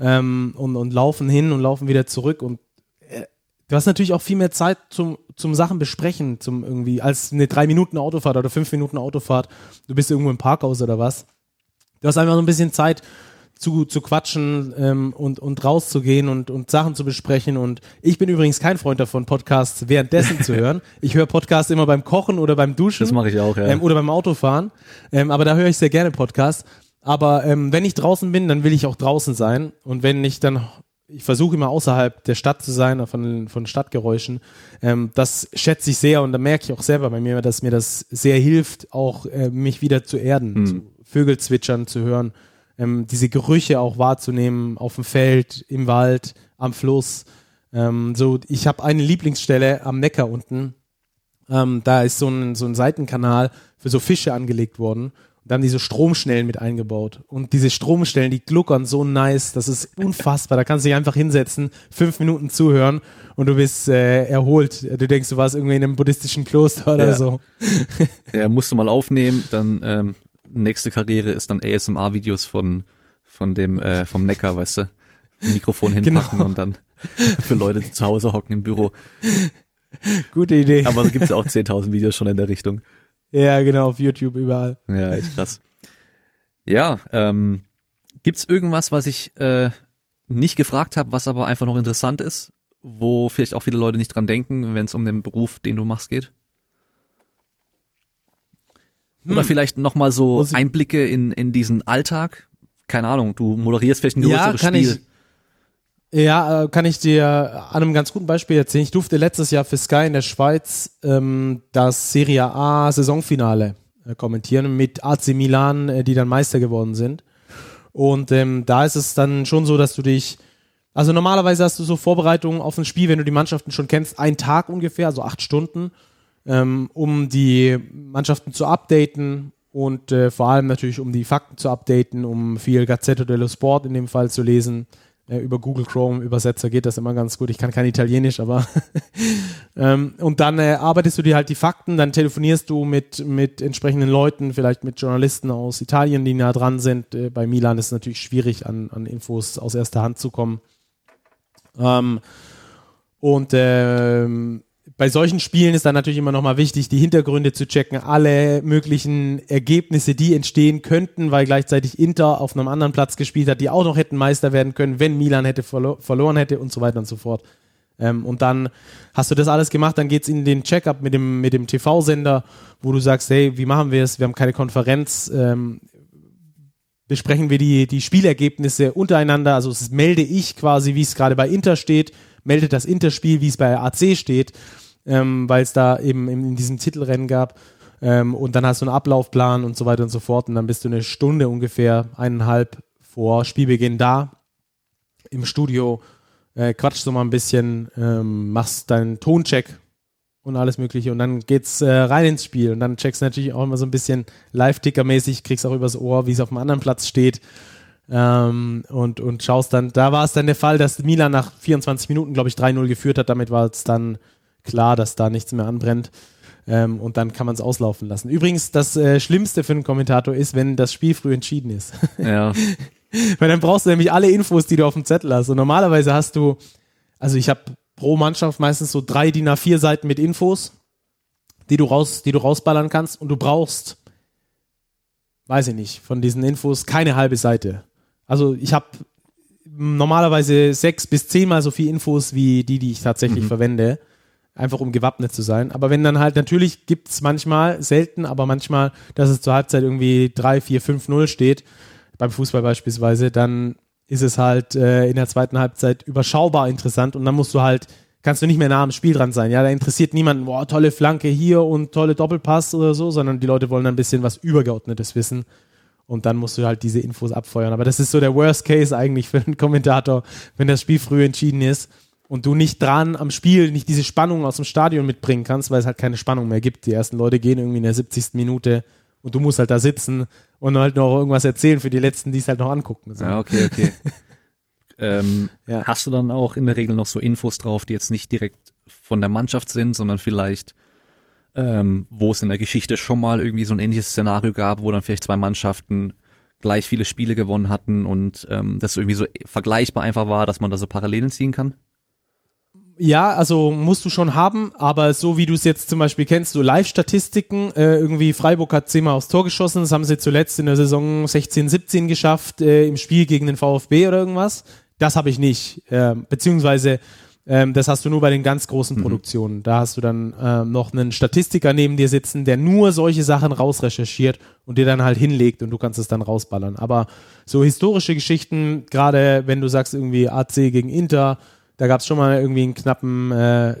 ähm, und, und laufen hin und laufen wieder zurück und du hast natürlich auch viel mehr Zeit zum, zum Sachen besprechen, zum irgendwie, als eine drei Minuten Autofahrt oder fünf Minuten Autofahrt. Du bist irgendwo im Parkhaus oder was. Du hast einfach so ein bisschen Zeit, zu, zu quatschen ähm, und, und rauszugehen und, und Sachen zu besprechen. Und ich bin übrigens kein Freund davon, Podcasts währenddessen zu (laughs) hören. Ich höre Podcasts immer beim Kochen oder beim Duschen. Das mache ich auch, ja. Ähm, oder beim Autofahren. Ähm, aber da höre ich sehr gerne Podcasts. Aber ähm, wenn ich draußen bin, dann will ich auch draußen sein. Und wenn ich dann, ich versuche immer außerhalb der Stadt zu sein, von, von Stadtgeräuschen. Ähm, das schätze ich sehr und da merke ich auch selber bei mir, dass mir das sehr hilft, auch äh, mich wieder zu erden, hm. zu Vögel zwitschern zu hören ähm, diese Gerüche auch wahrzunehmen auf dem Feld, im Wald, am Fluss. Ähm, so, ich habe eine Lieblingsstelle am Neckar unten. Ähm, da ist so ein, so ein Seitenkanal für so Fische angelegt worden. Da haben die so Stromschnellen mit eingebaut. Und diese Stromstellen, die gluckern so nice, das ist unfassbar. Da kannst du dich einfach hinsetzen, fünf Minuten zuhören und du bist äh, erholt. Du denkst, du warst irgendwie in einem buddhistischen Kloster oder ja. so. (laughs) Ja, musst du mal aufnehmen, dann ähm, nächste Karriere ist dann ASMR-Videos von von dem äh, vom Neckar, weißt du, Mikrofon (laughs) hinpacken genau. und dann für Leute, die zu Hause hocken im Büro. Gute Idee. Aber es gibt auch 10.000 Videos schon in der Richtung. Ja, genau, auf YouTube überall. Ja, echt krass. Ja, ähm, gibt's irgendwas, was ich äh, nicht gefragt habe, was aber einfach noch interessant ist, wo vielleicht auch viele Leute nicht dran denken, wenn es um den Beruf, den du machst, geht? Oder hm. vielleicht nochmal so Einblicke in, in diesen Alltag? Keine Ahnung, du moderierst vielleicht ein größeres ja, kann Spiel. Ich, ja, äh, kann ich dir an einem ganz guten Beispiel erzählen. Ich durfte letztes Jahr für Sky in der Schweiz ähm, das Serie A Saisonfinale äh, kommentieren mit AC Milan, äh, die dann Meister geworden sind. Und ähm, da ist es dann schon so, dass du dich, also normalerweise hast du so Vorbereitungen auf ein Spiel, wenn du die Mannschaften schon kennst, einen Tag ungefähr, also acht Stunden, ähm, um die Mannschaften zu updaten und äh, vor allem natürlich um die Fakten zu updaten, um viel Gazzetta dello Sport in dem Fall zu lesen über Google Chrome Übersetzer geht das immer ganz gut. Ich kann kein Italienisch, aber (laughs) ähm, und dann äh, arbeitest du dir halt die Fakten, dann telefonierst du mit mit entsprechenden Leuten, vielleicht mit Journalisten aus Italien, die nah dran sind. Äh, bei Milan ist es natürlich schwierig, an, an Infos aus erster Hand zu kommen. Ähm, und ähm, bei solchen Spielen ist dann natürlich immer nochmal wichtig, die Hintergründe zu checken, alle möglichen Ergebnisse, die entstehen könnten, weil gleichzeitig Inter auf einem anderen Platz gespielt hat, die auch noch hätten Meister werden können, wenn Milan hätte verlo verloren hätte und so weiter und so fort. Ähm, und dann hast du das alles gemacht, dann geht's in den Checkup mit dem, mit dem TV-Sender, wo du sagst, hey, wie machen wir es? Wir haben keine Konferenz, ähm, besprechen wir die, die Spielergebnisse untereinander, also melde ich quasi, wie es gerade bei Inter steht, meldet das Interspiel, wie es bei AC steht ähm, weil es da eben in diesem Titelrennen gab. Ähm, und dann hast du einen Ablaufplan und so weiter und so fort. Und dann bist du eine Stunde ungefähr, eineinhalb vor Spielbeginn da im Studio, äh, quatschst du mal ein bisschen, ähm, machst deinen Toncheck und alles Mögliche. Und dann geht's äh, rein ins Spiel. Und dann checkst du natürlich auch immer so ein bisschen Live-Ticker-mäßig, kriegst auch übers Ohr, wie es auf dem anderen Platz steht. Ähm, und, und schaust dann, da war es dann der Fall, dass Milan nach 24 Minuten, glaube ich, 3-0 geführt hat. Damit war es dann klar, dass da nichts mehr anbrennt. Ähm, und dann kann man es auslaufen lassen. Übrigens, das äh, Schlimmste für einen Kommentator ist, wenn das Spiel früh entschieden ist. Ja. (laughs) Weil dann brauchst du nämlich alle Infos, die du auf dem Zettel hast. Und normalerweise hast du, also ich habe pro Mannschaft meistens so drei DIN A4 Seiten mit Infos, die du raus, die du rausballern kannst. Und du brauchst, weiß ich nicht, von diesen Infos keine halbe Seite. Also ich habe normalerweise sechs bis zehnmal so viel Infos wie die, die ich tatsächlich mhm. verwende einfach um gewappnet zu sein. Aber wenn dann halt, natürlich gibt es manchmal, selten, aber manchmal, dass es zur Halbzeit irgendwie 3, 4, 5, 0 steht, beim Fußball beispielsweise, dann ist es halt äh, in der zweiten Halbzeit überschaubar interessant und dann musst du halt, kannst du nicht mehr nah am Spiel dran sein. Ja, da interessiert niemanden, boah, tolle Flanke hier und tolle Doppelpass oder so, sondern die Leute wollen dann ein bisschen was Übergeordnetes wissen. Und dann musst du halt diese Infos abfeuern. Aber das ist so der Worst Case eigentlich für einen Kommentator, wenn das Spiel früh entschieden ist und du nicht dran am Spiel, nicht diese Spannung aus dem Stadion mitbringen kannst, weil es halt keine Spannung mehr gibt. Die ersten Leute gehen irgendwie in der 70. Minute und du musst halt da sitzen und halt noch irgendwas erzählen für die Letzten, die es halt noch angucken. So. Ja, okay, okay. (laughs) ähm, ja. Hast du dann auch in der Regel noch so Infos drauf, die jetzt nicht direkt von der Mannschaft sind, sondern vielleicht, ähm, wo es in der Geschichte schon mal irgendwie so ein ähnliches Szenario gab, wo dann vielleicht zwei Mannschaften gleich viele Spiele gewonnen hatten und ähm, das irgendwie so vergleichbar einfach war, dass man da so Parallelen ziehen kann? Ja, also musst du schon haben, aber so wie du es jetzt zum Beispiel kennst, so Live-Statistiken, äh, irgendwie Freiburg hat zehnmal aufs Tor geschossen, das haben sie zuletzt in der Saison 16, 17 geschafft, äh, im Spiel gegen den VfB oder irgendwas. Das habe ich nicht. Äh, beziehungsweise ähm, das hast du nur bei den ganz großen mhm. Produktionen. Da hast du dann ähm, noch einen Statistiker neben dir sitzen, der nur solche Sachen rausrecherchiert und dir dann halt hinlegt und du kannst es dann rausballern. Aber so historische Geschichten, gerade wenn du sagst irgendwie AC gegen Inter, da gab es schon mal irgendwie einen knappen äh,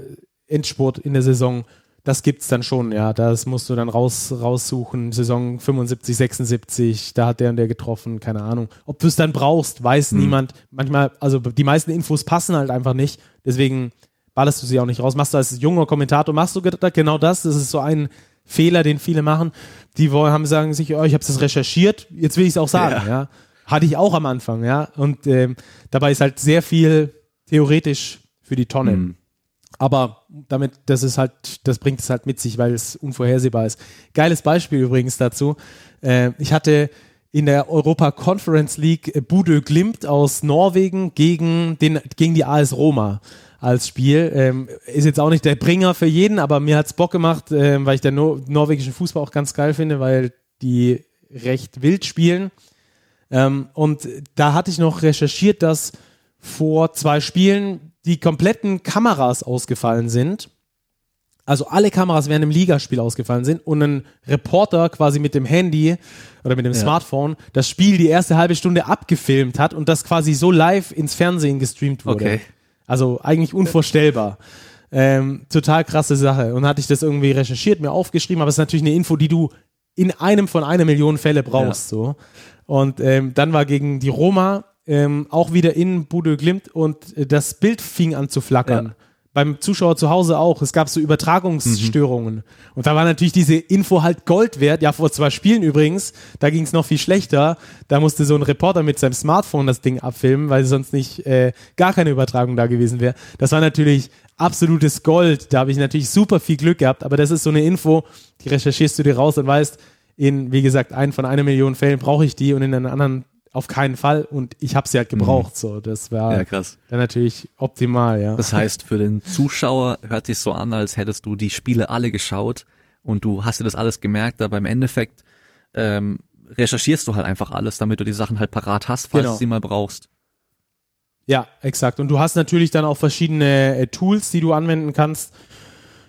Endspurt in der Saison. Das gibt's dann schon, ja. Das musst du dann raus, raussuchen. Saison 75, 76, da hat der und der getroffen, keine Ahnung. Ob du es dann brauchst, weiß hm. niemand. Manchmal, also die meisten Infos passen halt einfach nicht. Deswegen ballerst du sie auch nicht raus. Machst du als junger Kommentator, machst du genau das. Das ist so ein Fehler, den viele machen. Die wollen, haben sagen sich, oh, ich habe das recherchiert, jetzt will ich es auch sagen, ja. ja. Hatte ich auch am Anfang, ja. Und ähm, dabei ist halt sehr viel theoretisch für die Tonne. Mhm. Aber damit, das ist halt, das bringt es halt mit sich, weil es unvorhersehbar ist. Geiles Beispiel übrigens dazu. Äh, ich hatte in der Europa Conference League äh, Budö Glimt aus Norwegen gegen, den, gegen die AS Roma als Spiel. Ähm, ist jetzt auch nicht der Bringer für jeden, aber mir hat's Bock gemacht, ähm, weil ich den Nor norwegischen Fußball auch ganz geil finde, weil die recht wild spielen. Ähm, und da hatte ich noch recherchiert, dass vor zwei Spielen die kompletten Kameras ausgefallen sind. Also alle Kameras während dem Ligaspiel ausgefallen sind und ein Reporter quasi mit dem Handy oder mit dem ja. Smartphone das Spiel die erste halbe Stunde abgefilmt hat und das quasi so live ins Fernsehen gestreamt wurde. Okay. Also eigentlich unvorstellbar. Ähm, total krasse Sache. Und hatte ich das irgendwie recherchiert, mir aufgeschrieben, aber es ist natürlich eine Info, die du in einem von einer Million Fälle brauchst. Ja. So. Und ähm, dann war gegen die Roma ähm, auch wieder in Budö Glimt und äh, das Bild fing an zu flackern. Ja. Beim Zuschauer zu Hause auch. Es gab so Übertragungsstörungen. Mhm. Und da war natürlich diese Info halt Gold wert. Ja, vor zwei Spielen übrigens, da ging es noch viel schlechter. Da musste so ein Reporter mit seinem Smartphone das Ding abfilmen, weil sonst nicht äh, gar keine Übertragung da gewesen wäre. Das war natürlich absolutes Gold. Da habe ich natürlich super viel Glück gehabt. Aber das ist so eine Info, die recherchierst du dir raus und weißt, in, wie gesagt, einen von einer Million Fällen brauche ich die und in den anderen auf keinen Fall und ich habe sie halt gebraucht. Mhm. So, das war ja, krass. dann natürlich optimal, ja. Das heißt, für den Zuschauer hört sich so an, als hättest du die Spiele alle geschaut und du hast dir das alles gemerkt, aber im Endeffekt ähm, recherchierst du halt einfach alles, damit du die Sachen halt parat hast, falls genau. du sie mal brauchst. Ja, exakt. Und du hast natürlich dann auch verschiedene äh, Tools, die du anwenden kannst.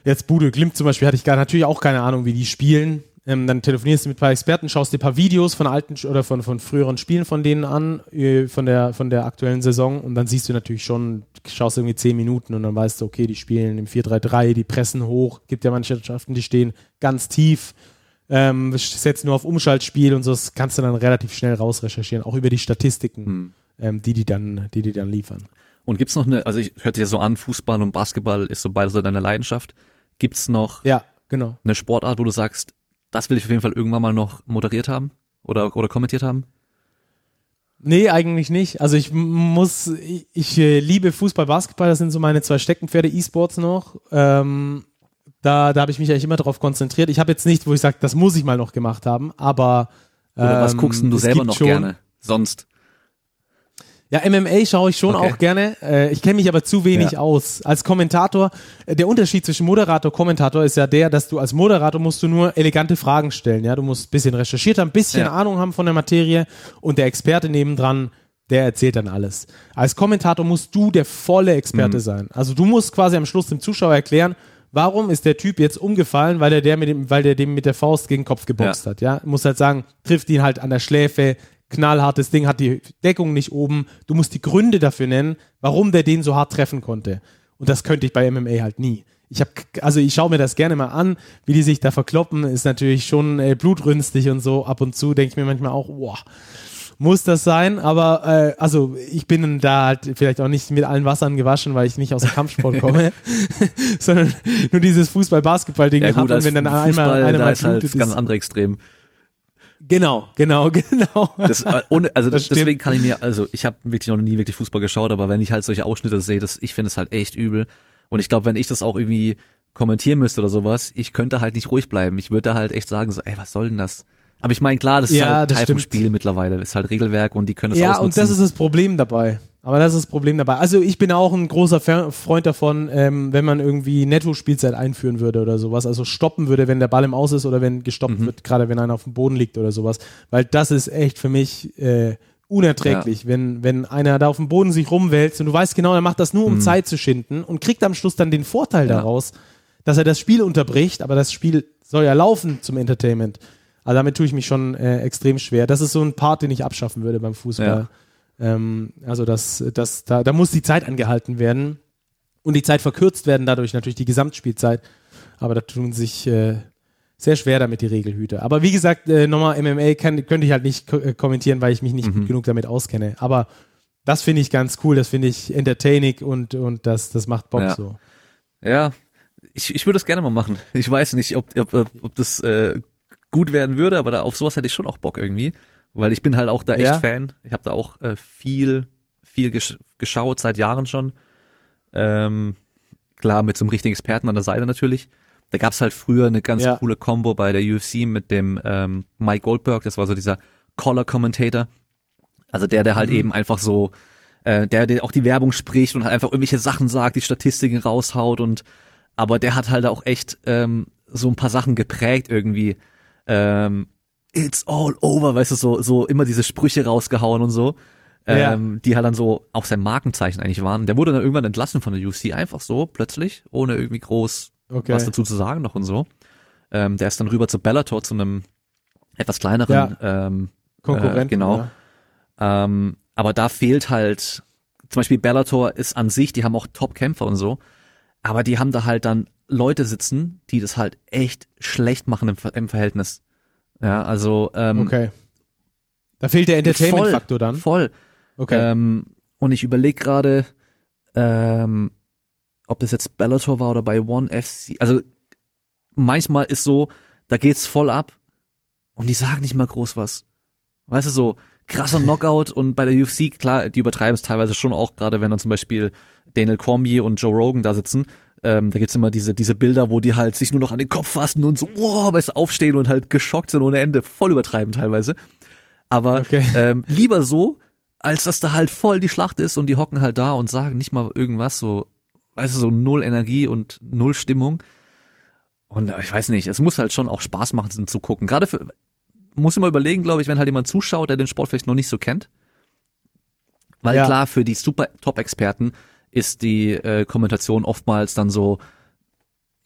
Jetzt Bude Glimt zum Beispiel hatte ich gar natürlich auch keine Ahnung, wie die spielen. Ähm, dann telefonierst du mit ein paar Experten, schaust dir ein paar Videos von alten oder von, von früheren Spielen von denen an, äh, von der, von der aktuellen Saison und dann siehst du natürlich schon, schaust irgendwie zehn Minuten und dann weißt du, okay, die spielen im 4-3-3, die pressen hoch, gibt ja manche Mannschaften, die stehen ganz tief, ähm, setzen nur auf Umschaltspiel und so, das kannst du dann relativ schnell rausrecherchieren, auch über die Statistiken, hm. ähm, die die dann, die die dann liefern. Und gibt's noch eine, also ich hört sich ja so an, Fußball und Basketball ist so beide so deine Leidenschaft. Gibt's noch ja, genau. eine Sportart, wo du sagst, das will ich auf jeden Fall irgendwann mal noch moderiert haben oder, oder kommentiert haben? Nee, eigentlich nicht. Also ich muss, ich, ich liebe Fußball, Basketball, das sind so meine zwei Steckenpferde, E-Sports noch. Ähm, da da habe ich mich eigentlich immer darauf konzentriert. Ich habe jetzt nicht, wo ich sage, das muss ich mal noch gemacht haben, aber ähm, Oder was guckst du selber noch gerne? Sonst? Ja, MMA schaue ich schon okay. auch gerne. Äh, ich kenne mich aber zu wenig ja. aus. Als Kommentator, äh, der Unterschied zwischen Moderator und Kommentator ist ja der, dass du als Moderator musst du nur elegante Fragen stellen. Ja, du musst ein bisschen recherchiert haben, ein bisschen ja. Ahnung haben von der Materie und der Experte nebendran, der erzählt dann alles. Als Kommentator musst du der volle Experte mhm. sein. Also du musst quasi am Schluss dem Zuschauer erklären, warum ist der Typ jetzt umgefallen, weil er der mit dem, weil der dem mit der Faust gegen den Kopf geboxt ja. hat. Ja, muss halt sagen, trifft ihn halt an der Schläfe, knallhartes Ding, hat die Deckung nicht oben. Du musst die Gründe dafür nennen, warum der den so hart treffen konnte. Und das könnte ich bei MMA halt nie. Ich habe, also ich schaue mir das gerne mal an, wie die sich da verkloppen, ist natürlich schon äh, blutrünstig und so. Ab und zu denke ich mir manchmal auch, boah, muss das sein? Aber äh, also ich bin da halt vielleicht auch nicht mit allen Wassern gewaschen, weil ich nicht aus dem Kampfsport (laughs) komme, sondern nur dieses Fußball-Basketball-Ding ja, gut, habe. Und wenn dann Fußball, einmal einer mal ist halt ganz andere Extrem. Genau, genau, (laughs) genau. Das, äh, ohne, also das deswegen kann ich mir, also ich habe wirklich noch nie wirklich Fußball geschaut, aber wenn ich halt solche Ausschnitte sehe, das, ich finde es halt echt übel. Und ich glaube, wenn ich das auch irgendwie kommentieren müsste oder sowas, ich könnte halt nicht ruhig bleiben. Ich würde da halt echt sagen, so, ey, was soll denn das? Aber ich meine, klar, das ist ja, halt Teil vom Spiel mittlerweile. Das ist halt Regelwerk und die können das Ja, ausnutzen. und das ist das Problem dabei. Aber das ist das Problem dabei. Also ich bin auch ein großer Freund davon, ähm, wenn man irgendwie Netto-Spielzeit einführen würde oder sowas. Also stoppen würde, wenn der Ball im Aus ist oder wenn gestoppt mhm. wird, gerade wenn einer auf dem Boden liegt oder sowas. Weil das ist echt für mich äh, unerträglich, ja. wenn, wenn einer da auf dem Boden sich rumwälzt und du weißt genau, er macht das nur, um mhm. Zeit zu schinden und kriegt am Schluss dann den Vorteil ja. daraus, dass er das Spiel unterbricht, aber das Spiel soll ja laufen zum Entertainment. Also damit tue ich mich schon äh, extrem schwer. Das ist so ein Part, den ich abschaffen würde beim Fußball. Ja. Ähm, also das, das, da, da muss die Zeit angehalten werden und die Zeit verkürzt werden, dadurch natürlich die Gesamtspielzeit. Aber da tun sich äh, sehr schwer damit die Regelhüter. Aber wie gesagt, äh, nochmal MMA kann, könnte ich halt nicht ko äh, kommentieren, weil ich mich nicht mhm. genug damit auskenne. Aber das finde ich ganz cool, das finde ich entertaining und, und das, das macht Bock ja. so. Ja, ich, ich würde das gerne mal machen. Ich weiß nicht, ob, ob, ob das äh, gut werden würde, aber da, auf sowas hätte ich schon auch Bock irgendwie. Weil ich bin halt auch da echt ja. Fan. Ich habe da auch äh, viel, viel gesch geschaut, seit Jahren schon. Ähm, klar, mit so einem richtigen Experten an der Seite natürlich. Da gab's halt früher eine ganz ja. coole Combo bei der UFC mit dem ähm, Mike Goldberg. Das war so dieser Color Commentator. Also der, der halt Mhm. eben einfach so, äh, der, der auch die Werbung spricht und halt einfach irgendwelche Sachen sagt, die Statistiken raushaut und aber der hat halt auch echt ähm, so ein paar Sachen geprägt irgendwie. Ähm, It's all over, weißt du, so, so immer diese Sprüche rausgehauen und so. Ja. Ähm, die halt dann so auch sein Markenzeichen eigentlich waren. Der wurde dann irgendwann entlassen von der UFC, einfach so, plötzlich, ohne irgendwie groß Okay. was dazu zu sagen noch und so. Ähm, der ist dann rüber zu Bellator, zu einem etwas kleineren ähm, Konkurrenten. äh, genau. Ja. ähm, aber da fehlt halt, zum Beispiel Bellator ist an sich, die haben auch Top-Kämpfer und so, aber die haben da halt dann Leute sitzen, die das halt echt schlecht machen im, im Verhältnis. Ja, also ähm, Okay. Da fehlt der Entertainment-Faktor dann. voll. Okay. Ähm, und ich überlege gerade, ähm, ob das jetzt Bellator war oder bei One FC. Also manchmal ist so, da geht's voll ab und die sagen nicht mal groß was. Weißt du, so krasser (laughs) Knockout und bei der UFC, klar, die übertreiben es teilweise schon auch, gerade wenn dann zum Beispiel Daniel Cormier und Joe Rogan da sitzen. Ähm, da gibt's immer diese, diese Bilder, wo die halt sich nur noch an den Kopf fassen und so, wow, weißt du, aufstehen und halt geschockt sind ohne Ende. Voll übertreiben teilweise. Aber Okay. ähm, lieber so, als dass da halt voll die Schlacht ist und die hocken halt da und sagen nicht mal irgendwas, so, weißt du, so null Energie und null Stimmung. Und äh, ich weiß nicht, es muss halt schon auch Spaß machen zu gucken. Gerade für, muss immer überlegen, glaube ich, wenn halt jemand zuschaut, der den Sport vielleicht noch nicht so kennt. Weil Ja. klar, für die super Top-Experten ist die äh, Kommentation oftmals dann so,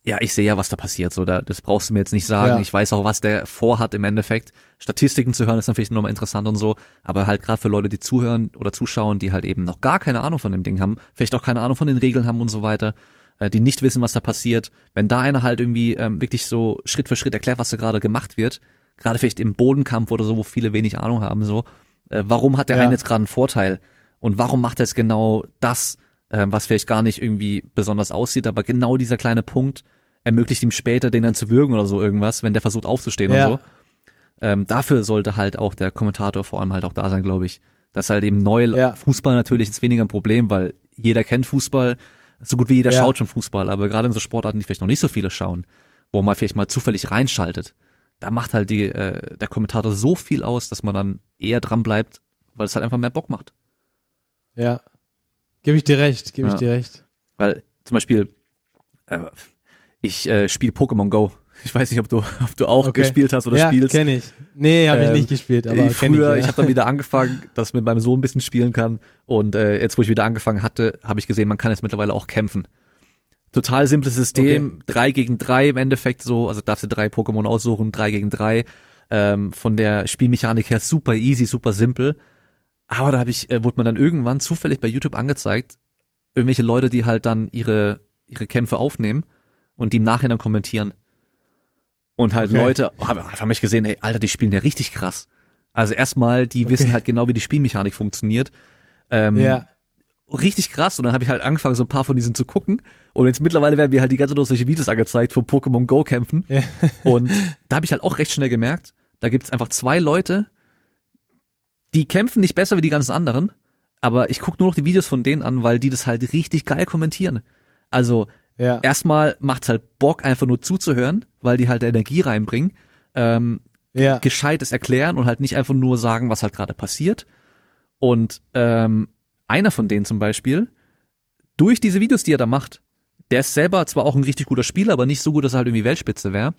ja, ich sehe ja, was da passiert, so, da, das brauchst du mir jetzt nicht sagen. Ja. Ich weiß auch, was der vorhat im Endeffekt. Statistiken zu hören ist natürlich nochmal interessant und so, aber halt gerade für Leute, die zuhören oder zuschauen, die halt eben noch gar keine Ahnung von dem Ding haben, vielleicht auch keine Ahnung von den Regeln haben und so weiter, äh, die nicht wissen, was da passiert. Wenn da einer halt irgendwie ähm, wirklich so Schritt für Schritt erklärt, was da gerade gemacht wird, gerade vielleicht im Bodenkampf oder so, wo viele wenig Ahnung haben, so, äh, warum hat der Ja. eine jetzt gerade einen Vorteil und warum macht er jetzt genau das, äh, was vielleicht gar nicht irgendwie besonders aussieht, aber genau dieser kleine Punkt ermöglicht ihm später, den dann zu würgen oder so irgendwas, wenn der versucht aufzustehen Ja. und so. Ähm, dafür sollte halt auch der Kommentator vor allem halt auch da sein, glaube ich. Das halt eben neu, Ja. Fußball natürlich ist weniger ein Problem, weil jeder kennt Fußball, so gut wie jeder Ja. schaut schon Fußball, aber gerade in so Sportarten, die vielleicht noch nicht so viele schauen, wo man vielleicht mal zufällig reinschaltet, da macht halt die, äh, der Kommentator so viel aus, dass man dann eher dran bleibt, weil es halt einfach mehr Bock macht. Ja. Gebe ich dir recht, gebe Ja. ich dir recht. Weil zum Beispiel, äh, ich äh, spiele Pokémon Go. Ich weiß nicht, ob du, (laughs) ob du auch Okay. gespielt hast oder ja, spielst. kenne ich. Nee, habe ich Ähm, nicht gespielt, aber ich kenn früher, ich, ich, ja. habe dann wieder angefangen, (laughs) dass ich mit meinem Sohn ein bisschen spielen kann. Und äh, jetzt, wo ich wieder angefangen hatte, habe ich gesehen, man kann jetzt mittlerweile auch kämpfen. Total simples System, drei gegen drei im Endeffekt so, also darfst du drei Pokémon aussuchen, drei gegen drei. Ähm, von der Spielmechanik her super easy, super simpel. Aber da habe ich, äh, wurde mir dann irgendwann zufällig bei YouTube angezeigt, irgendwelche Leute, die halt dann ihre, ihre Kämpfe aufnehmen und die im Nachhinein kommentieren. Und halt Okay. Leute, haben hab mich gesehen, ey, Alter, die spielen ja richtig krass. Also erstmal, die wissen halt genau, wie die Spielmechanik funktioniert. Ähm, ja. Richtig krass. Und dann habe ich halt angefangen, so ein paar von diesen zu gucken. Und jetzt mittlerweile werden mir halt die ganze Zeit solche Videos angezeigt von Pokémon Go kämpfen. Ja. Und da habe ich halt auch recht schnell gemerkt, da gibt's einfach zwei Leute, die kämpfen nicht besser wie die ganzen anderen, aber ich gucke nur noch die Videos von denen an, weil die das halt richtig geil kommentieren. Also Ja. erstmal macht's halt Bock, einfach nur zuzuhören, weil die halt Energie reinbringen. Ähm, Ja. gescheites erklären und halt nicht einfach nur sagen, was halt gerade passiert. Und ähm, einer von denen zum Beispiel, durch diese Videos, die er da macht, der ist selber zwar auch ein richtig guter Spieler, aber nicht so gut, dass er halt irgendwie Weltspitze wäre.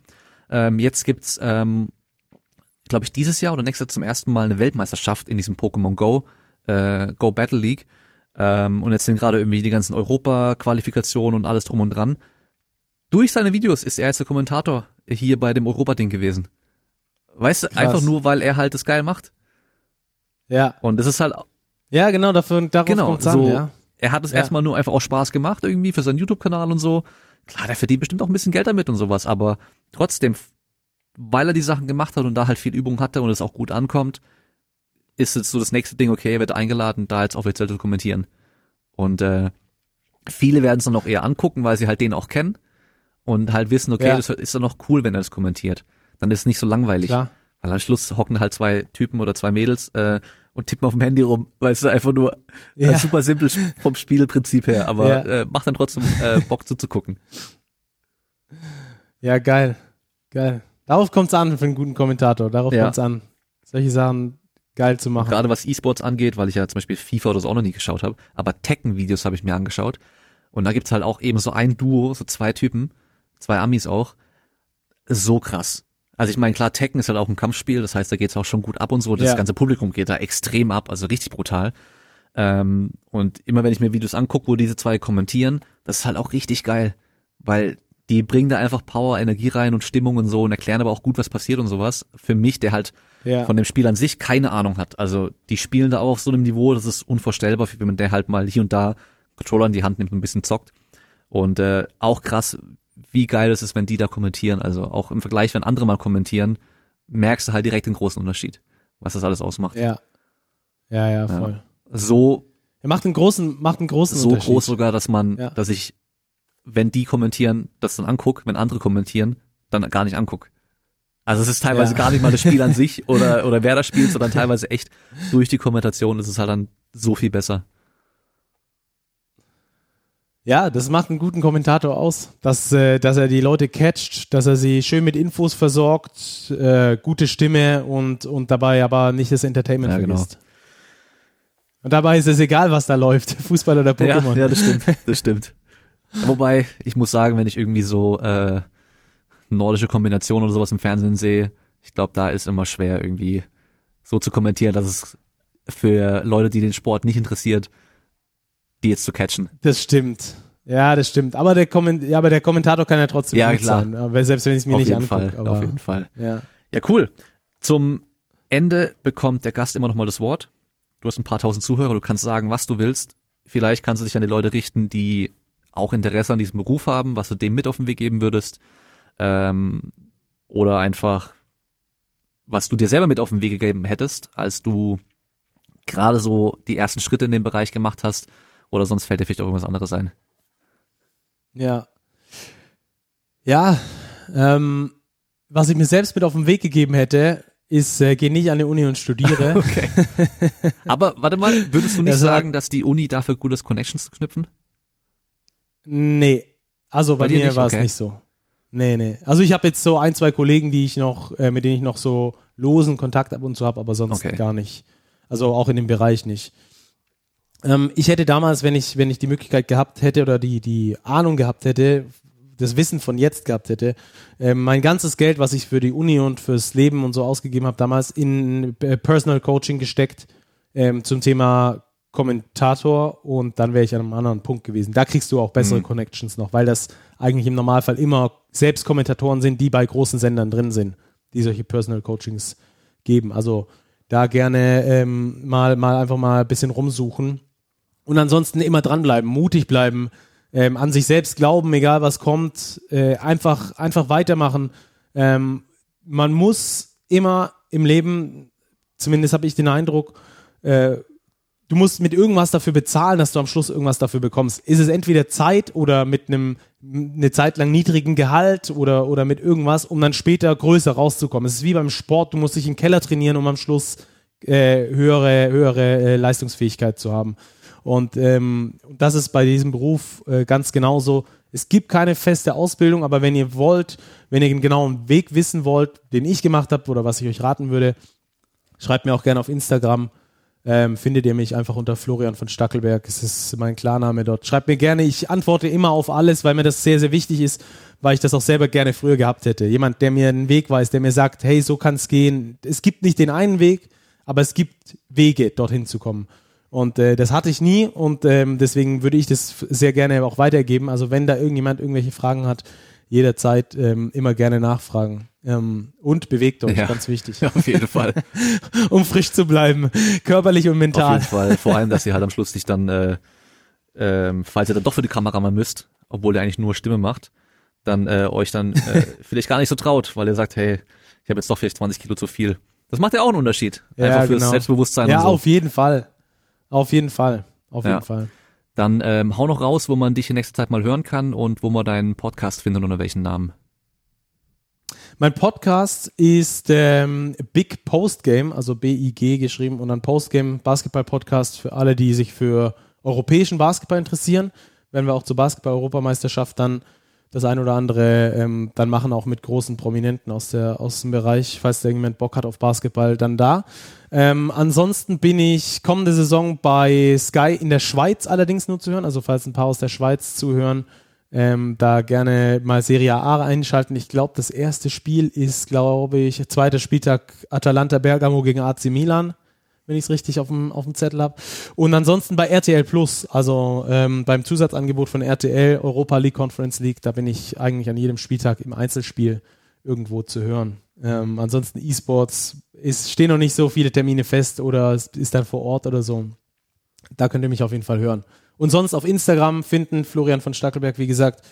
Ähm, jetzt gibt's, ähm, glaube ich, dieses Jahr oder nächstes Jahr zum ersten Mal eine Weltmeisterschaft in diesem Pokémon Go, äh, Go Battle League. Ähm, und jetzt sind gerade irgendwie die ganzen Europa-Qualifikationen und alles drum und dran. Durch seine Videos ist er jetzt der Kommentator hier bei dem Europa-Ding gewesen. Weißt du, Krass. einfach nur, weil er halt das geil macht. Ja. Und das ist halt, Ja, genau, dafür, darauf genau, kommt's an, so, ja. er hat es Ja. erstmal nur einfach aus Spaß gemacht, irgendwie für seinen YouTube-Kanal und so. Klar, der verdient bestimmt auch ein bisschen Geld damit und sowas, aber trotzdem, weil er die Sachen gemacht hat und da halt viel Übung hatte und es auch gut ankommt, ist jetzt so das nächste Ding, okay, er wird eingeladen, da jetzt offiziell zu kommentieren. Und äh, viele werden es dann auch eher angucken, weil sie halt den auch kennen und halt wissen, okay, Ja. das ist dann auch cool, wenn er das kommentiert. Dann ist es nicht so langweilig. Klar. Weil am Schluss hocken halt zwei Typen oder zwei Mädels äh, und tippen auf dem Handy rum, weißt du, einfach nur Ja. äh, super simpel vom Spielprinzip her, aber Ja. äh, macht dann trotzdem äh, Bock zuzugucken. Ja, geil. Geil. Darauf kommt's an für einen guten Kommentator. Darauf Ja. kommt's an. Solche Sachen geil zu machen. Gerade was E-Sports angeht, weil ich ja zum Beispiel FIFA oder so auch noch nie geschaut habe, aber Tekken-Videos habe ich mir angeschaut. Und da gibt's halt auch eben so ein Duo, so zwei Typen, zwei Amis auch. So krass. Also ich meine, klar, Tekken ist halt auch ein Kampfspiel, das heißt, da geht's auch schon gut ab und so. Das Ja. ganze Publikum geht da extrem ab, also richtig brutal. Ähm, und immer wenn ich mir Videos angucke, wo diese zwei kommentieren, das ist halt auch richtig geil, weil die bringen da einfach Power, Energie rein und Stimmung und so und erklären aber auch gut, was passiert und sowas. Für mich, der halt Ja. von dem Spiel an sich keine Ahnung hat. Also die spielen da auch auf so einem Niveau, das ist unvorstellbar, wie man der halt mal hier und da Controller in die Hand nimmt und ein bisschen zockt. Und äh, auch krass, wie geil es ist, wenn die da kommentieren. Also auch im Vergleich, wenn andere mal kommentieren, merkst du halt direkt den großen Unterschied, was das alles ausmacht. ja. Ja, ja, voll. So Er macht einen großen, macht einen großen so Unterschied. groß sogar, dass man, Ja. dass ich, wenn die kommentieren, das dann anguck, wenn andere kommentieren, dann gar nicht anguck. Also es ist teilweise Ja. gar nicht mal das Spiel an (laughs) sich oder oder wer das spielt, sondern teilweise echt durch die Kommentation ist es halt dann so viel besser. Ja, das macht einen guten Kommentator aus, dass, äh, dass er die Leute catcht, dass er sie schön mit Infos versorgt, äh, gute Stimme und, und dabei aber nicht das Entertainment Ja, genau. vergisst. Und dabei ist es egal, was da läuft, (laughs) Fußball oder Pokémon. Ja, ja, das stimmt, das stimmt. Wobei, ich muss sagen, wenn ich irgendwie so äh, nordische Kombinationen oder sowas im Fernsehen sehe, ich glaube, da ist immer schwer irgendwie so zu kommentieren, dass es für Leute, die den Sport nicht interessiert, die jetzt zu catchen. Das stimmt. Ja, das stimmt. Aber der, Komment ja, aber der Kommentator kann ja trotzdem Ja, klar. sein. Aber selbst wenn ich es mir auf nicht angucke. Auf jeden Fall. Ja. Ja, cool. Zum Ende bekommt der Gast immer noch mal das Wort. Du hast ein paar tausend Zuhörer, du kannst sagen, was du willst. Vielleicht kannst du dich an die Leute richten, die auch Interesse an diesem Beruf haben, was du dem mit auf den Weg geben würdest. Ähm, oder einfach, was du dir selber mit auf den Weg gegeben hättest, als du gerade so die ersten Schritte in dem Bereich gemacht hast. Oder sonst fällt dir vielleicht auch irgendwas anderes ein. Ja. Ja, ähm, was ich mir selbst mit auf den Weg gegeben hätte, ist, äh, geh nicht an die Uni und studiere. (laughs) Okay. Aber warte mal, würdest du nicht (laughs) Also- sagen, dass die Uni dafür gut ist, Connections zu knüpfen? Nee. Also bei, Bei mir war es Okay. nicht so. Nee, nee. Also ich habe jetzt so ein, zwei Kollegen, die ich noch, äh, mit denen ich noch so losen Kontakt ab und zu habe, aber sonst Okay. gar nicht. Also auch in dem Bereich nicht. Ähm, ich hätte damals, wenn ich, wenn ich die Möglichkeit gehabt hätte oder die, die Ahnung gehabt hätte, das Wissen von jetzt gehabt hätte, ähm, mein ganzes Geld, was ich für die Uni und fürs Leben und so ausgegeben habe, damals in äh, Personal Coaching gesteckt ähm, zum Thema Kommentator und dann wäre ich an einem anderen Punkt gewesen. Da kriegst du auch bessere Mhm. Connections noch, weil das eigentlich im Normalfall immer selbst Kommentatoren sind, die bei großen Sendern drin sind, die solche Personal Coachings geben. Also da gerne ähm, mal, mal einfach mal ein bisschen rumsuchen und ansonsten immer dranbleiben, mutig bleiben, ähm, an sich selbst glauben, egal was kommt, äh, einfach, einfach weitermachen. Ähm, man muss immer im Leben, zumindest habe ich den Eindruck, äh, du musst mit irgendwas dafür bezahlen, dass du am Schluss irgendwas dafür bekommst. Ist es entweder Zeit oder mit einem eine Zeit lang niedrigen Gehalt oder, oder mit irgendwas, um dann später größer rauszukommen. Es ist wie beim Sport, du musst dich im Keller trainieren, um am Schluss äh, höhere, höhere äh, Leistungsfähigkeit zu haben. Und ähm, das ist bei diesem Beruf äh, ganz genauso. Es gibt keine feste Ausbildung, aber wenn ihr wollt, wenn ihr den genauen Weg wissen wollt, den ich gemacht habe oder was ich euch raten würde, schreibt mir auch gerne auf Instagram. Ähm, findet ihr mich einfach unter Florian von Stackelberg. Es ist mein Klarname dort. Schreibt mir gerne. Ich antworte immer auf alles, weil mir das sehr, sehr wichtig ist, weil ich das auch selber gerne früher gehabt hätte. Jemand, der mir einen Weg weiß, der mir sagt, hey, so kann es gehen. Es gibt nicht den einen Weg, aber es gibt Wege, dorthin zu kommen. Und äh, das hatte ich nie und ähm, deswegen würde ich das sehr gerne auch weitergeben. Also wenn da irgendjemand irgendwelche Fragen hat, jederzeit ähm, immer gerne nachfragen. Ähm, und bewegt euch, Ja. ganz wichtig, (laughs) Auf jeden Fall. (laughs) um frisch zu bleiben, körperlich und Auf mental. jeden Fall. Vor allem, dass ihr halt am Schluss nicht dann, äh, ähm, falls ihr dann doch für die Kamera mal müsst, obwohl ihr eigentlich nur Stimme macht, dann äh, euch dann äh, (laughs) vielleicht gar nicht so traut, weil ihr sagt, hey, ich habe jetzt doch vielleicht 20 Kilo zu viel. Das macht ja auch einen Unterschied. Einfach fürs Selbstbewusstsein Ja, und so. auf jeden Fall. Auf jeden Fall. Auf Ja. jeden Fall. Dann ähm, hau noch raus, wo man dich in nächster Zeit mal hören kann und wo man deinen Podcast findet unter welchen Namen. Mein Podcast ist ähm, Big Post Game, also B-I-G geschrieben und dann Postgame Basketball Podcast für alle, die sich für europäischen Basketball interessieren. Werden wir auch zur Basketball-Europameisterschaft dann das ein oder andere ähm, dann machen, auch mit großen Prominenten aus, der, aus dem Bereich, falls der jemand Bock hat auf Basketball, dann da. Ähm, ansonsten bin ich kommende Saison bei Sky in der Schweiz allerdings nur zu hören, also falls ein paar aus der Schweiz zuhören, ähm, da gerne mal Serie A einschalten. Ich glaube, das erste Spiel ist, glaube ich, zweiter Spieltag Atalanta Bergamo gegen AC Milan wenn ich es richtig auf dem, Zettel habe. Und ansonsten bei RTL Plus, also ähm, beim Zusatzangebot von RTL, Europa League, Conference League, da bin ich eigentlich an jedem Spieltag im Einzelspiel irgendwo zu hören. Ähm, ansonsten E-Sports ist, stehen noch nicht so viele Termine fest oder es ist dann vor Ort oder so. Da könnt ihr mich auf jeden Fall hören. Und sonst auf Instagram finden, Florian von Stackelberg, wie gesagt.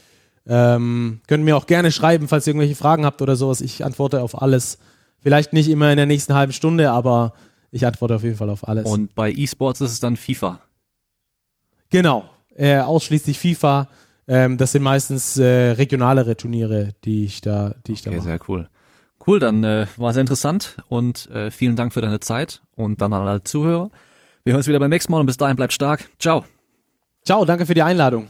Ähm, könnt mir auch gerne schreiben, falls ihr irgendwelche Fragen habt oder sowas. Ich antworte auf alles. Vielleicht nicht immer in der nächsten halben Stunde, aber ich antworte auf jeden Fall auf alles. Und bei E-Sports ist es dann FIFA. Genau, äh, ausschließlich FIFA. Ähm, das sind meistens äh, regionalere Turniere, die ich da, die ich okay, da mache. Sehr cool. Cool, dann äh, war sehr interessant und äh, vielen Dank für deine Zeit und dann an alle Zuhörer. Wir hören uns wieder beim nächsten Mal und bis dahin bleibt stark. Ciao. Ciao, danke für die Einladung.